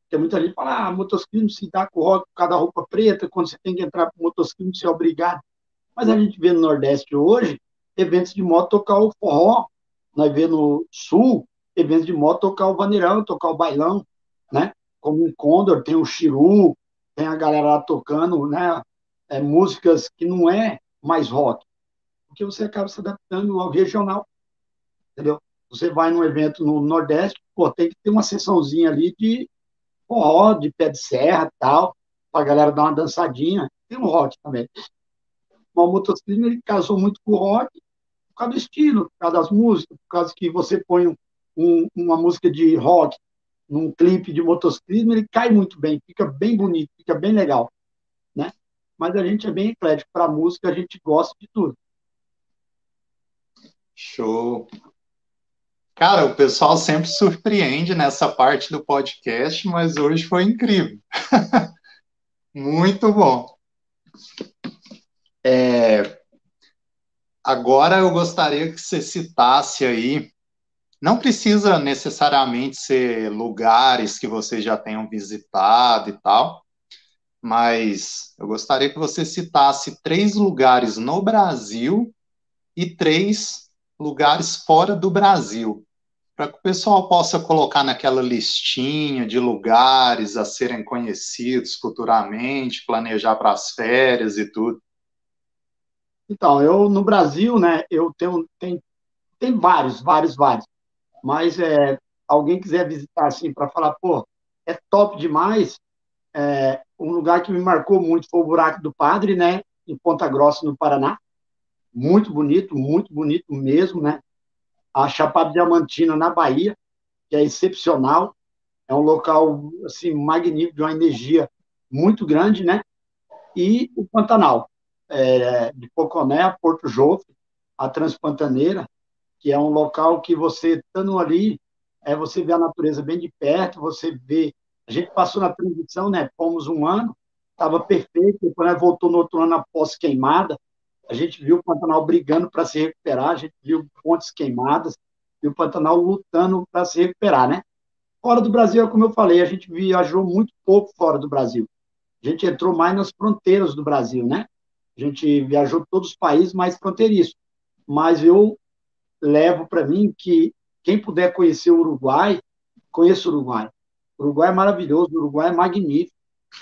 Speaker 2: Porque muita gente fala, ah, motociclismo se dá com o rock por causa da roupa preta, quando você tem que entrar para motociclismo, você é obrigado. Mas a gente vê no Nordeste hoje eventos de moto tocar o forró, nós vemos no Sul eventos de moto tocar o vaneirão, tocar o bailão, né? Como o Condor, tem o Chiru, tem a galera tocando, né? É, músicas que não é mais rock, porque você acaba se adaptando ao regional, entendeu? Você vai num evento no Nordeste, pô, tem que ter uma sessãozinha ali de forró, de pé de serra tal, pra galera dar uma dançadinha. Tem um rock também. Mas o motociclismo ele casou muito com o rock por causa do estilo, por causa das músicas, por causa que você põe um, uma música de rock num clipe de motociclismo, ele cai muito bem, fica bem bonito, fica bem legal, né? Mas a gente é bem eclético para música, a gente gosta de tudo.
Speaker 1: Show. Cara, o pessoal sempre surpreende nessa parte do podcast, mas hoje foi incrível. Muito bom. É, agora eu gostaria que você citasse aí, não precisa necessariamente ser lugares que vocês já tenham visitado e tal, mas eu gostaria que você citasse três lugares no Brasil e três lugares fora do Brasil, para que o pessoal possa colocar naquela listinha de lugares a serem conhecidos futuramente, planejar para as férias e tudo.
Speaker 2: Então, eu no Brasil, né, eu tenho tem, tem vários, vários, vários. Mas é, alguém quiser visitar assim para falar, pô, é top demais. É, um lugar que me marcou muito foi o Buraco do Padre, né, em Ponta Grossa, no Paraná. Muito bonito, muito bonito mesmo, né? A Chapada Diamantina na Bahia, que é excepcional. É um local assim magnífico, de uma energia muito grande, né? E o Pantanal, é, de Poconé a Porto Jofre, a Transpantaneira, que é um local que você, estando ali, é, você vê a natureza bem de perto, você vê. A gente passou na transição, né? Fomos um ano, estava perfeito, depois voltou no outro ano após queimada, a gente viu o Pantanal brigando para se recuperar, a gente viu pontes queimadas, e o Pantanal lutando para se recuperar, né? Fora do Brasil, como eu falei, a gente viajou muito pouco fora do Brasil. A gente entrou mais nas fronteiras do Brasil, né? A gente viajou todos os países mais fronteiriços. Mas eu levo para mim que quem puder conhecer o Uruguai, conheça o Uruguai. O Uruguai é maravilhoso, o Uruguai é magnífico.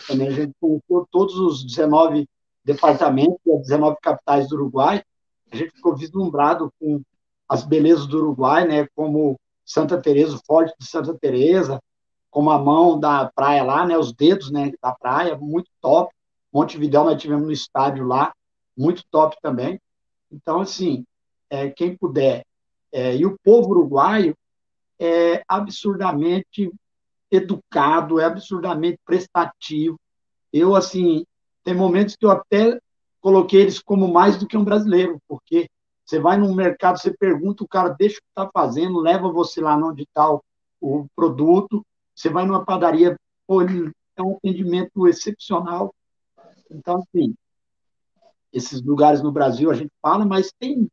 Speaker 2: A gente conheceu todos os 19 departamentos e as 19 capitais do Uruguai. A gente ficou vislumbrado com as belezas do Uruguai, né? Como Santa Teresa, o Forte de Santa Teresa, como a mão da praia lá, né? Os dedos, né? Da praia, muito top. Montevidéu nós tivemos no estádio lá, muito top também. Então, assim, é, quem puder. É, e o povo uruguaio é absurdamente educado, é absurdamente prestativo. Eu, assim, tem momentos que eu até coloquei eles como mais do que um brasileiro, porque você vai no mercado, você pergunta, o cara deixa o que está fazendo, leva você lá onde está o, o, produto, você vai numa padaria, pô, ele é um atendimento excepcional. Então, assim, esses lugares no Brasil a gente fala, mas tem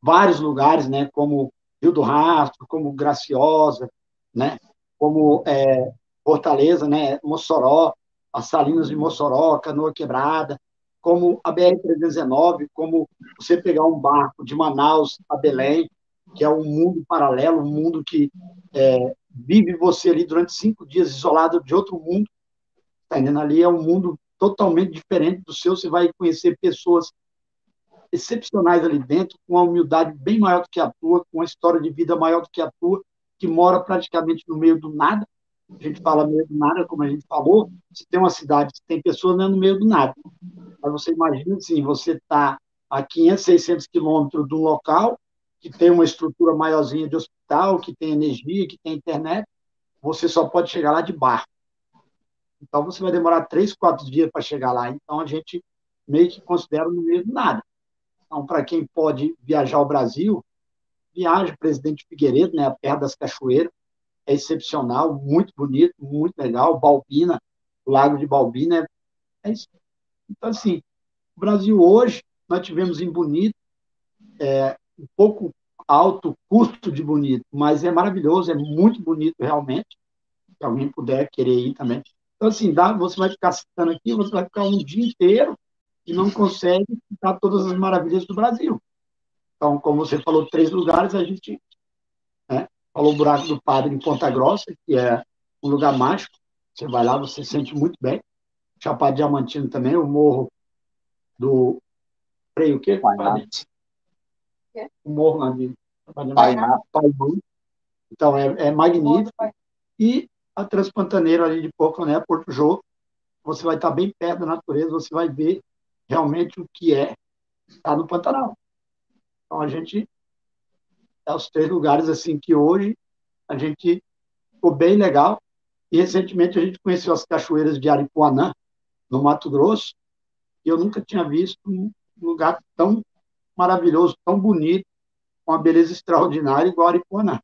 Speaker 2: vários lugares, né, como Rio do Rastro, como Graciosa, né, como é, Fortaleza, né, Mossoró, as Salinas de Mossoró, Canoa Quebrada, como a BR-319, como você pegar um barco de Manaus a Belém, que é um mundo paralelo, um mundo que é, vive você ali durante cinco dias isolado de outro mundo, tá entendendo? Ali é um mundo totalmente diferente do seu, você vai conhecer pessoas excepcionais ali dentro, com uma humildade bem maior do que a tua, com uma história de vida maior do que a tua, que mora praticamente no meio do nada. A gente fala meio do nada, como a gente falou, se tem uma cidade, se tem pessoas né, no meio do nada. Mas você imagina assim, você está a 500, 600 quilômetros do local, que tem uma estrutura maiorzinha de hospital, que tem energia, que tem internet, você só pode chegar lá de barco. Então você vai demorar três, quatro dias para chegar lá. Então a gente meio que considera no meio do nada. Então, para quem pode viajar ao Brasil, viaja Presidente Figueiredo, né, a terra das cachoeiras, é excepcional, muito bonito, muito legal. Balbina, o Lago de Balbina, é, é isso. Então, assim, o Brasil hoje, nós tivemos em Bonito, é, um pouco alto custo de bonito, mas é maravilhoso, é muito bonito realmente. Se alguém puder querer ir também. Então, assim, dá, você vai ficar citando aqui, você vai ficar um dia inteiro e não consegue citar todas as maravilhas do Brasil. Então, como você falou, três lugares, a gente falou o Buraco do Padre em Ponta Grossa, que é um lugar mágico. Você vai lá, você se sente muito bem. Chapada Diamantino também, o Morro do. Peraí, o quê? O Morro lá de. Então, é, é magnífico. E a Transpantaneira ali de Poconé, Porto Jô, você vai estar bem perto da natureza, você vai ver realmente o que é estar no Pantanal. Então, a gente é os três lugares assim que hoje a gente ficou bem legal. E recentemente a gente conheceu as cachoeiras de Aripuanã, no Mato Grosso, e eu nunca tinha visto um lugar tão maravilhoso, tão bonito, com uma beleza extraordinária igual Aripuanã.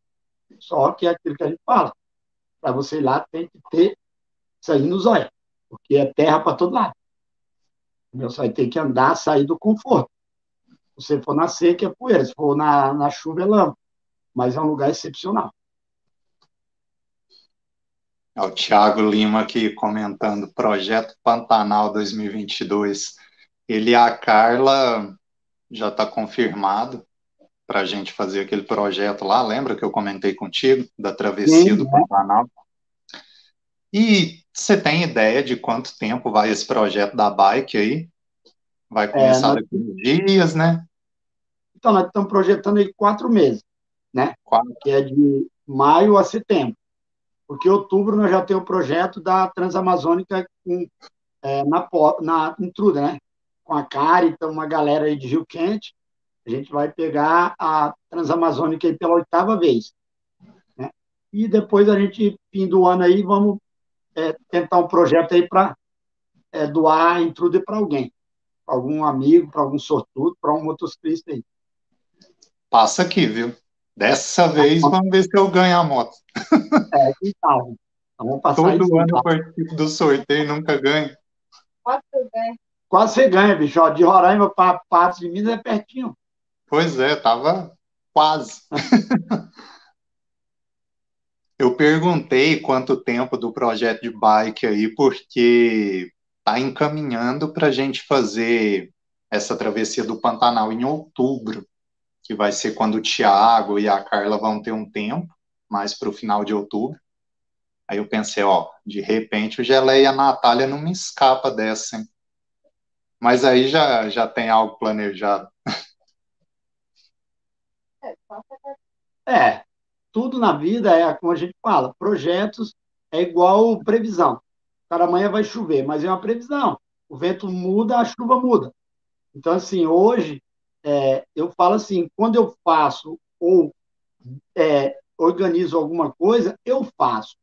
Speaker 2: Só que é aquilo que a gente fala. Para você ir lá, tem que ter isso aí nos olhos, porque é terra para todo lado. Você vai ter que andar, sair do conforto. Se você for na seca, é poeira. Se for na, na chuva, é lama. Mas é um lugar excepcional.
Speaker 1: É o Thiago Lima aqui comentando Projeto Pantanal 2022. Ele e a Carla já está confirmado para a gente fazer aquele projeto lá. Lembra que eu comentei contigo da travessia Sim, do Pantanal? E você tem ideia de quanto tempo vai esse projeto da bike aí? Vai é, começar é, daqui uns dias, né?
Speaker 2: Então, nós estamos projetando aí quatro meses, né? Quatro. Que é de maio a setembro. Porque em outubro nós já temos o projeto da Transamazônica com, é, na, na intruda, né? Com a CARI, então uma galera aí de Rio Quente. A gente vai pegar a Transamazônica aí pela oitava vez. Né? E depois a gente, fim do ano aí, vamos é, tentar um projeto aí para é, doar a intruder para alguém. Para algum amigo, para algum sortudo, para um motociclista aí.
Speaker 1: Passa aqui, viu? Dessa vez, vamos ver se eu ganho a moto.
Speaker 2: É, então. Vamos passar
Speaker 1: Todo
Speaker 2: isso,
Speaker 1: ano
Speaker 2: tá?
Speaker 1: eu participo do sorteio e nunca ganho.
Speaker 3: Quase eu ganho.
Speaker 2: Quase você ganha, bicho. Ó, de Roraima para Patos de Minas é pertinho.
Speaker 1: Pois é, tava quase. Eu perguntei quanto tempo do projeto de bike aí, porque tá encaminhando para a gente fazer essa travessia do Pantanal em outubro, que vai ser quando o Thiago e a Carla vão ter um tempo, mais para o final de outubro. Aí eu pensei, ó, de repente o Geleia e a Natália não me escapa dessa, hein? Mas aí já, já tem algo planejado.
Speaker 3: É,
Speaker 2: tudo na vida é, como a gente fala, projetos é igual previsão. Cara, amanhã vai chover, mas é uma previsão. O vento muda, a chuva muda. Então, assim, hoje, é, eu falo assim, quando eu faço ou é, organizo alguma coisa, eu faço.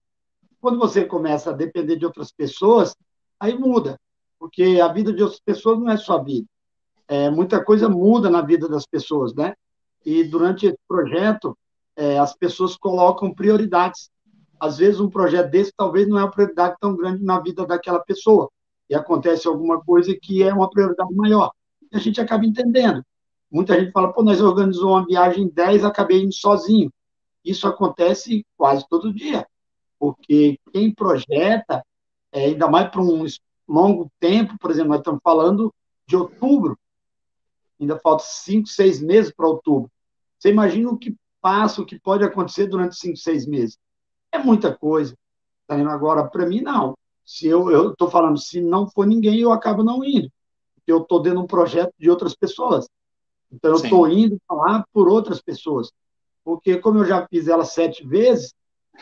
Speaker 2: Quando você começa a depender de outras pessoas, aí muda, porque a vida de outras pessoas não é sua vida. É, muita coisa muda na vida das pessoas, né? E durante esse projeto, é, as pessoas colocam prioridades. Às vezes, um projeto desse talvez não é uma prioridade tão grande na vida daquela pessoa. E acontece alguma coisa que é uma prioridade maior. E a gente acaba entendendo. Muita gente fala, pô, nós organizamos uma viagem em 10, acabei indo sozinho. Isso acontece quase todo dia. Porque quem projeta, é, ainda mais para um longo tempo, por exemplo, nós estamos falando de outubro, ainda falta cinco, seis meses para outubro. Você imagina o que passa, o que pode acontecer durante cinco, seis meses. É muita coisa. Tá indo agora, para mim, não. Se eu estou falando, se não for ninguém, eu acabo não indo. Porque eu estou dentro de um projeto de outras pessoas. Então, eu estou indo falar por outras pessoas. Porque, como eu já fiz ela sete vezes,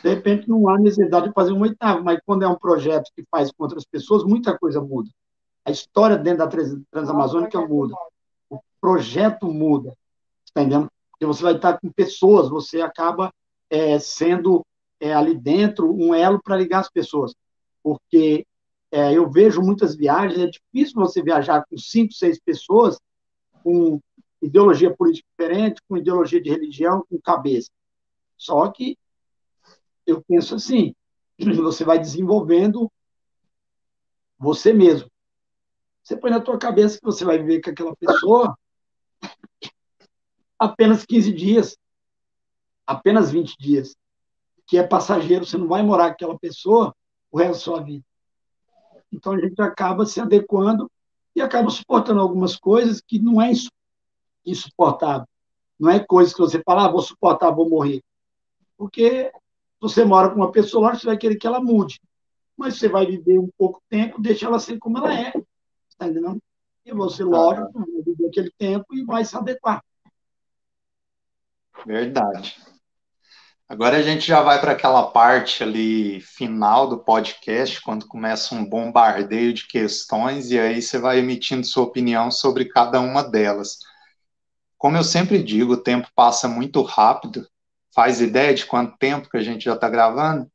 Speaker 2: de repente não há necessidade de fazer um oitavo. Mas quando é um projeto que faz com outras pessoas, muita coisa muda. A história dentro da Trans- Transamazônica muda o projeto muda, tá entendendo? Porque você vai estar com pessoas, você acaba é, sendo é, ali dentro um elo para ligar as pessoas. Porque é, eu vejo muitas viagens, é difícil você viajar com cinco, seis pessoas com ideologia política diferente, com ideologia de religião, com cabeça. Só que eu penso assim, você vai desenvolvendo você mesmo. Você põe na tua cabeça que você vai viver com aquela pessoa apenas 15 dias, apenas 20 dias, que é passageiro, você não vai morar com aquela pessoa o resto da sua vida. Então a gente acaba se adequando e acaba suportando algumas coisas que não é insu- insuportável. Não é coisa que você fala, ah, vou suportar, vou morrer. Porque você mora com uma pessoa, lógico, você vai querer que ela mude. Mas você vai viver um pouco tempo, deixa ela ser como ela é. Tá entendendo? E você, lógico, vai viver aquele tempo e vai se adequar.
Speaker 1: Verdade. Agora a gente já vai para aquela parte ali final do podcast, quando começa um bombardeio de questões, e aí você vai emitindo sua opinião sobre cada uma delas. Como eu sempre digo, o tempo passa muito rápido. Faz ideia de quanto tempo que a gente já está gravando?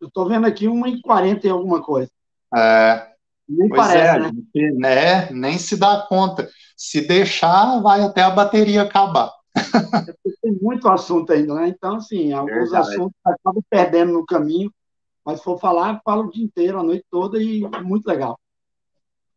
Speaker 2: Eu estou vendo aqui uma em 40 e alguma coisa.
Speaker 1: É,
Speaker 2: Nem
Speaker 1: pois
Speaker 2: parece,
Speaker 1: é,
Speaker 2: né?
Speaker 1: gente, né, nem se dá conta. Se deixar, vai até a bateria acabar.
Speaker 2: Tem muito assunto ainda, né? Então, assim, alguns
Speaker 1: Verdade.
Speaker 2: assuntos acabam perdendo no caminho, mas se for falar, falo o dia inteiro, a noite toda e é muito legal.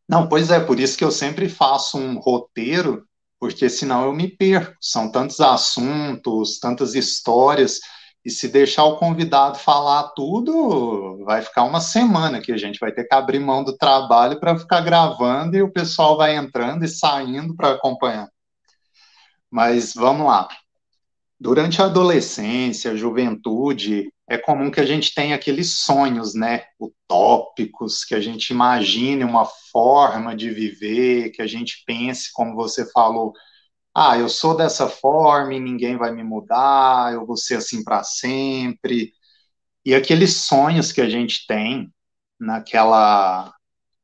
Speaker 1: Não, pois é, por isso que eu sempre faço um roteiro, porque senão eu me perco. São tantos assuntos, tantas histórias, e se deixar o convidado falar tudo, vai ficar uma semana que a gente vai ter que abrir mão do trabalho para ficar gravando e o pessoal vai entrando e saindo para acompanhar. Mas vamos lá. Durante a adolescência, juventude, é comum que a gente tenha aqueles sonhos, né, utópicos, que a gente imagine uma forma de viver, que a gente pense, como você falou, ah, eu sou dessa forma e ninguém vai me mudar, eu vou ser assim para sempre. E aqueles sonhos que a gente tem naquela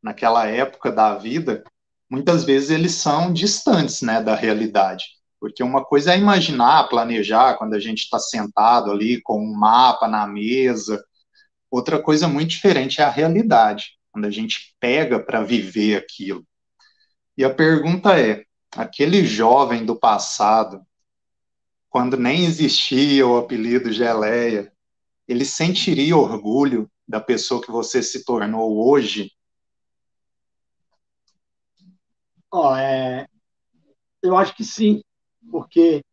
Speaker 1: naquela época da vida, muitas vezes eles são distantes, né, da realidade. Porque uma coisa é imaginar, planejar, quando a gente está sentado ali com um mapa na mesa. Outra coisa muito diferente é a realidade, quando a gente pega para viver aquilo. E a pergunta é: aquele jovem do passado, quando nem existia o apelido Geleia, ele sentiria orgulho da pessoa que você se tornou hoje?
Speaker 2: Oh, é, eu acho que sim, porque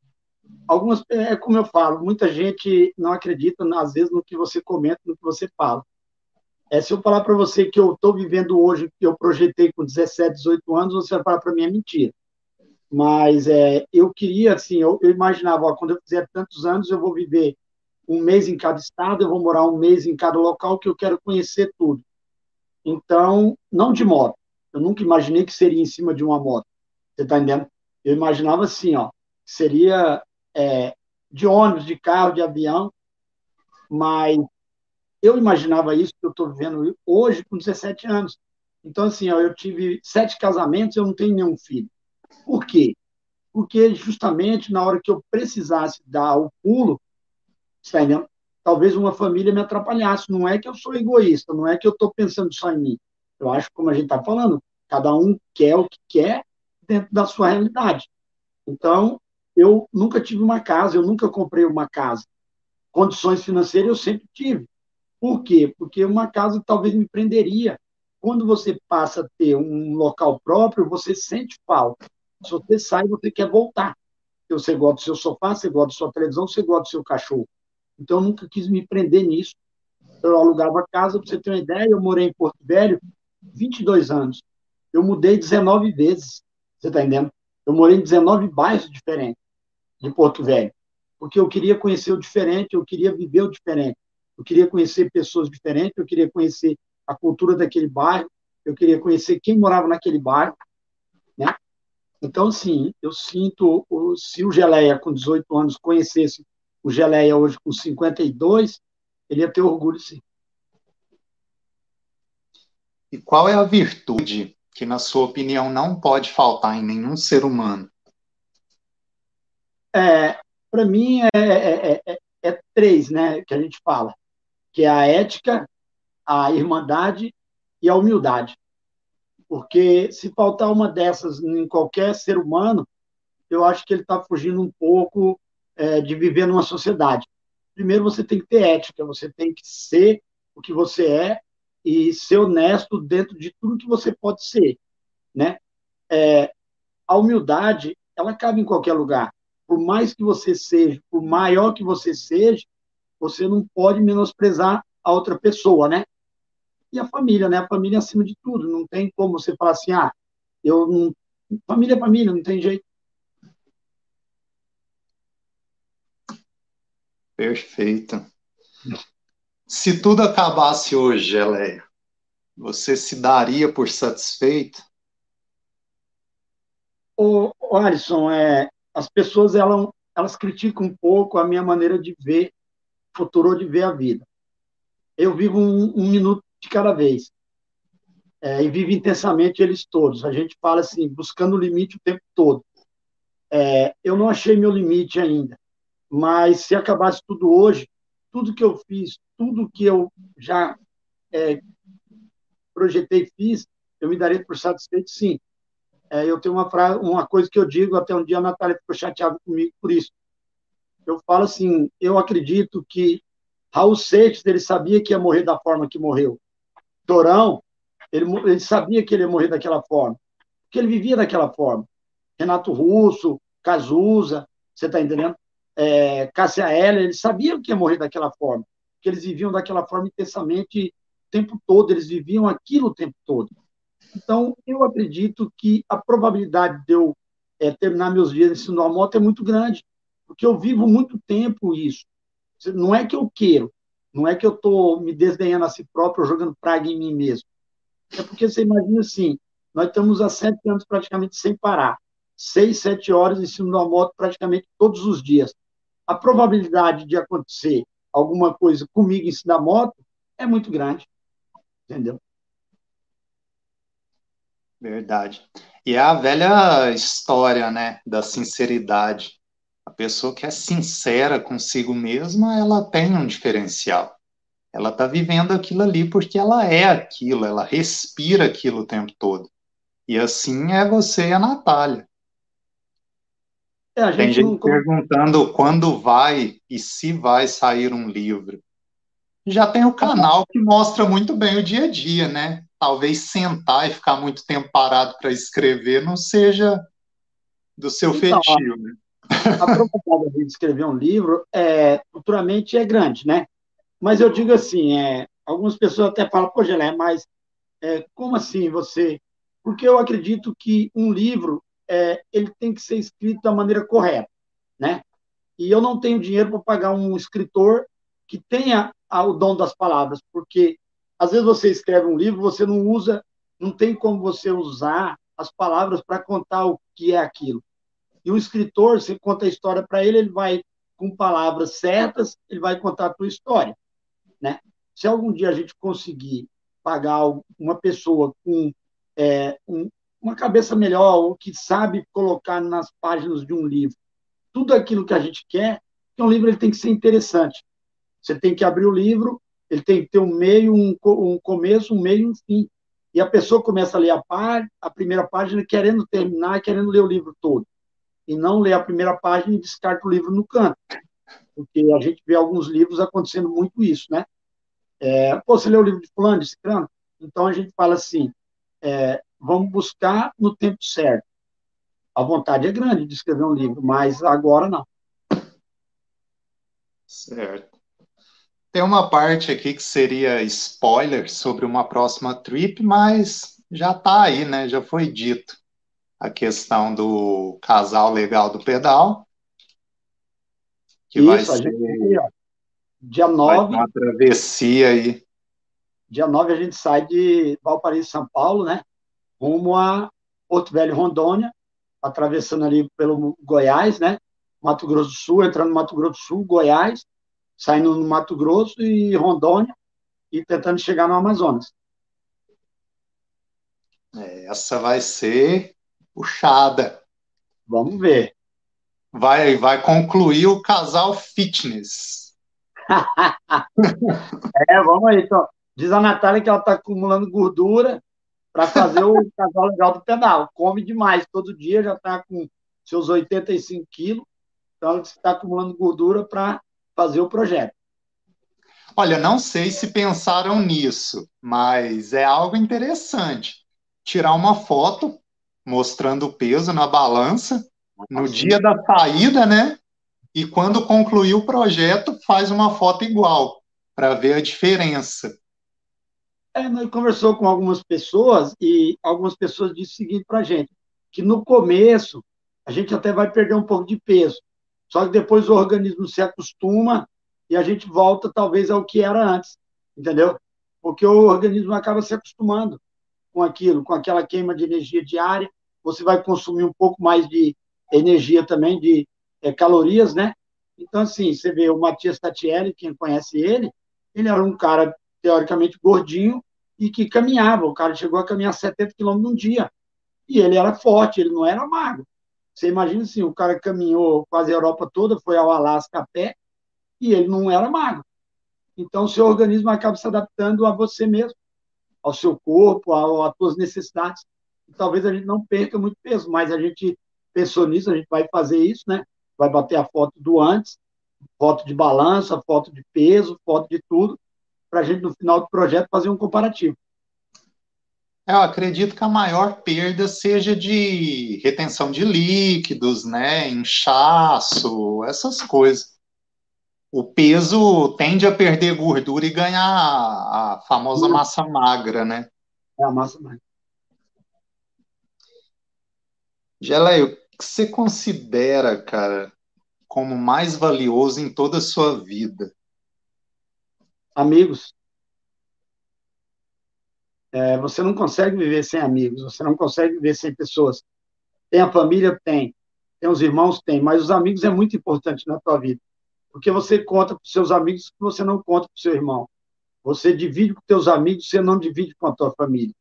Speaker 2: algumas é como eu falo, muita gente não acredita às vezes no que você comenta, no que você fala. É, se eu falar para você que eu estou vivendo hoje, que eu projetei com 17, 18 anos, você vai falar para mim é mentira. Mas é, eu queria, assim, eu, eu imaginava, ó, quando eu fizer tantos anos, eu vou viver um mês em cada estado, eu vou morar um mês em cada local, que eu quero conhecer tudo. Então, não de moto. Eu nunca imaginei que seria em cima de uma moto. Você está entendendo? Eu imaginava assim, ó, seria é, de ônibus, de carro, de avião, mas eu imaginava isso que eu estou vivendo hoje com 17 anos. Então, assim, ó, eu tive sete casamentos, eu não tenho nenhum filho. Por quê? Porque justamente na hora que eu precisasse dar o pulo, tá entendendo? talvez uma família me atrapalhasse. Não é que eu sou egoísta, não é que eu estou pensando só em mim. Eu acho, como a gente está falando, cada um quer o que quer dentro da sua realidade. Então, eu nunca tive uma casa, eu nunca comprei uma casa. Condições financeiras eu sempre tive. Por quê? Porque uma casa talvez me prenderia. Quando você passa a ter um local próprio, você sente falta. Se você sai, você quer voltar. Você gosta do seu sofá, você gosta da sua televisão, você gosta do seu cachorro. Então, eu nunca quis me prender nisso. Eu alugava casa, para você ter uma ideia, eu morei em Porto Velho 22 anos. Eu mudei 19 vezes. Você está entendendo? Eu morei em 19 bairros diferentes de Porto Velho. Porque eu queria conhecer o diferente, eu queria viver o diferente eu queria conhecer pessoas diferentes, eu queria conhecer a cultura daquele bairro, eu queria conhecer quem morava naquele bairro, né? Então, sim, eu sinto, se o Geleia com 18 anos conhecesse o Geleia hoje com 52, ele ia ter orgulho, sim.
Speaker 1: E qual é a virtude que, na sua opinião, não pode faltar em nenhum ser humano?
Speaker 2: É, Para mim, é, é, é, é, três, né, que a gente fala que é a ética, a irmandade e a humildade. Porque se faltar uma dessas em qualquer ser humano, eu acho que ele está fugindo um pouco é, de viver numa sociedade. Primeiro, você tem que ter ética, você tem que ser o que você é e ser honesto dentro de tudo que você pode ser, né? É, a humildade, ela cabe em qualquer lugar. Por mais que você seja, por maior que você seja, você não pode menosprezar a outra pessoa, né? E a família, né? A família é acima de tudo. Não tem como você falar assim, ah, eu não. Família é família, não tem jeito.
Speaker 1: Perfeito. Se tudo acabasse hoje, Geleia, você se daria por satisfeito?
Speaker 2: O Alisson, é, as pessoas elas, elas criticam um pouco a minha maneira de ver futuro de ver a vida. Eu vivo um, um minuto de cada vez. É, e vivo intensamente eles todos. A gente fala assim, buscando o limite o tempo todo. É, eu não achei meu limite ainda, mas se acabasse tudo hoje, tudo que eu fiz, tudo que eu já é, projetei fiz, eu me daria por satisfeito, sim. É, eu tenho uma, frase, uma coisa que eu digo, até um dia a Natália ficou chateada comigo por isso eu falo assim, eu acredito que Raul Seixas, ele sabia que ia morrer da forma que morreu. Torão, ele, ele sabia que ele ia morrer daquela forma, porque ele vivia daquela forma. Renato Russo, Cazuza, você está entendendo? É, Cássia Heller, eles sabiam que ia morrer daquela forma, porque eles viviam daquela forma intensamente o tempo todo, eles viviam aquilo o tempo todo. Então, eu acredito que a probabilidade de eu é, terminar meus dias ensinando a moto é muito grande porque eu vivo muito tempo isso. Não é que eu quero, não é que eu estou me desdenhando a si próprio, jogando praga em mim mesmo. É porque você imagina assim, nós estamos há sete anos praticamente sem parar. Seis, sete horas em cima da moto praticamente todos os dias. A probabilidade de acontecer alguma coisa comigo em cima da moto é muito grande. Entendeu?
Speaker 1: Verdade. E é a velha história, né, da sinceridade. A pessoa que é sincera consigo mesma, ela tem um diferencial. Ela está vivendo aquilo ali porque ela é aquilo, ela respira aquilo o tempo todo. E assim é você e a Natália. É, a gente Tem gente não... perguntando quando vai e se vai sair um livro. Já tem o canal que mostra muito bem o dia a dia, né? Talvez sentar e ficar muito tempo parado para escrever não seja do seu então, feitio, né?
Speaker 2: A probabilidade de escrever um livro, é, futuramente, é grande, né? Mas eu digo assim, é, algumas pessoas até falam, pô, Gelé, mas é, como assim você... Porque eu acredito que um livro, é, ele tem que ser escrito da maneira correta, né? E eu não tenho dinheiro para pagar um escritor que tenha o dom das palavras, porque às vezes você escreve um livro, você não usa, não tem como você usar as palavras para contar o que é aquilo. E o escritor, você conta a história para ele, ele vai com palavras certas, ele vai contar a tua história, né? Se algum dia a gente conseguir pagar uma pessoa com é, um, uma cabeça melhor, ou que sabe colocar nas páginas de um livro tudo aquilo que a gente quer, que um livro ele tem que ser interessante. Você tem que abrir o livro, ele tem que ter um meio, um, um começo, um meio e um fim. E a pessoa começa a ler a, par, a primeira página querendo terminar, querendo ler o livro todo e não ler a primeira página e descarta o livro no canto. Porque a gente vê alguns livros acontecendo muito isso, né? É, pô, você lê o livro de fulano, de ciclano? Então a gente fala assim, é, vamos buscar no tempo certo. A vontade é grande de escrever um livro, mas agora não.
Speaker 1: Certo. Tem uma parte aqui que seria spoiler sobre uma próxima trip, mas já está aí, né? Já foi dito a questão do casal legal do pedal,
Speaker 2: que Isso, vai ser gente, dia 9.
Speaker 1: Uma travessia aí.
Speaker 2: Dia 9 a gente sai de Valparaíso, São Paulo, né? Rumo a Porto Velho, Rondônia, atravessando ali pelo Goiás, né? Mato Grosso do Sul, entrando no Mato Grosso do Sul, Goiás, saindo no Mato Grosso e Rondônia e tentando chegar no Amazonas.
Speaker 1: É, essa vai ser puxada.
Speaker 2: Vamos ver.
Speaker 1: Vai, vai concluir o casal fitness.
Speaker 2: é, vamos aí. Então. Diz a Natália que ela está acumulando gordura para fazer o casal legal do pedal. Come demais todo dia, já está com seus 85 quilos. Então, ela está acumulando gordura para fazer o projeto.
Speaker 1: Olha, não sei se pensaram nisso, mas é algo interessante. Tirar uma foto mostrando o peso na balança no dia da saída, né? E quando concluir o projeto, faz uma foto igual para ver a diferença.
Speaker 2: É, nós conversou com algumas pessoas e algumas pessoas disseram o seguinte para a gente, que no começo a gente até vai perder um pouco de peso, só que depois o organismo se acostuma e a gente volta talvez ao que era antes, entendeu? Porque o organismo acaba se acostumando com aquilo, com aquela queima de energia diária, você vai consumir um pouco mais de energia também, de é, calorias, né? Então, assim, você vê o Matias Tatielli, quem conhece ele, ele era um cara teoricamente gordinho e que caminhava. O cara chegou a caminhar 70 quilômetros num dia. E ele era forte, ele não era magro. Você imagina assim, o cara caminhou quase a Europa toda, foi ao Alasca a pé, e ele não era magro. Então, o seu organismo acaba se adaptando a você mesmo ao seu corpo, às suas necessidades. E talvez a gente não perca muito peso, mas a gente pensou nisso, a gente vai fazer isso, né? Vai bater a foto do antes, foto de balança, foto de peso, foto de tudo, para a gente, no final do projeto, fazer um comparativo.
Speaker 1: Eu acredito que a maior perda seja de retenção de líquidos, né? Inchaço, essas coisas o peso tende a perder gordura e ganhar a famosa massa magra, né?
Speaker 2: É a massa magra.
Speaker 1: Geleio, o que você considera, cara, como mais valioso em toda a sua vida?
Speaker 2: Amigos. É, você não consegue viver sem amigos, você não consegue viver sem pessoas. Tem a família? Tem. Tem os irmãos? Tem. Mas os amigos é muito importante na tua vida porque você conta para os seus amigos que você não conta para o seu irmão. Você divide com seus amigos, você não divide com a tua família.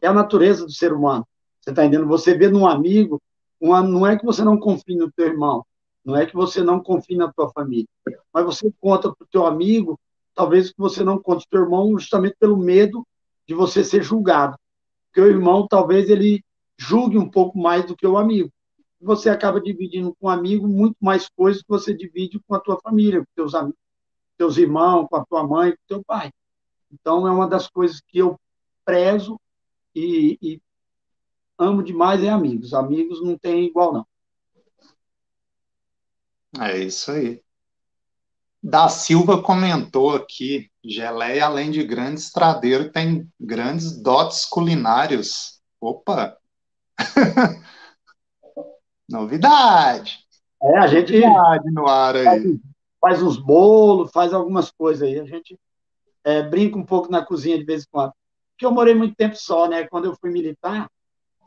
Speaker 2: É a natureza do ser humano. Você está entendendo? Você vê num amigo, uma, não é que você não confie no teu irmão, não é que você não confie na tua família, mas você conta para o teu amigo, talvez que você não conte para o teu irmão justamente pelo medo de você ser julgado. Porque o irmão, talvez, ele julgue um pouco mais do que o amigo. você acaba dividindo com um amigo muito mais coisas que você divide com a tua família, com teus teus irmãos, com a tua mãe, com teu pai. Então, é uma das coisas que eu prezo e, e amo demais é amigos. Amigos não tem igual, não.
Speaker 1: É isso aí. Da Silva comentou aqui, Geleia, além de grande estradeiro, tem grandes dotes culinários. Opa! Novidade!
Speaker 2: É, a gente
Speaker 1: Novidade no ar aí.
Speaker 2: Faz, faz uns bolos, faz algumas coisas aí. A gente é, brinca um pouco na cozinha de vez em quando. Porque eu morei muito tempo só, né? Quando eu fui militar,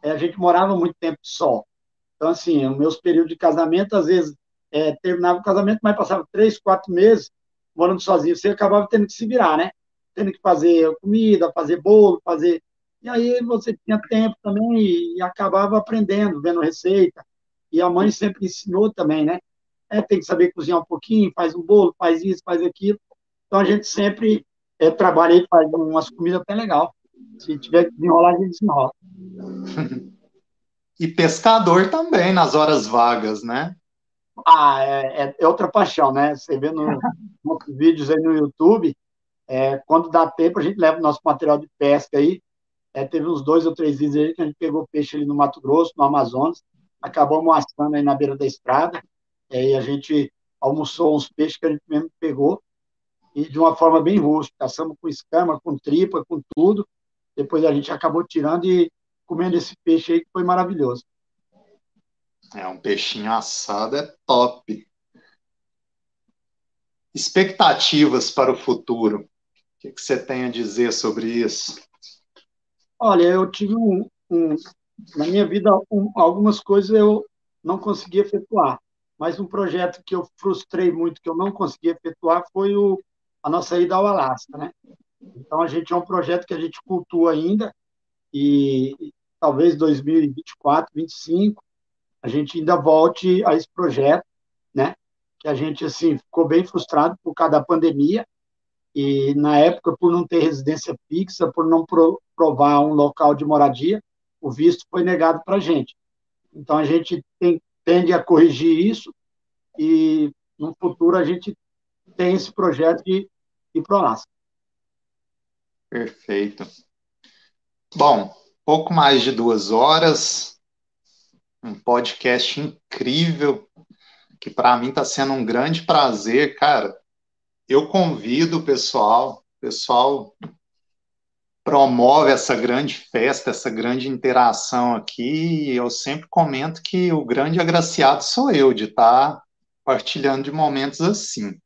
Speaker 2: é, a gente morava muito tempo só. Então, assim, os meus períodos de casamento, às vezes, é, terminava o casamento, mas passava três, quatro meses morando sozinho. Você acabava tendo que se virar, né? Tendo que fazer comida, fazer bolo, fazer. E aí você tinha tempo também e, e acabava aprendendo, vendo receita. E a mãe sempre ensinou também, né? É, tem que saber cozinhar um pouquinho, faz um bolo, faz isso, faz aquilo. Então a gente sempre é, trabalha e faz umas comidas até legal. Se tiver que desenrolar, a gente desenrola.
Speaker 1: E pescador também, nas horas vagas, né?
Speaker 2: Ah, é, é, é outra paixão, né? Você vê nos no, vídeos aí no YouTube, é, quando dá tempo, a gente leva o nosso material de pesca aí. É, teve uns dois ou três dias aí que a gente pegou peixe ali no Mato Grosso, no Amazonas, acabamos assando aí na beira da estrada, é, e a gente almoçou uns peixes que a gente mesmo pegou, e de uma forma bem rústica, assamos com escama, com tripa, com tudo, depois a gente acabou tirando e comendo esse peixe aí, que foi maravilhoso.
Speaker 1: É, um peixinho assado é top. Expectativas para o futuro. O que, que você tem a dizer sobre isso?
Speaker 2: Olha, eu tive um, um na minha vida um, algumas coisas eu não consegui efetuar, mas um projeto que eu frustrei muito que eu não consegui efetuar foi o, a nossa ida ao Alasca, né? Então a gente é um projeto que a gente cultua ainda e talvez 2024, 2025 a gente ainda volte a esse projeto, né? Que a gente assim ficou bem frustrado por causa da pandemia e na época por não ter residência fixa, por não provar um local de moradia, o visto foi negado para a gente. Então a gente tem, tende a corrigir isso e no futuro a gente tem esse projeto de ir para o Alasca.
Speaker 1: Perfeito. Bom, pouco mais de duas horas, um podcast incrível, que para mim está sendo um grande prazer, cara. Eu convido o pessoal, o pessoal promove essa grande festa, essa grande interação aqui, e eu sempre comento que o grande agraciado sou eu de estar tá partilhando de momentos assim.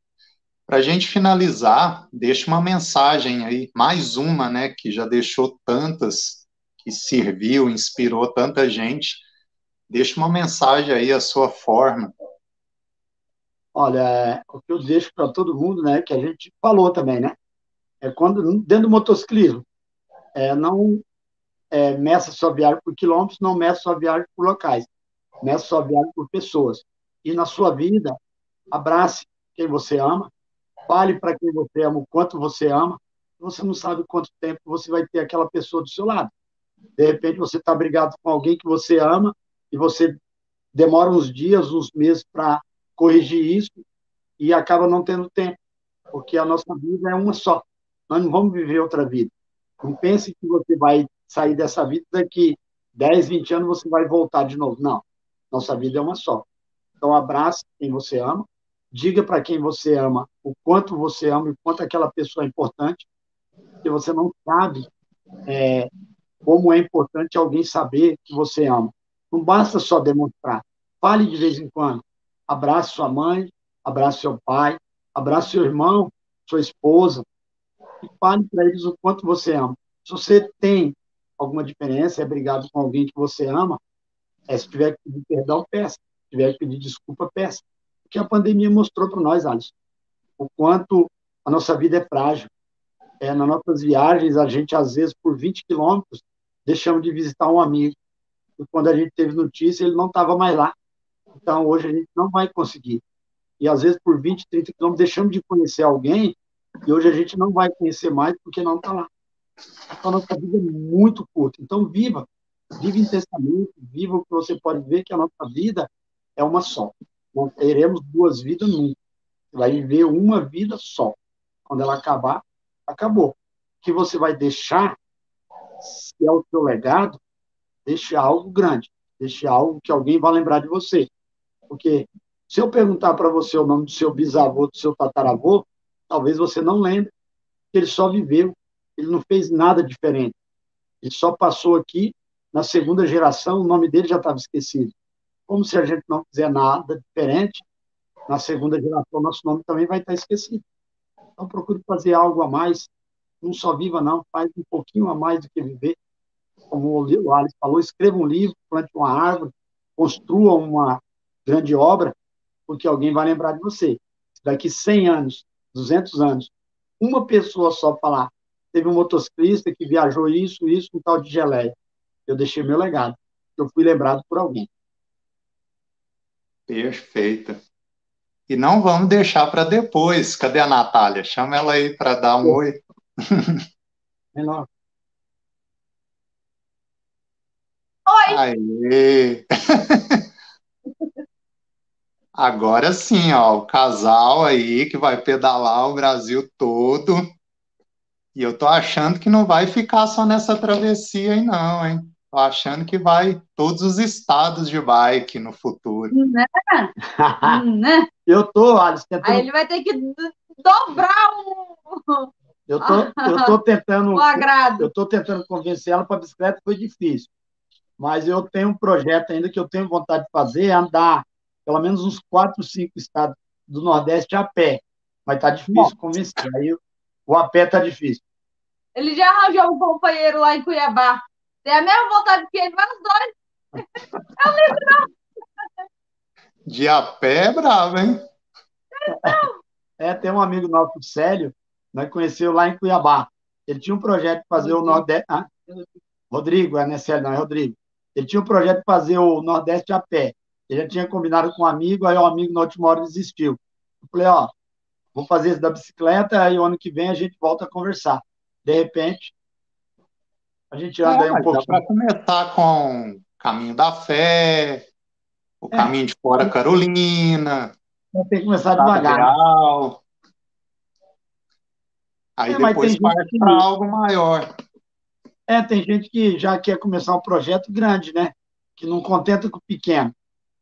Speaker 1: Para a gente finalizar, deixa uma mensagem aí, mais uma, né, que já deixou tantas, que serviu, inspirou tanta gente Deixe uma mensagem aí, a sua forma.
Speaker 2: Olha, o que eu deixo para todo mundo, né, que a gente falou também, né, é quando, dentro do motociclismo, é, não é, meça sua viagem por quilômetros, não meça sua viagem por locais, meça sua viagem por pessoas. E na sua vida, abrace quem você ama, fale para quem você ama o quanto você ama, você não sabe quanto tempo você vai ter aquela pessoa do seu lado. De repente, você está brigado com alguém que você ama e você demora uns dias, uns meses para corrigir isso e acaba não tendo tempo, porque a nossa vida é uma só. Nós não vamos viver outra vida. Não pense que você vai sair dessa vida daqui 10, 20 anos você vai voltar de novo. Não. Nossa vida é uma só. Então abrace quem você ama, diga para quem você ama o quanto você ama e o quanto aquela pessoa é importante, porque você não sabe é, como é importante alguém saber que você ama. Não basta só demonstrar. Fale de vez em quando. Abrace sua mãe, abrace seu pai, abrace seu irmão, sua esposa. E fale para eles o quanto você ama. Se você tem alguma diferença, é brigado com alguém que você ama, é, se tiver que pedir perdão, peça. Se tiver que pedir desculpa, peça. Porque a pandemia mostrou para nós, Alisson, o quanto a nossa vida é frágil. É, nas nossas viagens, a gente, às vezes, por 20 quilômetros, deixamos de visitar um amigo e quando a gente teve notícia, ele não estava mais lá. Então, hoje a gente não vai conseguir. E às vezes, por 20, 30 quilômetros, deixamos de conhecer alguém e hoje a gente não vai conhecer mais porque não está lá. Então, nossa vida é muito curta. Então, viva Viva intensamente, viva o que você pode ver que a nossa vida é uma só. Não teremos duas vidas nunca. Você vai viver uma vida só. Quando ela acabar, acabou. O que você vai deixar, se é o seu legado, deixe algo grande. Deixe algo que alguém vai lembrar de você. Porque se eu perguntar para você o nome do seu bisavô, do seu tataravô, talvez você não lembre. Ele só viveu, ele não fez nada diferente. Ele só passou aqui, na segunda geração, o nome dele já estava esquecido. Como se a gente não fizer nada diferente, na segunda geração, nosso nome também vai estar esquecido. Então, procure fazer algo a mais. Não só viva, não. Faz um pouquinho a mais do que viver. Como o Alice falou, escreva um livro, plante uma árvore, construa uma grande obra, porque alguém vai lembrar de você. Daqui 100 anos, 200 anos, uma pessoa só falar, teve um motociclista que viajou isso, isso, um tal de geleia. Eu deixei meu legado. Eu fui lembrado por alguém.
Speaker 1: Perfeito. E não vamos deixar para depois. Cadê a Natália? Chama ela aí para dar um oi.
Speaker 2: Menor.
Speaker 3: Oi!
Speaker 1: Aê! Agora sim, ó, o casal aí que vai pedalar o Brasil todo. E eu tô achando que não vai ficar só nessa travessia aí, não, hein? Tô achando que vai todos os estados de bike no futuro.
Speaker 3: Né? né?
Speaker 2: Eu tô, Alice, tentando...
Speaker 3: Aí ele vai ter que dobrar o,
Speaker 2: Eu tô, eu tô tentando...
Speaker 3: o agrado.
Speaker 2: Eu tô tentando convencer ela para bicicleta, foi difícil. Mas eu tenho um projeto ainda que eu tenho vontade de fazer, é andar pelo menos uns quatro, cinco estados do Nordeste a pé. Mas tá difícil convencer. Aí o a pé tá difícil.
Speaker 3: Ele já arranjou um companheiro lá em Cuiabá. Tem a mesma vontade que ele, vai os dois. Eu lembro, não.
Speaker 1: De a pé é bravo, hein?
Speaker 2: É, tem um amigo nosso, Célio, nós conheceu lá em Cuiabá. Ele tinha um projeto de fazer o Nordeste. Ah, Rodrigo, é, não é Célio, não, é Rodrigo. Ele tinha um projeto de fazer o Nordeste a pé. Ele já tinha combinado com um amigo, aí o amigo na última hora desistiu. Eu falei, ó, vou fazer isso da bicicleta, aí o ano que vem a gente volta a conversar. De repente, a gente anda é, aí um pouquinho.
Speaker 1: Para começar com Caminho da Fé, o é. Caminho de Fora Carolina.
Speaker 2: Tem que começar devagar. Né?
Speaker 1: Aí é, depois parte para algo maior.
Speaker 2: É, tem gente que já quer começar um projeto grande, né? Que não contenta com o pequeno.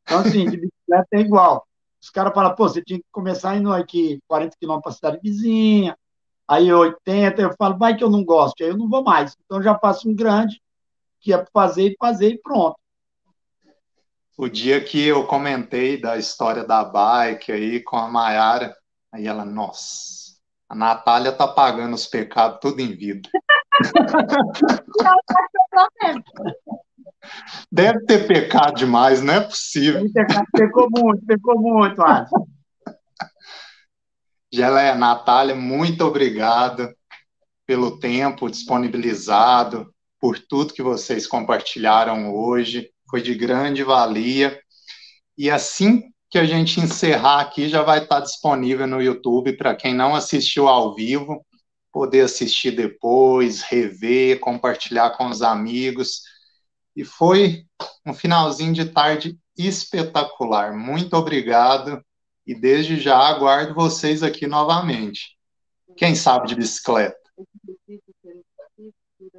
Speaker 2: Então, assim, de bicicleta é igual. Os caras falam, pô, você tinha que começar indo aqui 40 quilômetros para a cidade vizinha, aí 80, eu falo, vai que eu não gosto, aí eu não vou mais. Então, já faço um grande, que é fazer e fazer e pronto.
Speaker 1: O dia que eu comentei da história da bike aí com a Mayara, aí ela, nossa, a Natália tá pagando os pecados tudo em vida. Deve ter pecado demais, não é possível.
Speaker 2: Pecou muito, pecou muito, Alisson.
Speaker 1: Geleia, Natália, muito obrigado pelo tempo disponibilizado, por tudo que vocês compartilharam hoje. Foi de grande valia. E assim que a gente encerrar aqui, já vai estar disponível no YouTube para quem não assistiu ao vivo, poder assistir depois, rever, compartilhar com os amigos. E foi um finalzinho de tarde espetacular. Muito obrigado e desde já aguardo vocês aqui novamente. Quem sabe de bicicleta?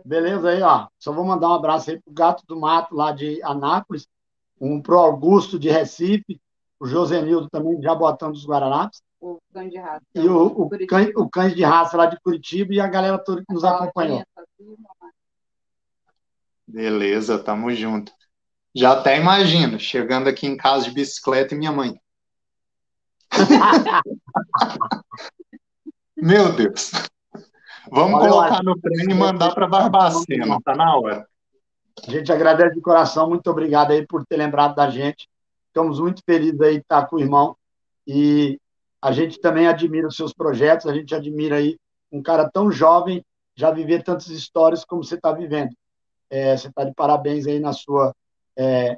Speaker 2: Beleza aí, ó. Só vou mandar um abraço aí pro Gato do Mato lá de Anápolis, um pro Augusto de Recife, o Josenildo também de Jabotão dos Guararapes.
Speaker 3: O Cães de Raça.
Speaker 2: E o, o, cães, o Cães de Raça lá de Curitiba e a galera toda que nos acompanhou.
Speaker 1: Beleza, tamo junto. Já até imagino, chegando aqui em casa de bicicleta e minha mãe. Meu Deus. Vamos Olha colocar no trem e mandar para Barbacena, tá na hora.
Speaker 2: A gente agradece de coração, muito obrigado aí por ter lembrado da gente. Estamos muito felizes aí de estar com o irmão e a gente também admira os seus projetos, a gente admira aí um cara tão jovem já viver tantas histórias como você está vivendo. É, você está de parabéns aí na sua é,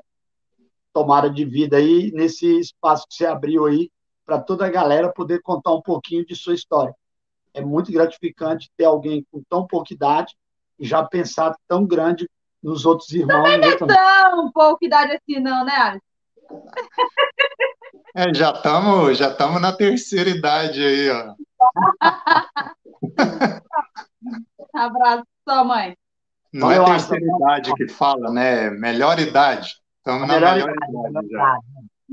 Speaker 2: tomada de vida aí, nesse espaço que você abriu aí para toda a galera poder contar um pouquinho de sua história. É muito gratificante ter alguém com tão pouca idade e já pensado tão grande nos outros irmãos.
Speaker 3: Também não é tão pouco idade assim, não, né, Alisson?
Speaker 1: É, já estamos já tamo na terceira idade aí, ó.
Speaker 3: Abraço, sua mãe.
Speaker 1: Não é terceira idade que fala, né? Melhor idade. Estamos na melhor, melhor idade, idade já.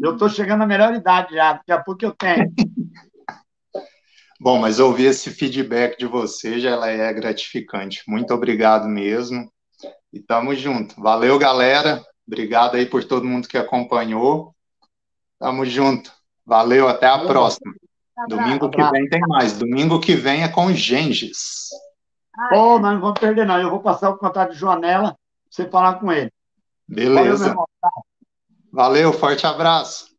Speaker 2: Eu estou chegando na melhor idade já, daqui a pouco eu tenho.
Speaker 1: Bom, mas ouvir esse feedback de você já é gratificante. Muito obrigado mesmo. E tamo junto. Valeu, galera. Obrigado aí por todo mundo que acompanhou. Tamo junto. Valeu, até a Valeu. próxima. Domingo que vem tem mais. Domingo que vem é com Genges.
Speaker 2: Pô, oh, nós não vamos perder, não. Eu vou passar o contato de Joanela pra você falar com ele.
Speaker 1: Beleza. Valeu, Valeu forte abraço.